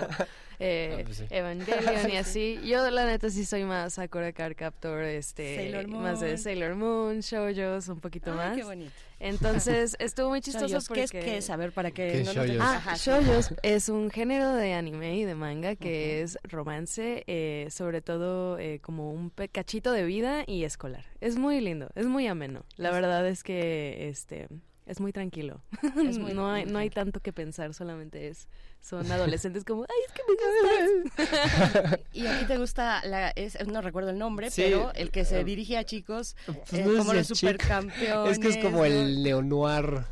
eh,
Ah, pues sí.
Evangelion y así. Yo la neta sí soy más Sakura Card Captor, este,
Sailor
más de. Sailor Moon, shoujos, un poquito
Ay,
más.
qué bonito.
Entonces, estuvo muy chistoso
Shoujos,
porque...
¿qué es- qué es? A ver, para que
¿Qué
no nos
shoujos?
Ah,
Ajá, sí.
shoujos es un género de anime y de manga que es romance, eh, sobre todo eh, como un cachito de vida y escolar. Es muy lindo, es muy ameno. La verdad es que este es muy tranquilo.
Es muy-
no hay no hay tanto que pensar, solamente es son adolescentes como, "Ay, es que me gustas."
Y a ti te gusta, la, es, no recuerdo el nombre,
Sí.
pero el que se
Eh,
dirige a chicos
Pues
eh,
no es
como los supercampeones.
Es que es como
¿no?
el neo-noir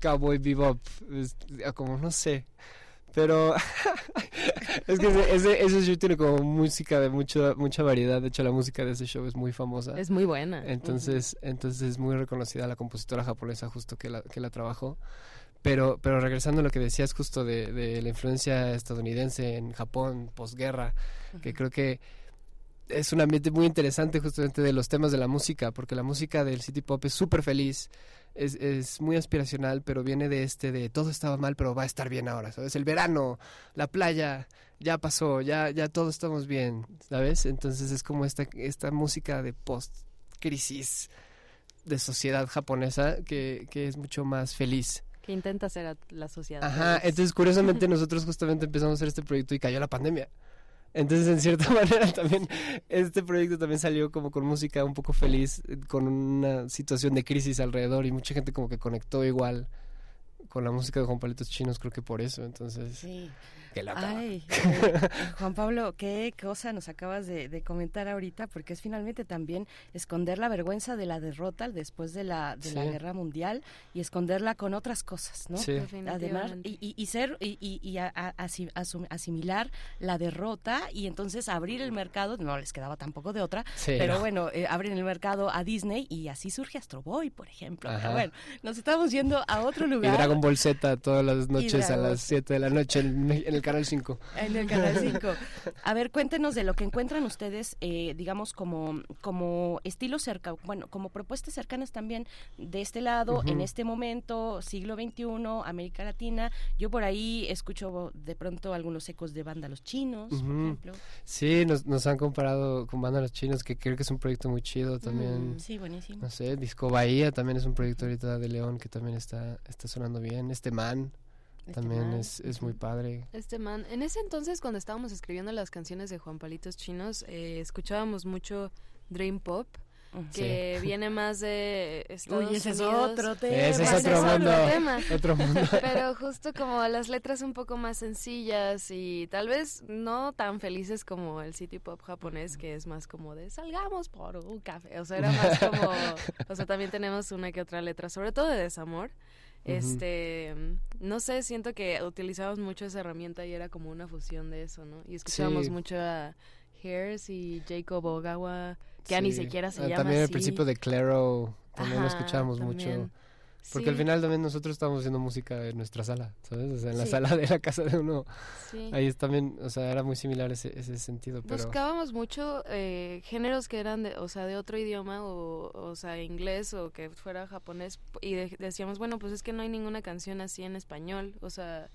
cowboy bebop, es- como no sé. Pero es que ese, show tiene como música de mucha mucha variedad. De hecho, la música de ese show es muy famosa.
Es muy buena.
Entonces, entonces es muy reconocida la compositora japonesa justo que la, que la trabajó. Pero, pero regresando a lo que decías justo de, de la influencia estadounidense en Japón, posguerra, que creo que es un ambiente muy interesante justamente de los temas de la música, porque la música del city pop es súper feliz, es, es muy aspiracional, pero viene de este de todo estaba mal, pero va a estar bien ahora, ¿sabes? El verano, la playa, ya pasó, ya, ya todos estamos bien, ¿sabes? Entonces es como esta, esta música de post-crisis de sociedad japonesa que, que es mucho más feliz
Que intenta hacer a la sociedad.
Ajá, entonces curiosamente nosotros justamente empezamos a hacer este proyecto y cayó la pandemia. Entonces, en cierta manera, también este proyecto también salió como con música un poco feliz, eh, con una situación de crisis alrededor y mucha gente como que conectó igual con la música de Juan Palitos Chinos, creo que por eso. Entonces,
Sí.
qué loca.
Ay, eh, Juan Pablo, qué cosa nos acabas de, de comentar ahorita, porque es finalmente también esconder la vergüenza de la derrota después de la, de la guerra mundial y esconderla con otras cosas, ¿no?
Sí.
Además, y, y- y ser y, y- y a- a- asum- asimilar la derrota y entonces abrir el mercado, no les quedaba tampoco de otra,
Sí,
pero
no.
bueno, eh, abren el mercado a Disney y así surge Astro Boy, por ejemplo. Pero
Ajá.
bueno, nos estamos yendo a otro
Y
lugar.
Dragon Ball Z todas las noches a las 7 de la noche en, en el canal 5.
En el Canal 5. A ver, cuéntenos de lo que encuentran ustedes, eh, digamos, como, como estilos cerca, bueno, como propuestas cercanas también de este lado, en este momento, siglo XXI, América Latina. Yo por ahí escucho de pronto algunos ecos de banda Los Chinos, por ejemplo.
Sí, nos, nos han comparado con Banda Los Chinos, que creo que es un proyecto muy chido también.
Mm, sí, buenísimo.
No sé, Disco Bahía también es un proyecto ahorita de León que también está, está sonando bien. Este man
Este
también
Man,
es, es muy padre.
Este man, en ese entonces cuando estábamos escribiendo las canciones de Juan Palitos Chinos, eh, escuchábamos mucho Dream Pop, que
Sí.
viene más de Estados
Uy, ese es
Unidos.
otro tema.
Ese es otro mundo,
tema.
otro mundo.
Pero justo como las letras un poco más sencillas y tal vez no tan felices como el city pop japonés, que es más como de salgamos por un café. O sea, era más como, o sea, también tenemos una que otra letra, sobre todo de desamor. Este, no sé, siento que utilizábamos mucho esa herramienta y era como una fusión de eso, ¿no? Y escuchábamos
Sí.
mucho a Hairs y Jacob Ogawa, que ya ni siquiera se
Ah,
llama
También al principio de Claro también lo
Ajá,
escuchábamos
también.
mucho. Porque al final también nosotros estábamos haciendo música en nuestra sala, ¿sabes? O sea, en la
Sí.
sala de la casa de uno.
Sí.
Ahí es también, o sea, era muy similar ese, ese sentido, pero...
Buscábamos mucho eh, géneros que eran, de, o sea, de otro idioma, o, o sea, inglés o que fuera japonés, y de- decíamos, bueno, pues es que no hay ninguna canción así en español, o sea,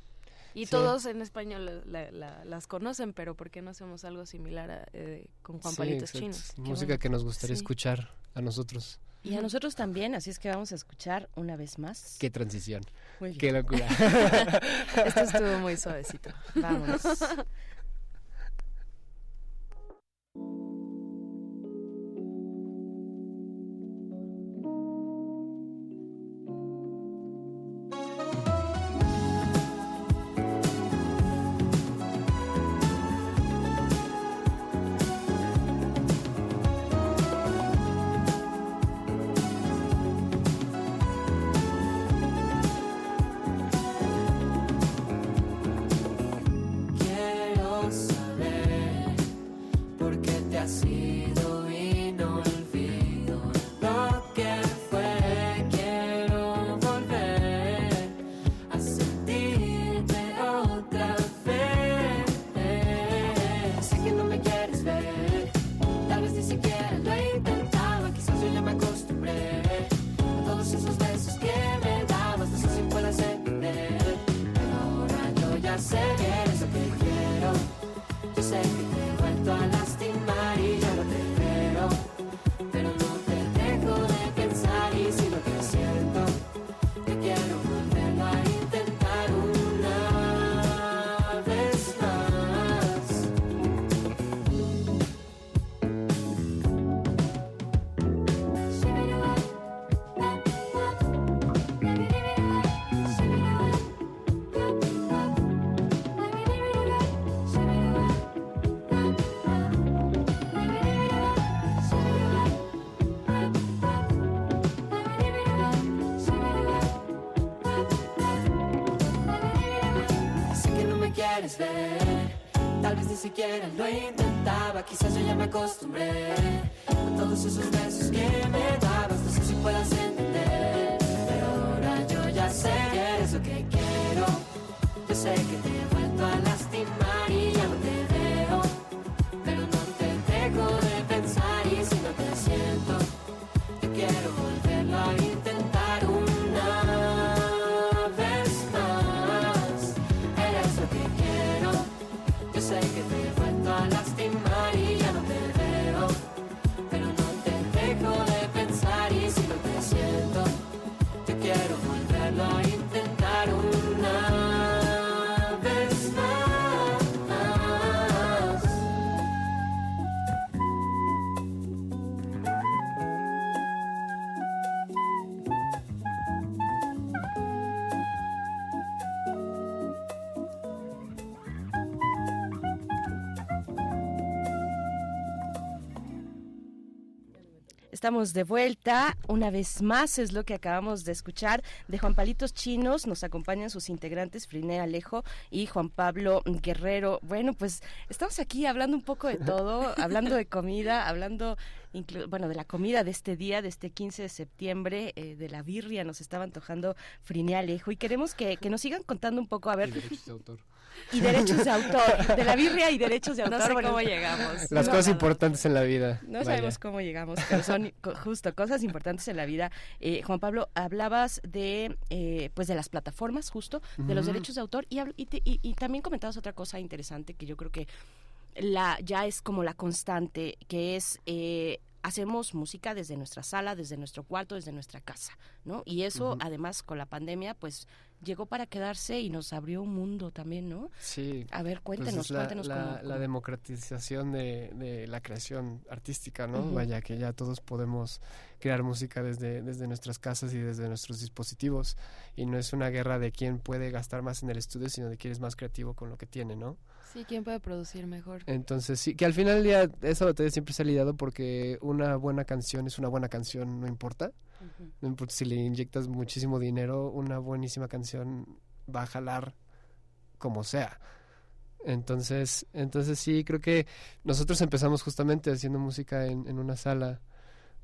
y
Sí.
todos en español la- la- las conocen, pero ¿por qué no hacemos algo similar a, eh, con Juan
Sí,
Palitos
exacto.
Chinos?
Música
bueno.
que nos gustaría
Sí.
escuchar a nosotros.
Y a nosotros también, así es que vamos a escuchar una vez más.
Qué transición.
Muy bien.
Qué locura.
Esto estuvo muy suavecito.
Vámonos.
Estamos de vuelta. Una vez más es lo que acabamos de escuchar de Juan Palitos Chinos. Nos acompañan sus integrantes Friné Alejo y Juan Pablo Guerrero. Bueno, pues estamos aquí hablando un poco de todo, hablando de comida, hablando bueno, de la comida de este día, de este 15 de septiembre, eh, de la birria, nos estaba antojando Friné Alejo y queremos que, que nos sigan contando un poco, a ver... Y derechos de autor, de la birria y derechos de autor.
No sé cómo llegamos.
Las cosas importantes en la vida.
No sabemos cómo llegamos, pero son justo cosas importantes en la vida. Eh, Juan Pablo, hablabas de, eh, pues de las plataformas, justo, de los derechos de autor y, y, y, también comentabas otra cosa interesante que yo creo que la ya es como la constante, que es eh, hacemos música desde nuestra sala, desde nuestro cuarto, desde nuestra casa, ¿no? Y eso, además, con la pandemia, pues llegó para quedarse y nos abrió un mundo también, ¿no?
Sí.
A ver,
pues
cuéntenos,
la,
cuéntenos
la, la democratización de, de, la creación artística, ¿no? Vaya, que ya todos podemos crear música desde, desde nuestras casas y desde nuestros dispositivos. Y no es una guerra de quién puede gastar más en el estudio, sino de quién es más creativo con lo que tiene, ¿no?
Sí, quién puede producir mejor.
Entonces, sí, que al final del día esa batalla siempre se ha lidiado porque una buena canción es una buena canción, no importa. No importa si le inyectas muchísimo dinero, una buenísima canción va a jalar como sea. Entonces, entonces sí, creo que nosotros empezamos justamente haciendo música en, en una sala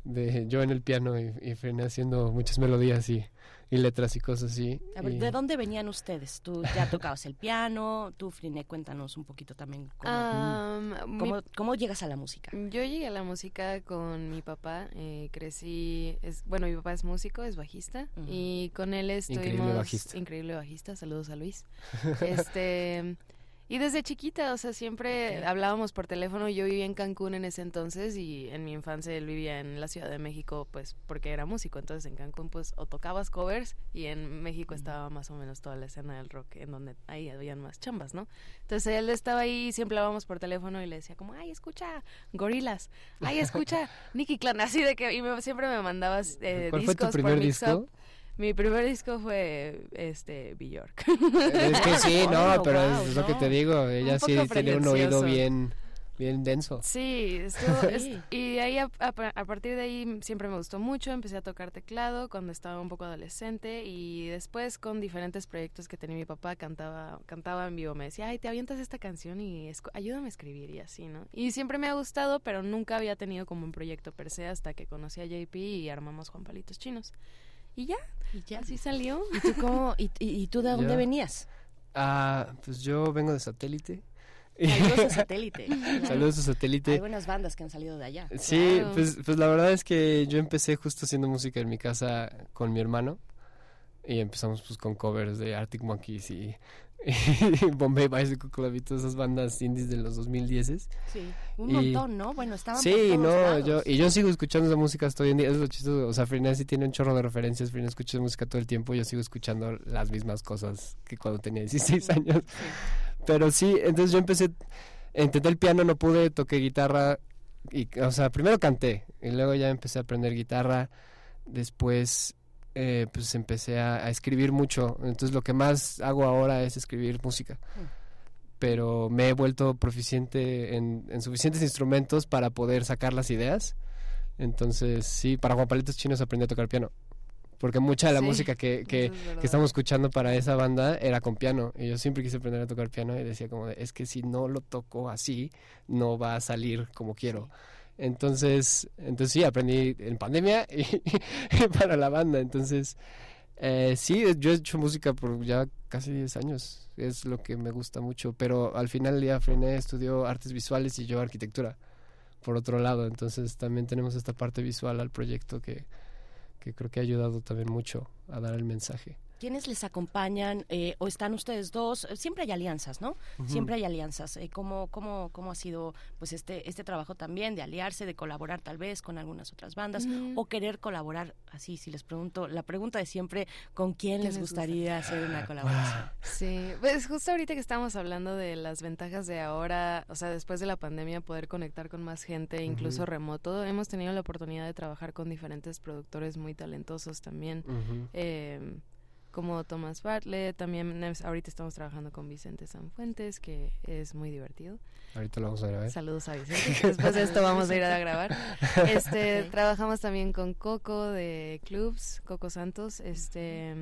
de yo en el piano y, y Frené haciendo muchas melodías y, y, letras y cosas así.
A ver, ¿de dónde venían ustedes? Tú ya tocabas el piano, tú Frené, cuéntanos un poquito también cómo, cómo, cómo, llegas a la música.
Yo llegué a la música con mi papá, eh, crecí, es, bueno, mi papá es músico, es bajista uh -huh. y con él estuvimos...
Increíble bajista.
Increíble bajista, saludos a Luis. este... Y desde chiquita, o sea, siempre okay. hablábamos por teléfono. Yo vivía en Cancún en ese entonces y en mi infancia él vivía en la Ciudad de México, pues porque era músico. Entonces en Cancún, pues o tocabas covers y en México estaba más o menos toda la escena del rock, en donde ahí habían más chambas, ¿no? Entonces él estaba ahí y siempre hablábamos por teléfono y le decía como, ay, escucha Gorilas, ay, escucha Nicky Clan, así de que y me, siempre me mandabas eh,
¿Cuál
discos
fue tu primer
por
disco?
Mi primer disco fue este Bjork.
Es que sí, no, pero
wow,
es lo
no.
que te digo, ella
Un
sí tiene un oído bien bien denso.
Sí, estuvo- es- y de ahí a, a- a partir de ahí siempre me gustó mucho, empecé a tocar teclado cuando estaba un poco adolescente y después con diferentes proyectos que tenía mi papá cantaba cantaba en vivo, me decía, "Ay, te avientas esta canción y ayúdame a escribir" y así, ¿no? Y siempre me ha gustado, pero nunca había tenido como un proyecto per se hasta que conocí a JP y armamos Juan Palitos Chinos. Y ya,
y ya
así salió.
¿Y tú cómo y, y- y tú de dónde venías?
Ah, pues yo vengo de satélite.
Saludos a satélite.
Saludos a satélite.
Hay buenas bandas que han salido de allá.
Sí,
Claro.
pues, pues la verdad es que yo empecé justo haciendo música en mi casa con mi hermano y empezamos pues con covers de Arctic Monkeys y Bombay Bicycle Club y todas esas bandas indies de los 2010
Sí, un
Y-
montón, ¿no? Bueno, estaban por
Sí,
todos
no,
lados.
yo, y yo sigo escuchando esa música hasta hoy en día, es lo chistoso, o sea, Frina sí tiene un chorro de referencias, Frina escucha música todo el tiempo, yo sigo escuchando las mismas cosas que cuando tenía 16 años, pero sí, entonces yo empecé, intenté el piano, no pude, toqué guitarra, y, o sea, primero canté, y luego ya empecé a aprender guitarra, después eh, pues empecé a, a escribir mucho, entonces lo que más hago ahora es escribir música pero me he vuelto proficiente en, en suficientes instrumentos para poder sacar las ideas. Entonces, sí, para Juan Chinos aprendí a tocar piano. Porque mucha de la
Sí,
música que, que,
es
estamos escuchando para esa banda era con piano. Y yo siempre quise aprender a tocar piano y decía como, de, es que si no lo toco así, no va a salir como quiero. Entonces, entonces sí, aprendí en pandemia y, para la banda. Entonces, eh, sí, yo he hecho música por ya casi 10 años, es lo que me gusta mucho, pero al final día Frené estudió artes visuales y yo arquitectura, por otro lado, entonces también tenemos esta parte visual al proyecto que, que creo que ha ayudado también mucho a dar el mensaje.
¿Quiénes les acompañan eh, o están ustedes dos? Eh, Siempre hay alianzas, ¿no? Siempre hay alianzas. Eh, ¿cómo, cómo, ¿Cómo ha sido pues este, este trabajo también de aliarse, de colaborar tal vez con algunas otras bandas
Mm.
o querer colaborar así? Si les pregunto, la pregunta de siempre, ¿con quién
¿Quién
les gustaría hacer una colaboración?
Sí, pues justo ahorita que estamos hablando de las ventajas de ahora, o sea, después de la pandemia, poder conectar con más gente, incluso remoto, hemos tenido la oportunidad de trabajar con diferentes productores muy talentosos también. Eh, como Thomas Bartlett. También es- ahorita estamos trabajando con Vicente Sanfuentes, que es muy divertido.
Ahorita lo vamos a ver.
Saludos a Vicente. Después de esto vamos a ir a grabar. Este, trabajamos también con Coco de Clubs, Coco Santos, este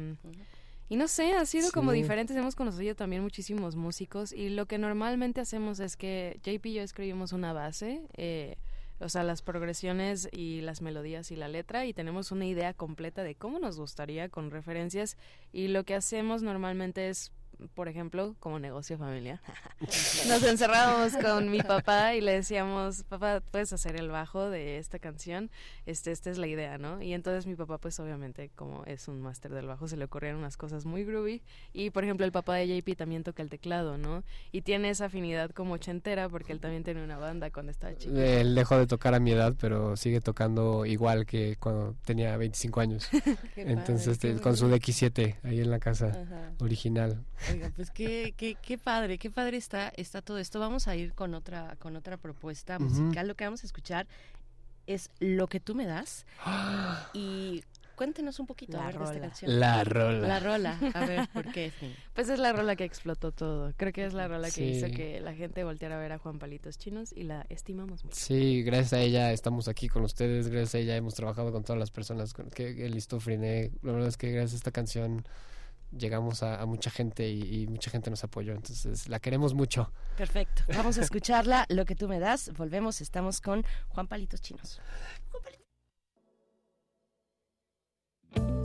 y no sé, ha sido como diferentes, hemos conocido también muchísimos músicos y lo que normalmente hacemos es que JP y yo escribimos una base, eh, o sea, las progresiones y las melodías y la letra y tenemos una idea completa de cómo nos gustaría con referencias y lo que hacemos normalmente es por ejemplo, como negocio familiar. Nos encerrábamos con mi papá y le decíamos, papá, puedes hacer el bajo de esta canción, este, esta es la idea, ¿no? Y entonces mi papá, pues obviamente, como es un máster del bajo, se le ocurrieron unas cosas muy groovy. Y por ejemplo, el papá de JP también toca el teclado, ¿no? Y tiene esa afinidad como ochentera porque él también tiene una banda cuando estaba chico.
Él dejó de tocar a mi edad, pero sigue tocando igual que cuando tenía 25 años. Entonces,
padre,
este, con su
bonito.
DX7 ahí en la casa
Ajá.
original.
Oiga, pues qué, qué, qué padre, qué padre está, está todo esto. Vamos a ir con otra, con otra propuesta
Ujú.
musical. Lo que vamos a escuchar es Lo que tú me das. Y cuéntenos un poquito a
La
ver, de esta
rola.
canción.
La rola.
La rola. A ver, ¿por qué? Efraín?
Pues es la rola que explotó todo. Creo que es la rola que
Sí.
hizo que la gente volteara a ver a Juan Palitos Chinos y la estimamos mucho.
Sí, gracias a ella estamos aquí con ustedes, gracias a ella hemos trabajado con todas las personas con que que listó Friné. La verdad es que gracias a esta canción llegamos a, a mucha gente y, y mucha gente nos apoyó, entonces la queremos mucho.
Perfecto. Vamos a escucharla. Lo que tú me das. Volvemos. Estamos con Juan Palitos Chinos.
Piensa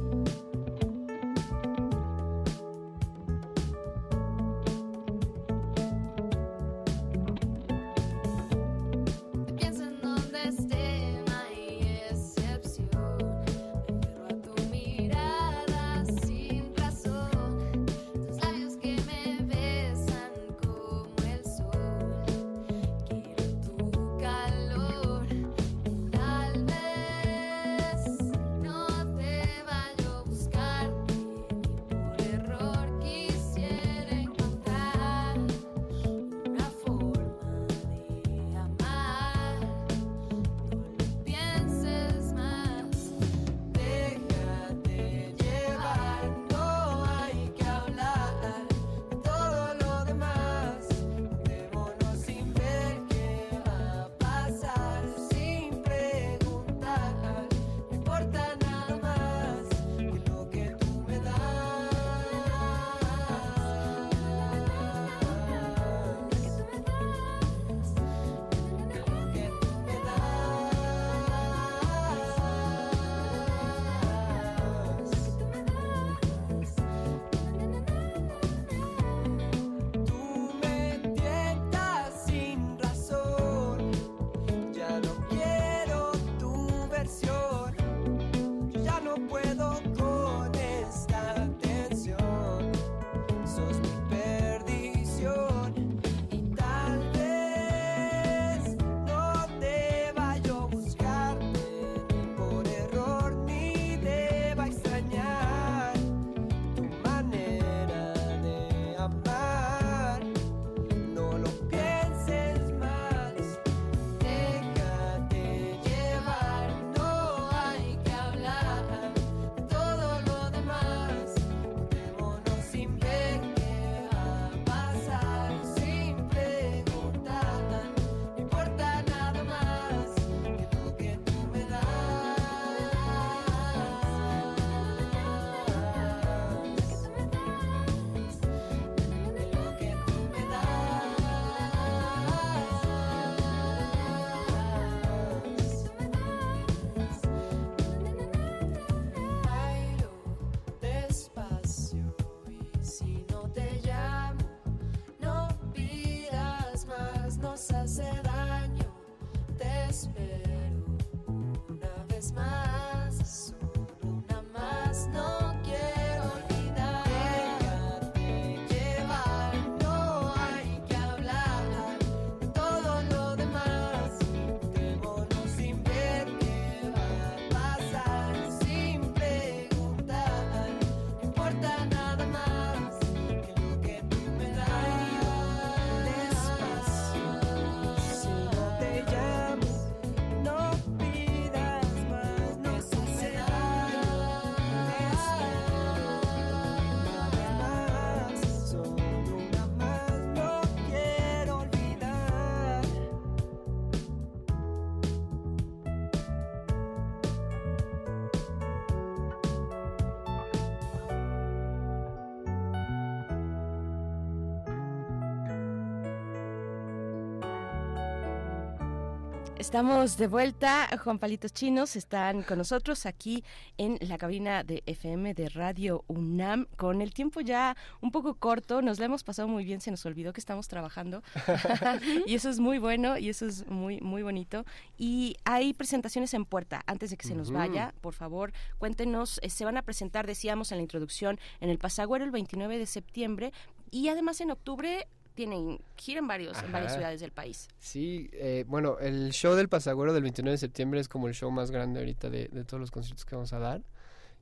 Estamos de vuelta, Juan Palitos Chinos están con nosotros aquí en la cabina de FM de Radio UNAM. Con el tiempo ya un poco corto, nos la hemos pasado muy bien, se nos olvidó que estamos trabajando y eso es muy bueno y eso es muy muy bonito. Y hay presentaciones en puerta. Antes de que se nos vaya, por favor, cuéntenos, eh, se van a presentar, decíamos en la introducción, en el Pasagüero el 29 de septiembre y además en octubre tienen gira en varios en varias ciudades del país.
Sí, eh, bueno, el show del Pasagüero del 29 de septiembre es como el show más grande ahorita de, de todos los conciertos que vamos a dar.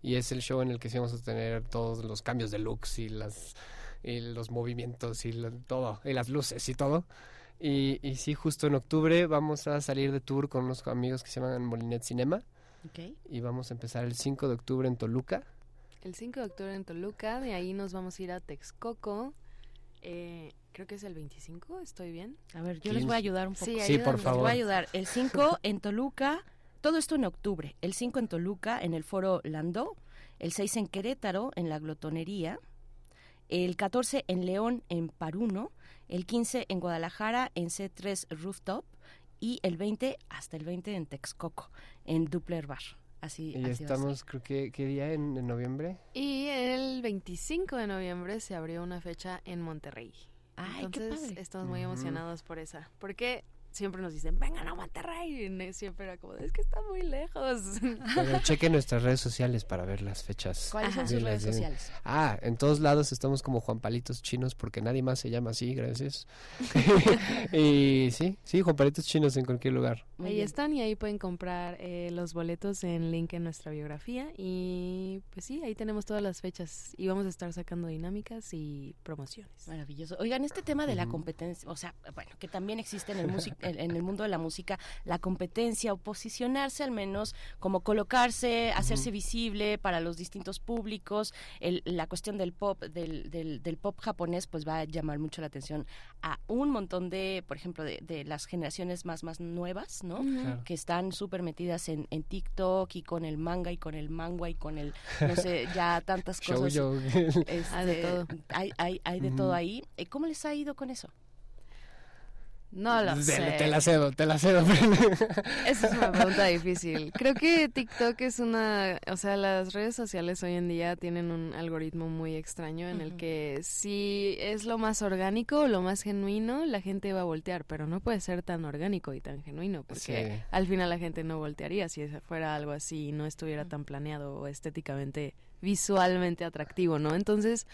Y es el show en el que sí vamos a tener todos los cambios de looks y, las, y los movimientos y lo- todo, y las luces y todo. Y, y sí, justo en octubre vamos a salir de tour con unos amigos que se llaman Molinet Cinema.
Ok.
Y vamos a empezar el 5 de octubre en Toluca.
El 5 de octubre en Toluca, de ahí nos vamos a ir a Texcoco. Eh, creo que es el 25, ¿estoy bien?
A ver, yo les voy a ayudar un poco.
Sí,
Sí, por
ayúdanos.
Les voy a ayudar. El 5 en Toluca, todo esto en octubre. El 5 en Toluca, en el foro Landó. El 6 en Querétaro, en la Glotonería. El 14 en León, en Paruno. El 15 en Guadalajara, en C3 Rooftop. Y el 20, hasta el 20 en Texcoco, en Doppler Bar. Así,
Y
así
estamos, creo que, ¿qué día? ¿En, en noviembre?
Y el 25 de noviembre se abrió una fecha en Monterrey.
Ay, qué
Entonces
padre.
estamos muy emocionados por esa. Porque siempre nos dicen, vengan a Monterrey. Y siempre era como, es que está muy lejos.
Pero chequen nuestras redes sociales para ver las fechas.
¿Cuáles son sus redes
de-
sociales?
Ah, en todos lados estamos como Juan Palitos Chinos porque nadie más se llama así, gracias. y sí, sí, Juan Palitos Chinos en cualquier lugar.
Muy
ahí
bien.
están y ahí pueden comprar eh, los boletos en link en nuestra biografía. Y pues sí, ahí tenemos todas las fechas. Y vamos a estar sacando dinámicas y promociones.
Maravilloso. Oigan, este tema de la competencia, o sea, bueno, que también existe en el, music- en, en el mundo de la música, la competencia o posicionarse al menos, como colocarse, hacerse visible para los distintos públicos, el- la cuestión del pop, del, del, del pop japonés, pues va a llamar mucho la atención a un montón de, por ejemplo, de, de las generaciones más, más nuevas, ¿no?
Claro.
Que están súper metidas en, en TikTok y con el manga y con el manga y con el, no sé, ya tantas cosas.
Shoujo.
Este,
Hay de todo.
Hay, hay, hay de todo ahí. Eh, ¿Cómo les ha ido con eso?
No lo
Te-
sé.
Te la cedo, te la cedo.
Esa es una pregunta difícil. Creo que TikTok es una, o sea, las redes sociales hoy en día tienen un algoritmo muy extraño en el que si es lo más orgánico, lo más genuino, la gente va a voltear, pero no puede ser tan orgánico y tan genuino, porque
Sí.
al final la gente no voltearía si fuera algo así y no estuviera tan planeado o estéticamente, visualmente atractivo, ¿no? Entonces,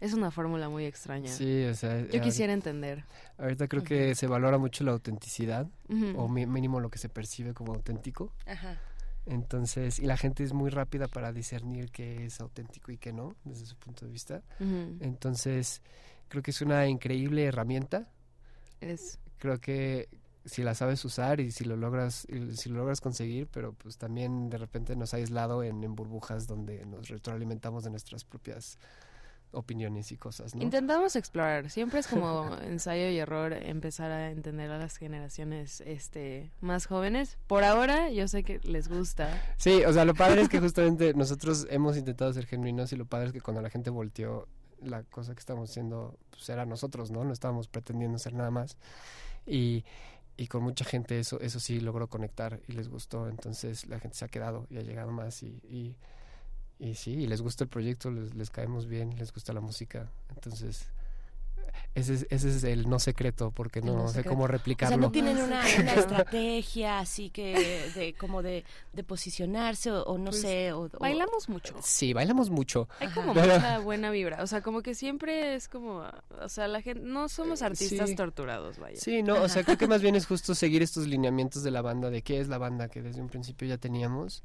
es una fórmula muy extraña.
Sí, o sea,
Yo
ahor-
quisiera entender.
Ahorita creo que se valora mucho la autenticidad, o mínimo lo que se percibe como auténtico.
Ajá.
Entonces, y la gente es muy rápida para discernir qué es auténtico y qué no, desde su punto de vista.
Ujú.
Entonces, creo que es una increíble herramienta.
Es
Creo que si la sabes usar y si lo logras, si lo logras conseguir, pero pues también de repente nos ha aislado en, en burbujas donde nos retroalimentamos de nuestras propias opiniones y cosas, ¿no?
Intentamos explorar, siempre es como ensayo y error empezar a entender a las generaciones este más jóvenes. Por ahora yo sé que les gusta.
Sí, o sea, lo padre es que justamente nosotros hemos intentado ser genuinos y lo padre es que cuando la gente volteó, la cosa que estábamos haciendo pues, era nosotros, ¿no? No estábamos pretendiendo ser nada más. Y, y con mucha gente eso, eso sí logró conectar y les gustó, entonces la gente se ha quedado y ha llegado más y, y, y sí, y les gusta el proyecto, les, les caemos bien, les gusta la música, entonces ese es, ese es el no secreto porque no,
no
sé cómo
O sea,
replicarlo.
no tienen una, una estrategia así que de como de, de posicionarse o, o no
Pues,
sé. O, o-
Bailamos mucho.
Sí, bailamos mucho.
Hay como
Pero-
mucha buena vibra, o sea, como que siempre es como, o sea, la gente no somos artistas
sí.
torturados, vaya.
Sí, no, o sea, creo que más bien es justo seguir estos lineamientos de la banda, de qué es la banda que desde un principio ya teníamos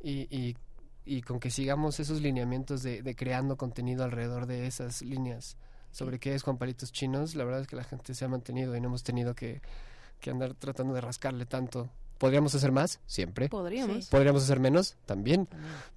y, y, y con que sigamos esos lineamientos de, de creando contenido alrededor de esas líneas sobre qué es Juan Palitos Chinos, la verdad es que la gente se ha mantenido y no hemos tenido que, que andar tratando de rascarle tanto. ¿Podríamos hacer más? Siempre.
Podríamos.
¿Podríamos hacer menos? También.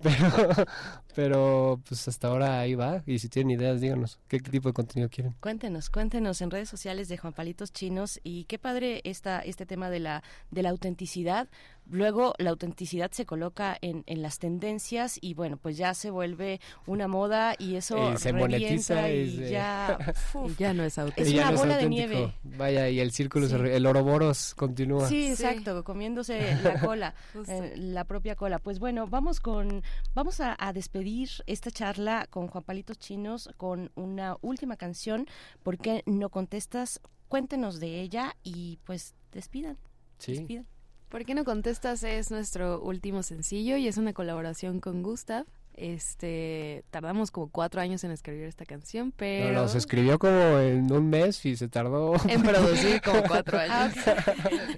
Pero, pero pues hasta ahora ahí va. Y si tienen ideas, díganos qué tipo de contenido quieren.
Cuéntenos, cuéntenos en redes sociales de Juan Palitos Chinos y qué padre esta, este tema de la, de la autenticidad. Luego la autenticidad se coloca en, en las tendencias y bueno, pues ya se vuelve una moda y eso
Eh, se
revienta
monetiza
y ya,
Y ya no es auténtico.
es
Y ya
una
no es
bola de
auténtico.
nieve.
Vaya, y el círculo, se
Sí.
re- el Ouroboros continúa.
Sí, exacto, comiéndose la cola, eh, la propia cola. Pues bueno, vamos con, vamos a, a despedir esta charla con Juan Palitos Chinos con una última canción. ¿Por qué no contestas? Cuéntenos de ella y pues despidan.
Sí.
despidan.
¿Por qué no contestas? Es nuestro último sencillo y es una colaboración con Gustav. Este, tardamos como cuatro años en escribir esta canción,
No,
pero
Los escribió como en un mes y se tardó.
en producir como cuatro
Ah,
años.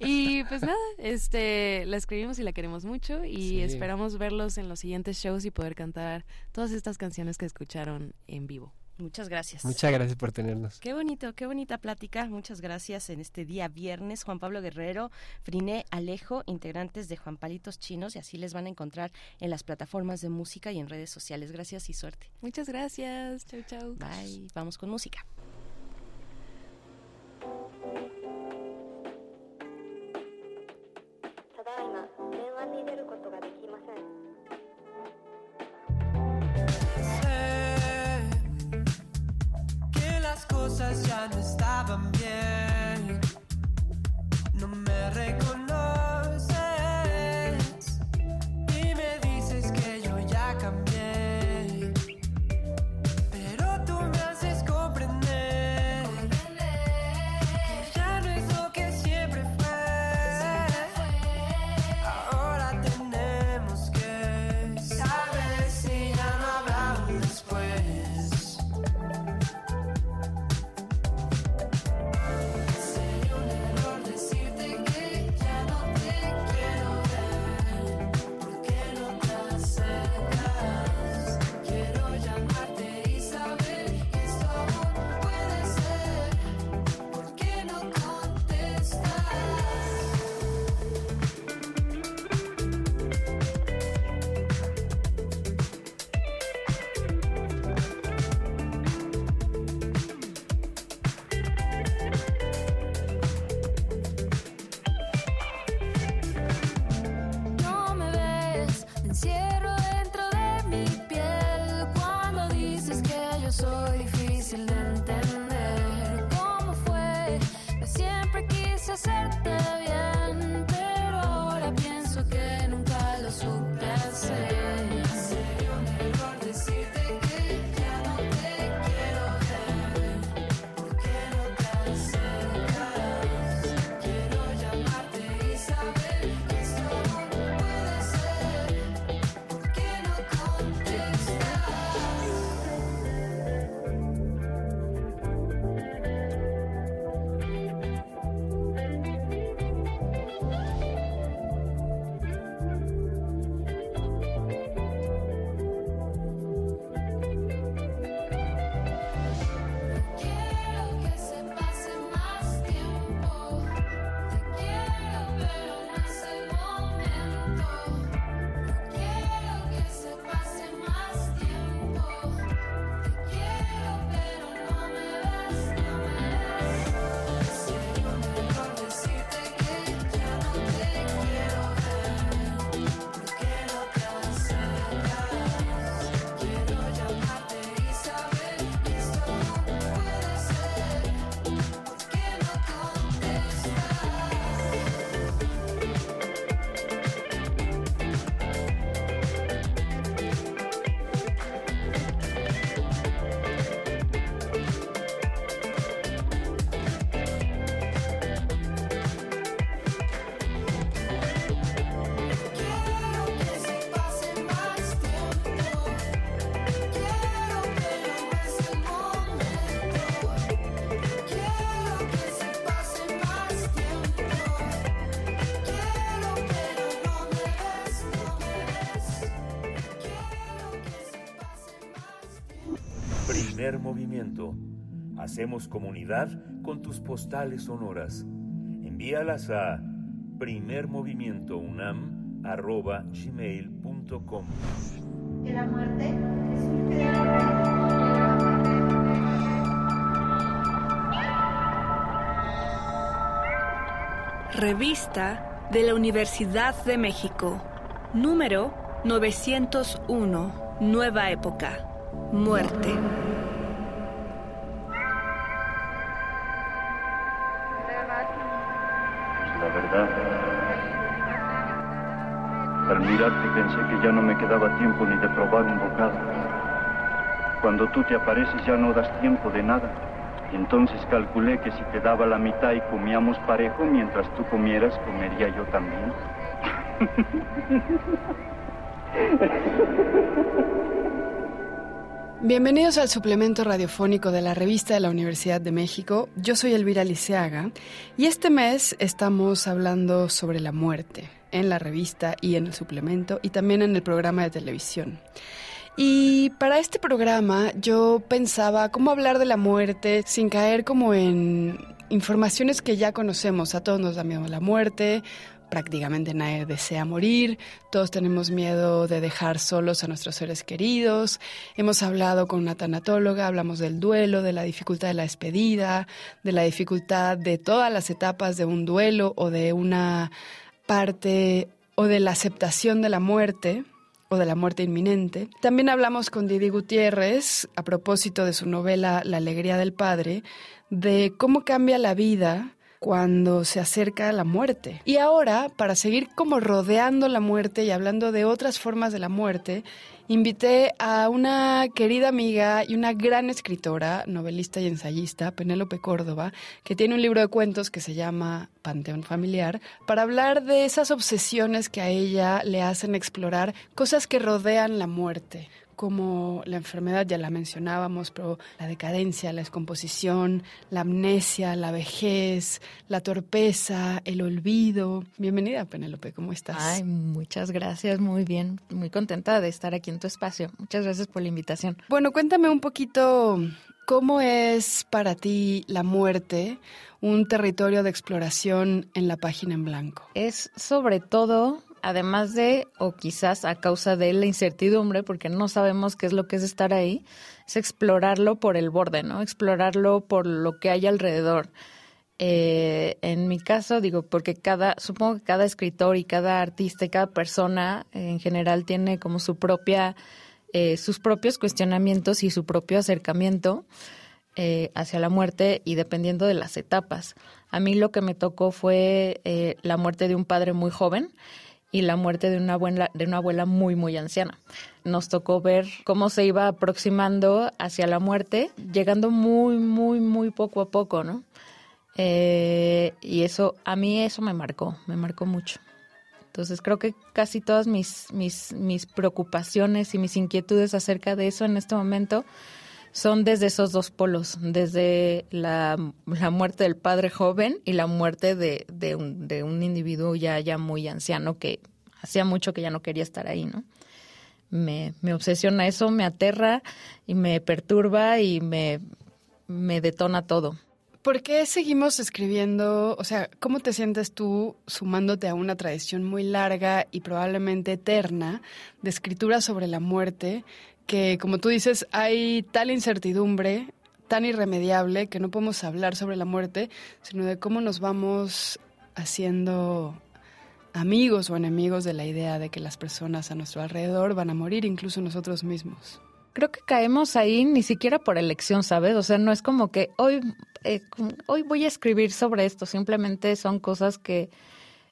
y pues nada, este, la escribimos y la queremos mucho y
Sí.
esperamos verlos en los siguientes shows y poder cantar todas estas canciones que escucharon en vivo.
Muchas gracias.
Muchas gracias por tenernos.
Qué bonito, qué bonita plática. Muchas gracias en este día viernes. Juan Pablo Guerrero, Friné Alejo, integrantes de Juan Palitos Chinos, y así les van a encontrar en las plataformas de música y en redes sociales. Gracias y suerte.
Muchas gracias. Chau, chau.
Bye. Vamos con música.
Las cosas ya no estaban bien.
Hacemos comunidad con tus postales sonoras. Envíalas a primermovimientounam.gmail.com
Que la muerte es un
Revista
de la Universidad de México. Número 901. Nueva época. Muerte.
Ya no me quedaba tiempo ni de probar un bocado. Cuando tú te apareces ya no das tiempo de nada. Entonces calculé que si te daba la mitad y comíamos parejo, mientras tú comieras, comería yo también.
Bienvenidos al suplemento radiofónico de la revista de la Universidad de México. Yo soy Elvira Liceaga y este mes estamos hablando sobre la muerte en la revista y en el suplemento y también en el programa de televisión. Y para este programa yo pensaba cómo hablar de la muerte sin caer como en informaciones que ya conocemos. A todos nos da miedo la muerte, prácticamente nadie desea morir, todos tenemos miedo de dejar solos a nuestros seres queridos. Hemos hablado con una tanatóloga, hablamos del duelo, de la dificultad de la despedida, de la dificultad de todas las etapas de un duelo o de una parte o de la aceptación de la muerte o de la muerte inminente. También hablamos con Didi Gutiérrez a propósito de su novela La alegría del padre, de cómo cambia la vida cuando se acerca la muerte. Y ahora, para seguir como rodeando la muerte y hablando de otras formas de la muerte, invité a una querida amiga y una gran escritora, novelista y ensayista, Penélope Córdoba, que tiene un libro de cuentos que se llama Panteón Familiar, para hablar de esas obsesiones que a ella le hacen explorar cosas que rodean la muerte como la enfermedad, ya la mencionábamos, pero la decadencia, la descomposición, la amnesia, la vejez, la torpeza, el olvido. Bienvenida, Penélope, ¿cómo estás?
Ay, muchas gracias, muy bien, muy contenta de estar aquí en tu espacio. Muchas gracias por la invitación.
Bueno, cuéntame un poquito cómo es para ti la muerte un territorio de exploración en la página en blanco.
Es sobre todo además de, o quizás a causa de la incertidumbre, porque no sabemos qué es lo que es estar ahí, es explorarlo por el borde, ¿no? Explorarlo por lo que hay alrededor. Eh, en mi caso, digo, porque cada, supongo que cada escritor y cada artista y cada persona en general tiene como su propia, eh, sus propios cuestionamientos y su propio acercamiento eh, hacia la muerte y dependiendo de las etapas. A mí lo que me tocó fue eh, la muerte de un padre muy joven y la muerte de una abuela, de una abuela muy, muy anciana. Nos tocó ver cómo se iba aproximando hacia la muerte, llegando muy, muy, muy poco a poco, ¿no? Eh, y eso, a mí eso me marcó, me marcó mucho. Entonces creo que casi todas mis, mis, mis preocupaciones y mis inquietudes acerca de eso en este momento son desde esos dos polos, desde la, muerte del padre joven y la muerte de, de un individuo ya, ya muy anciano que hacía mucho que ya no quería estar ahí, ¿no? Me, me obsesiona eso, me aterra y me perturba y me, me detona todo.
¿Por qué seguimos escribiendo? O sea, ¿cómo te sientes tú sumándote a una tradición muy larga y probablemente eterna de escritura sobre la muerte? Que, como tú dices, hay tal incertidumbre, tan irremediable, que no podemos hablar sobre la muerte, sino de cómo nos vamos haciendo amigos o enemigos de la idea de que las personas a nuestro alrededor van a morir, incluso nosotros mismos
creo que caemos ahí ni siquiera por elección, ¿sabes? O sea, no es como que hoy, eh, hoy voy a escribir sobre esto, simplemente son cosas que,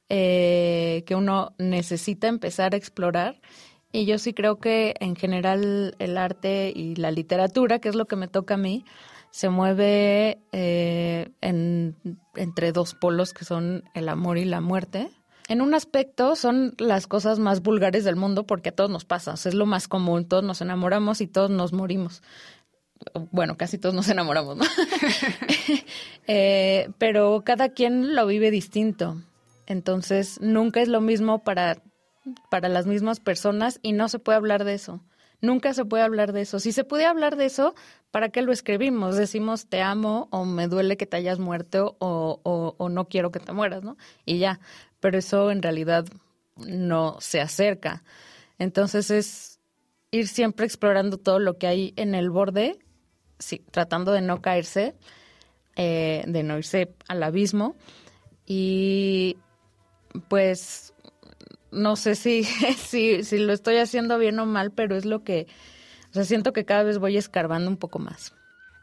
eh, que uno necesita empezar a explorar. Y yo sí creo que en general el arte y la literatura, que es lo que me toca a mí, se mueve eh, en, entre dos polos que son el amor y la muerte en un aspecto son las cosas más vulgares del mundo porque a todos nos pasa, o sea, es lo más común, todos nos enamoramos y todos nos morimos. Bueno, casi todos nos enamoramos, ¿no? eh, pero cada quien lo vive distinto. Entonces, nunca es lo mismo para, para las mismas personas y no se puede hablar de eso. Nunca se puede hablar de eso. Si se puede hablar de eso, ¿para qué lo escribimos? Decimos te amo o me duele que te hayas muerto o, o, o no quiero que te mueras, ¿no? Y ya pero eso en realidad no se acerca. Entonces es ir siempre explorando todo lo que hay en el borde, sí, tratando de no caerse, eh, de no irse al abismo y pues no sé si, si, si lo estoy haciendo bien o mal, pero es lo que, o sea, siento que cada vez voy escarbando un poco más.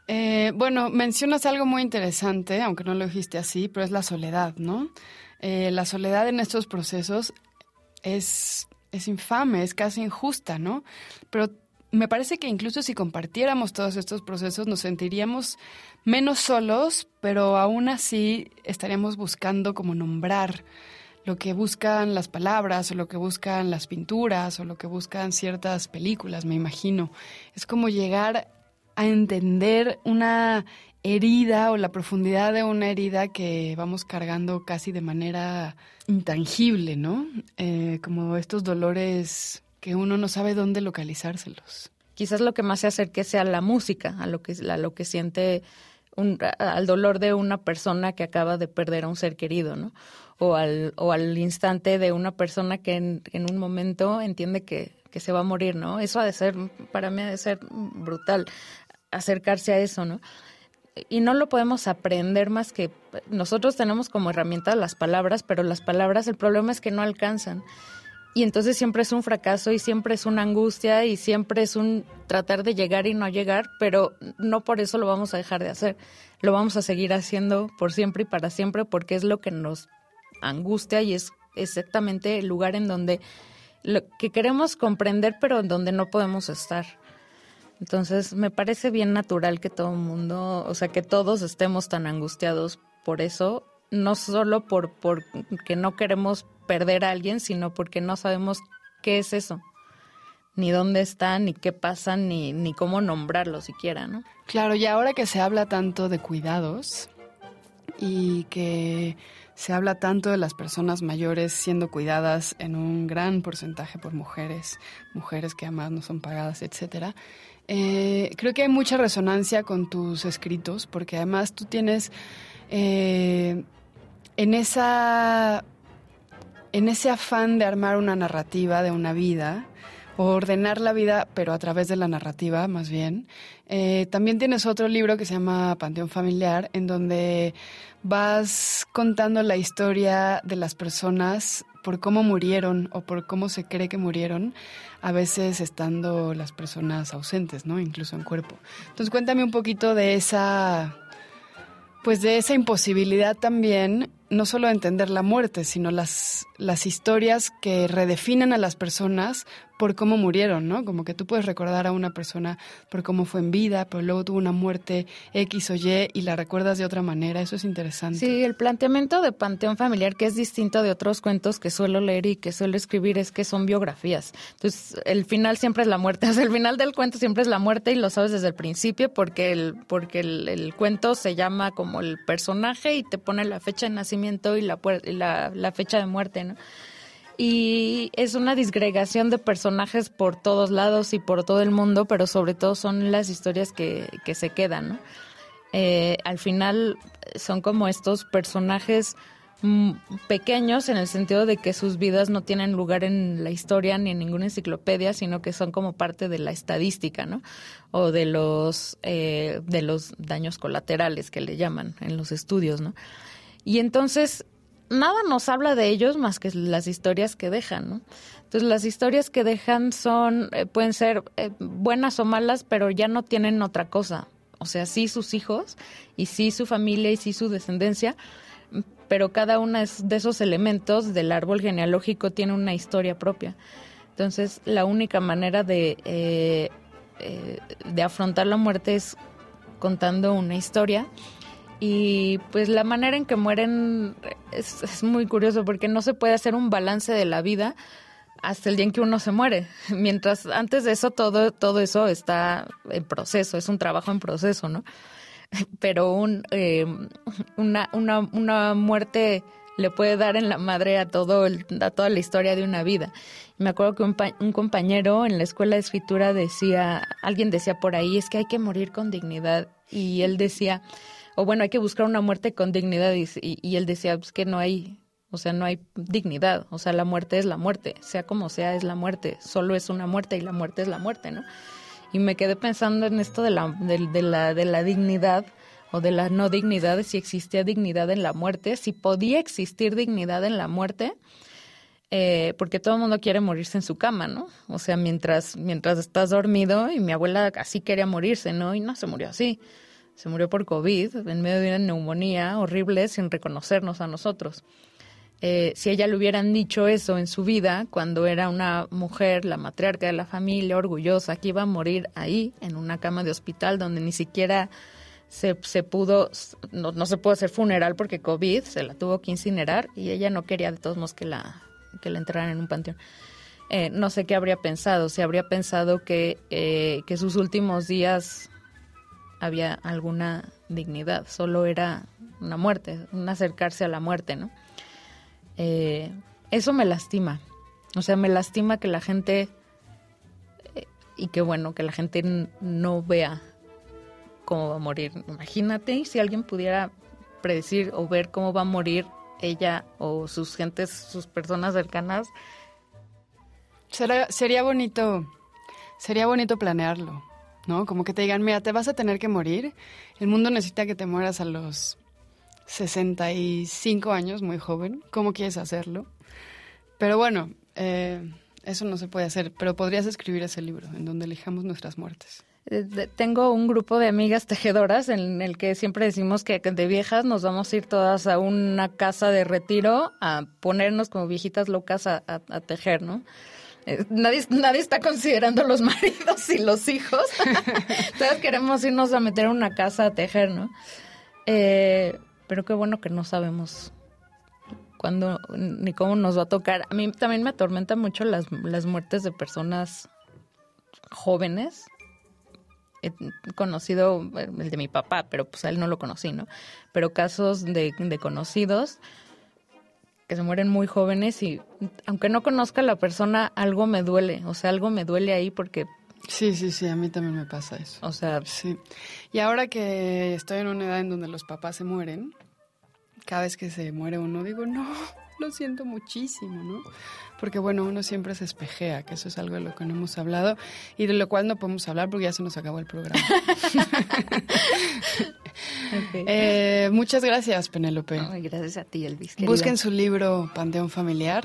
Eh, bueno, mencionas algo muy interesante, aunque no lo dijiste así, pero es la soledad, ¿no? Eh, la soledad en estos procesos es, es infame, es casi injusta, ¿no? Pero me parece que incluso si compartiéramos todos estos procesos nos sentiríamos menos solos, pero aún así estaríamos buscando como nombrar lo que buscan las palabras o lo que buscan las pinturas o lo que buscan ciertas películas, me imagino. Es como llegar a entender una herida o la profundidad de una herida que vamos cargando casi de manera intangible, ¿no? Eh, como estos dolores que uno no sabe dónde localizárselos.
Quizás lo que más se acerque sea la música, a lo que, a lo que siente un, al dolor de una persona que acaba de perder a un ser querido, ¿no? O al, o al instante de una persona que en, un momento entiende que, que se va a morir, ¿no? Eso ha de ser, para mí ha de ser brutal, acercarse a eso, ¿no? Y no lo podemos aprender más que nosotros tenemos como herramienta las palabras, pero las palabras, el problema es que no alcanzan. Y entonces siempre es un fracaso y siempre es una angustia y siempre es un tratar de llegar y no llegar, pero no por eso lo vamos a dejar de hacer. Lo vamos a seguir haciendo por siempre y para siempre porque es lo que nos angustia y es exactamente el lugar en donde lo que queremos comprender, pero en donde no podemos estar. Entonces, me parece bien natural que todo el mundo, o sea, que todos estemos tan angustiados por eso, no solo por, por que no queremos perder a alguien, sino porque no sabemos qué es eso, ni dónde está, ni qué pasa, ni, ni cómo nombrarlo siquiera, ¿no?
Claro, y ahora que se habla tanto de cuidados y que se habla tanto de las personas mayores siendo cuidadas en un gran porcentaje por mujeres, mujeres que además no son pagadas, etcétera. Eh, creo que hay mucha resonancia con tus escritos, porque además tú tienes eh, en esa en ese afán de armar una narrativa de una vida, o ordenar la vida, pero a través de la narrativa, más bien. Eh, también tienes otro libro que se llama Panteón Familiar, en donde vas contando la historia de las personas por cómo murieron o por cómo se cree que murieron, a veces estando las personas ausentes, ¿no? Incluso en cuerpo. Entonces cuéntame un poquito de esa, pues de esa imposibilidad también, no solo de entender la muerte, sino las, las historias que redefinen a las personas por cómo murieron, ¿no? Como que tú puedes recordar a una persona por cómo fue en vida, pero luego tuvo una muerte X o Y y la recuerdas de otra manera. Eso es interesante.
Sí, el planteamiento de Panteón Familiar, que es distinto de otros cuentos que suelo leer y que suelo escribir, es que son biografías. Entonces, el final siempre es la muerte. O sea, el final del cuento siempre es la muerte y lo sabes desde el principio porque el, porque el, cuento se llama como el personaje y te pone la fecha de nacimiento y la, puer- y la, la fecha de muerte, ¿no? Y es una disgregación de personajes por todos lados y por todo el mundo, pero sobre todo son las historias que, que se quedan, ¿no? Eh, al final son como estos personajes mm, pequeños en el sentido de que sus vidas no tienen lugar en la historia ni en ninguna enciclopedia, sino que son como parte de la estadística, ¿no? O de los eh, de los daños colaterales que le llaman en los estudios, ¿no? Y entonces nada nos habla de ellos más que las historias que dejan, ¿no? Entonces las historias que dejan son, eh, pueden ser eh, buenas o malas, pero ya no tienen otra cosa. O sea, sí sus hijos, y sí su familia, y sí su descendencia, pero cada uno de esos elementos del árbol genealógico tiene una historia propia. Entonces, la única manera de, eh, eh, de afrontar la muerte es contando una historia y pues la manera en que mueren es, muy curioso porque no se puede hacer un balance de la vida hasta el día en que uno se muere. Mientras antes de eso todo, todo eso está en proceso, es un trabajo en proceso, ¿no? Pero un, eh, una, una, una muerte le puede dar en la madre a, todo el- a toda la historia de una vida. Me acuerdo que un, un compañero en la escuela de escritura decía, alguien decía por ahí, es que hay que morir con dignidad. Y él decía, o bueno, hay que buscar una muerte con dignidad. Y, él decía, pues que no hay, o sea, no hay dignidad. O sea, la muerte es la muerte, sea como sea, es la muerte. Solo es una muerte y la muerte es la muerte, ¿no? Y me quedé pensando en esto de la, de, de la, de la dignidad o de la no dignidad, si existía dignidad en la muerte, si podía existir dignidad en la muerte, eh, porque todo el mundo quiere morirse en su cama, ¿no? O sea, mientras, mientras estás dormido, y mi abuela así quería morirse, ¿no? Y no se murió así. Se murió por COVID, en medio de una neumonía horrible, sin reconocernos a nosotros. Eh, si ella le hubieran dicho eso en su vida, cuando era una mujer, la matriarca de la familia, orgullosa, que iba a morir ahí, en una cama de hospital, donde ni siquiera se, se pudo, no, no se pudo hacer funeral porque COVID, se la tuvo que incinerar y ella no quería de todos modos que la, que la enterraran en un panteón. Eh, no sé qué habría pensado, si habría pensado que, eh, que sus últimos días había alguna dignidad, solo era una muerte, un acercarse a la muerte, ¿no? Eh, eso me lastima. O sea, me lastima que la gente, eh, y que bueno, que la gente no vea cómo va a morir. Imagínate si alguien pudiera predecir o ver cómo va a morir ella o sus gentes, sus personas cercanas.
Sería bonito, sería bonito planearlo, ¿no? Como que te digan, mira, te vas a tener que morir. El mundo necesita que te mueras a los 65 años, muy joven. ¿Cómo quieres hacerlo? Pero bueno, eh, eso no se puede hacer. Pero podrías escribir ese libro en donde elijamos nuestras muertes.
Eh, Tengo un grupo de amigas tejedoras en el que siempre decimos que de viejas nos vamos a ir todas a una casa de retiro a ponernos como viejitas locas a- a tejer, ¿no? Eh, Nadie, nadie está considerando los maridos y los hijos. Todas queremos irnos a meter a una casa a tejer, ¿no? Eh, pero qué bueno que no sabemos cuándo ni cómo nos va a tocar. A mí también me atormenta mucho las, las muertes de personas jóvenes. He conocido el de mi papá, pero pues a él no lo conocí, ¿no? Pero casos de, de conocidos que se mueren muy jóvenes y aunque no conozca a la persona, algo me duele, o sea, algo me duele ahí porque...
Sí, sí, sí, a mí también me pasa eso.
O sea...
Sí. Y ahora que estoy en una edad en donde los papás se mueren, cada vez que se muere uno digo, no, lo siento muchísimo, ¿no? Porque bueno, uno siempre se espejea, que eso es algo de lo que no hemos hablado y de lo cual no podemos hablar porque ya se nos acabó el programa. Eh, muchas gracias, Penélope.
gracias a ti, Elvis. querida.
Busquen su libro Panteón Familiar.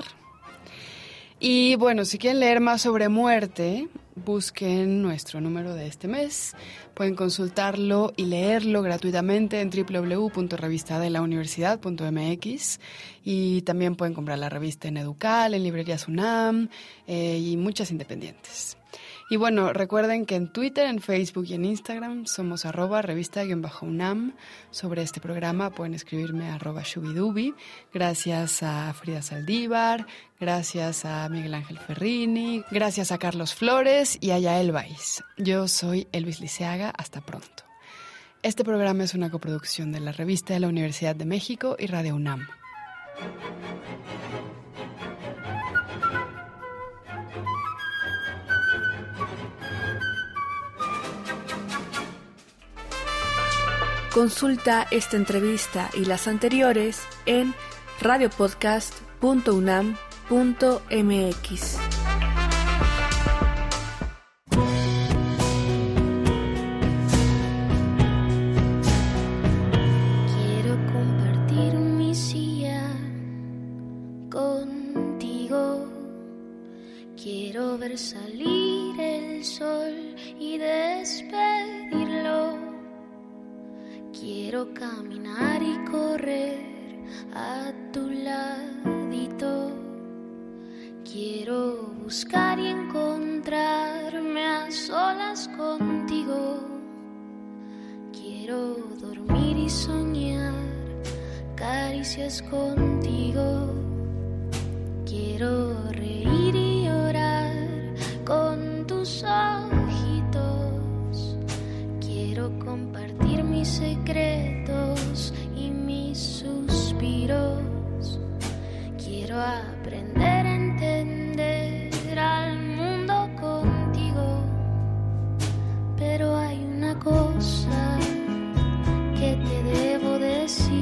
Y bueno, si quieren leer más sobre muerte, busquen nuestro número de este mes. Pueden consultarlo y leerlo gratuitamente en www.revistadelauniversidad.mx y también pueden comprar la revista en Educal, en librerías UNAM eh, y muchas independientes. Y bueno, recuerden que en Twitter, en Facebook y en Instagram somos arroba revista-unam. Sobre este programa pueden escribirme arroba shubidubi. Gracias a Frida Saldívar, gracias a Miguel Ángel Ferrini, gracias a Carlos Flores y a Yael Baiz. Yo soy Elvis Liceaga, hasta pronto. Este programa es una coproducción de la revista de la Universidad de México y Radio UNAM.
Consulta esta entrevista y las anteriores en radiopodcast.unam.mx.
Quiero compartir mi silla contigo. Quiero ver salir el sol y despedirlo. Quiero caminar y correr a tu ladito. Quiero buscar y encontrarme a solas contigo. Quiero dormir y soñar caricias contigo. Quiero reír y llorar con tus ojitos. Quiero compartir mis secretos y mis suspiros. Quiero aprender a entender al mundo contigo. Pero hay una cosa que te debo decir.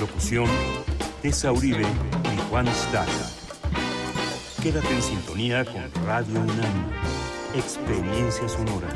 Locución, Tessa Uribe y Juan Staca. Quédate en sintonía con Radio UNAM. Experiencia sonora.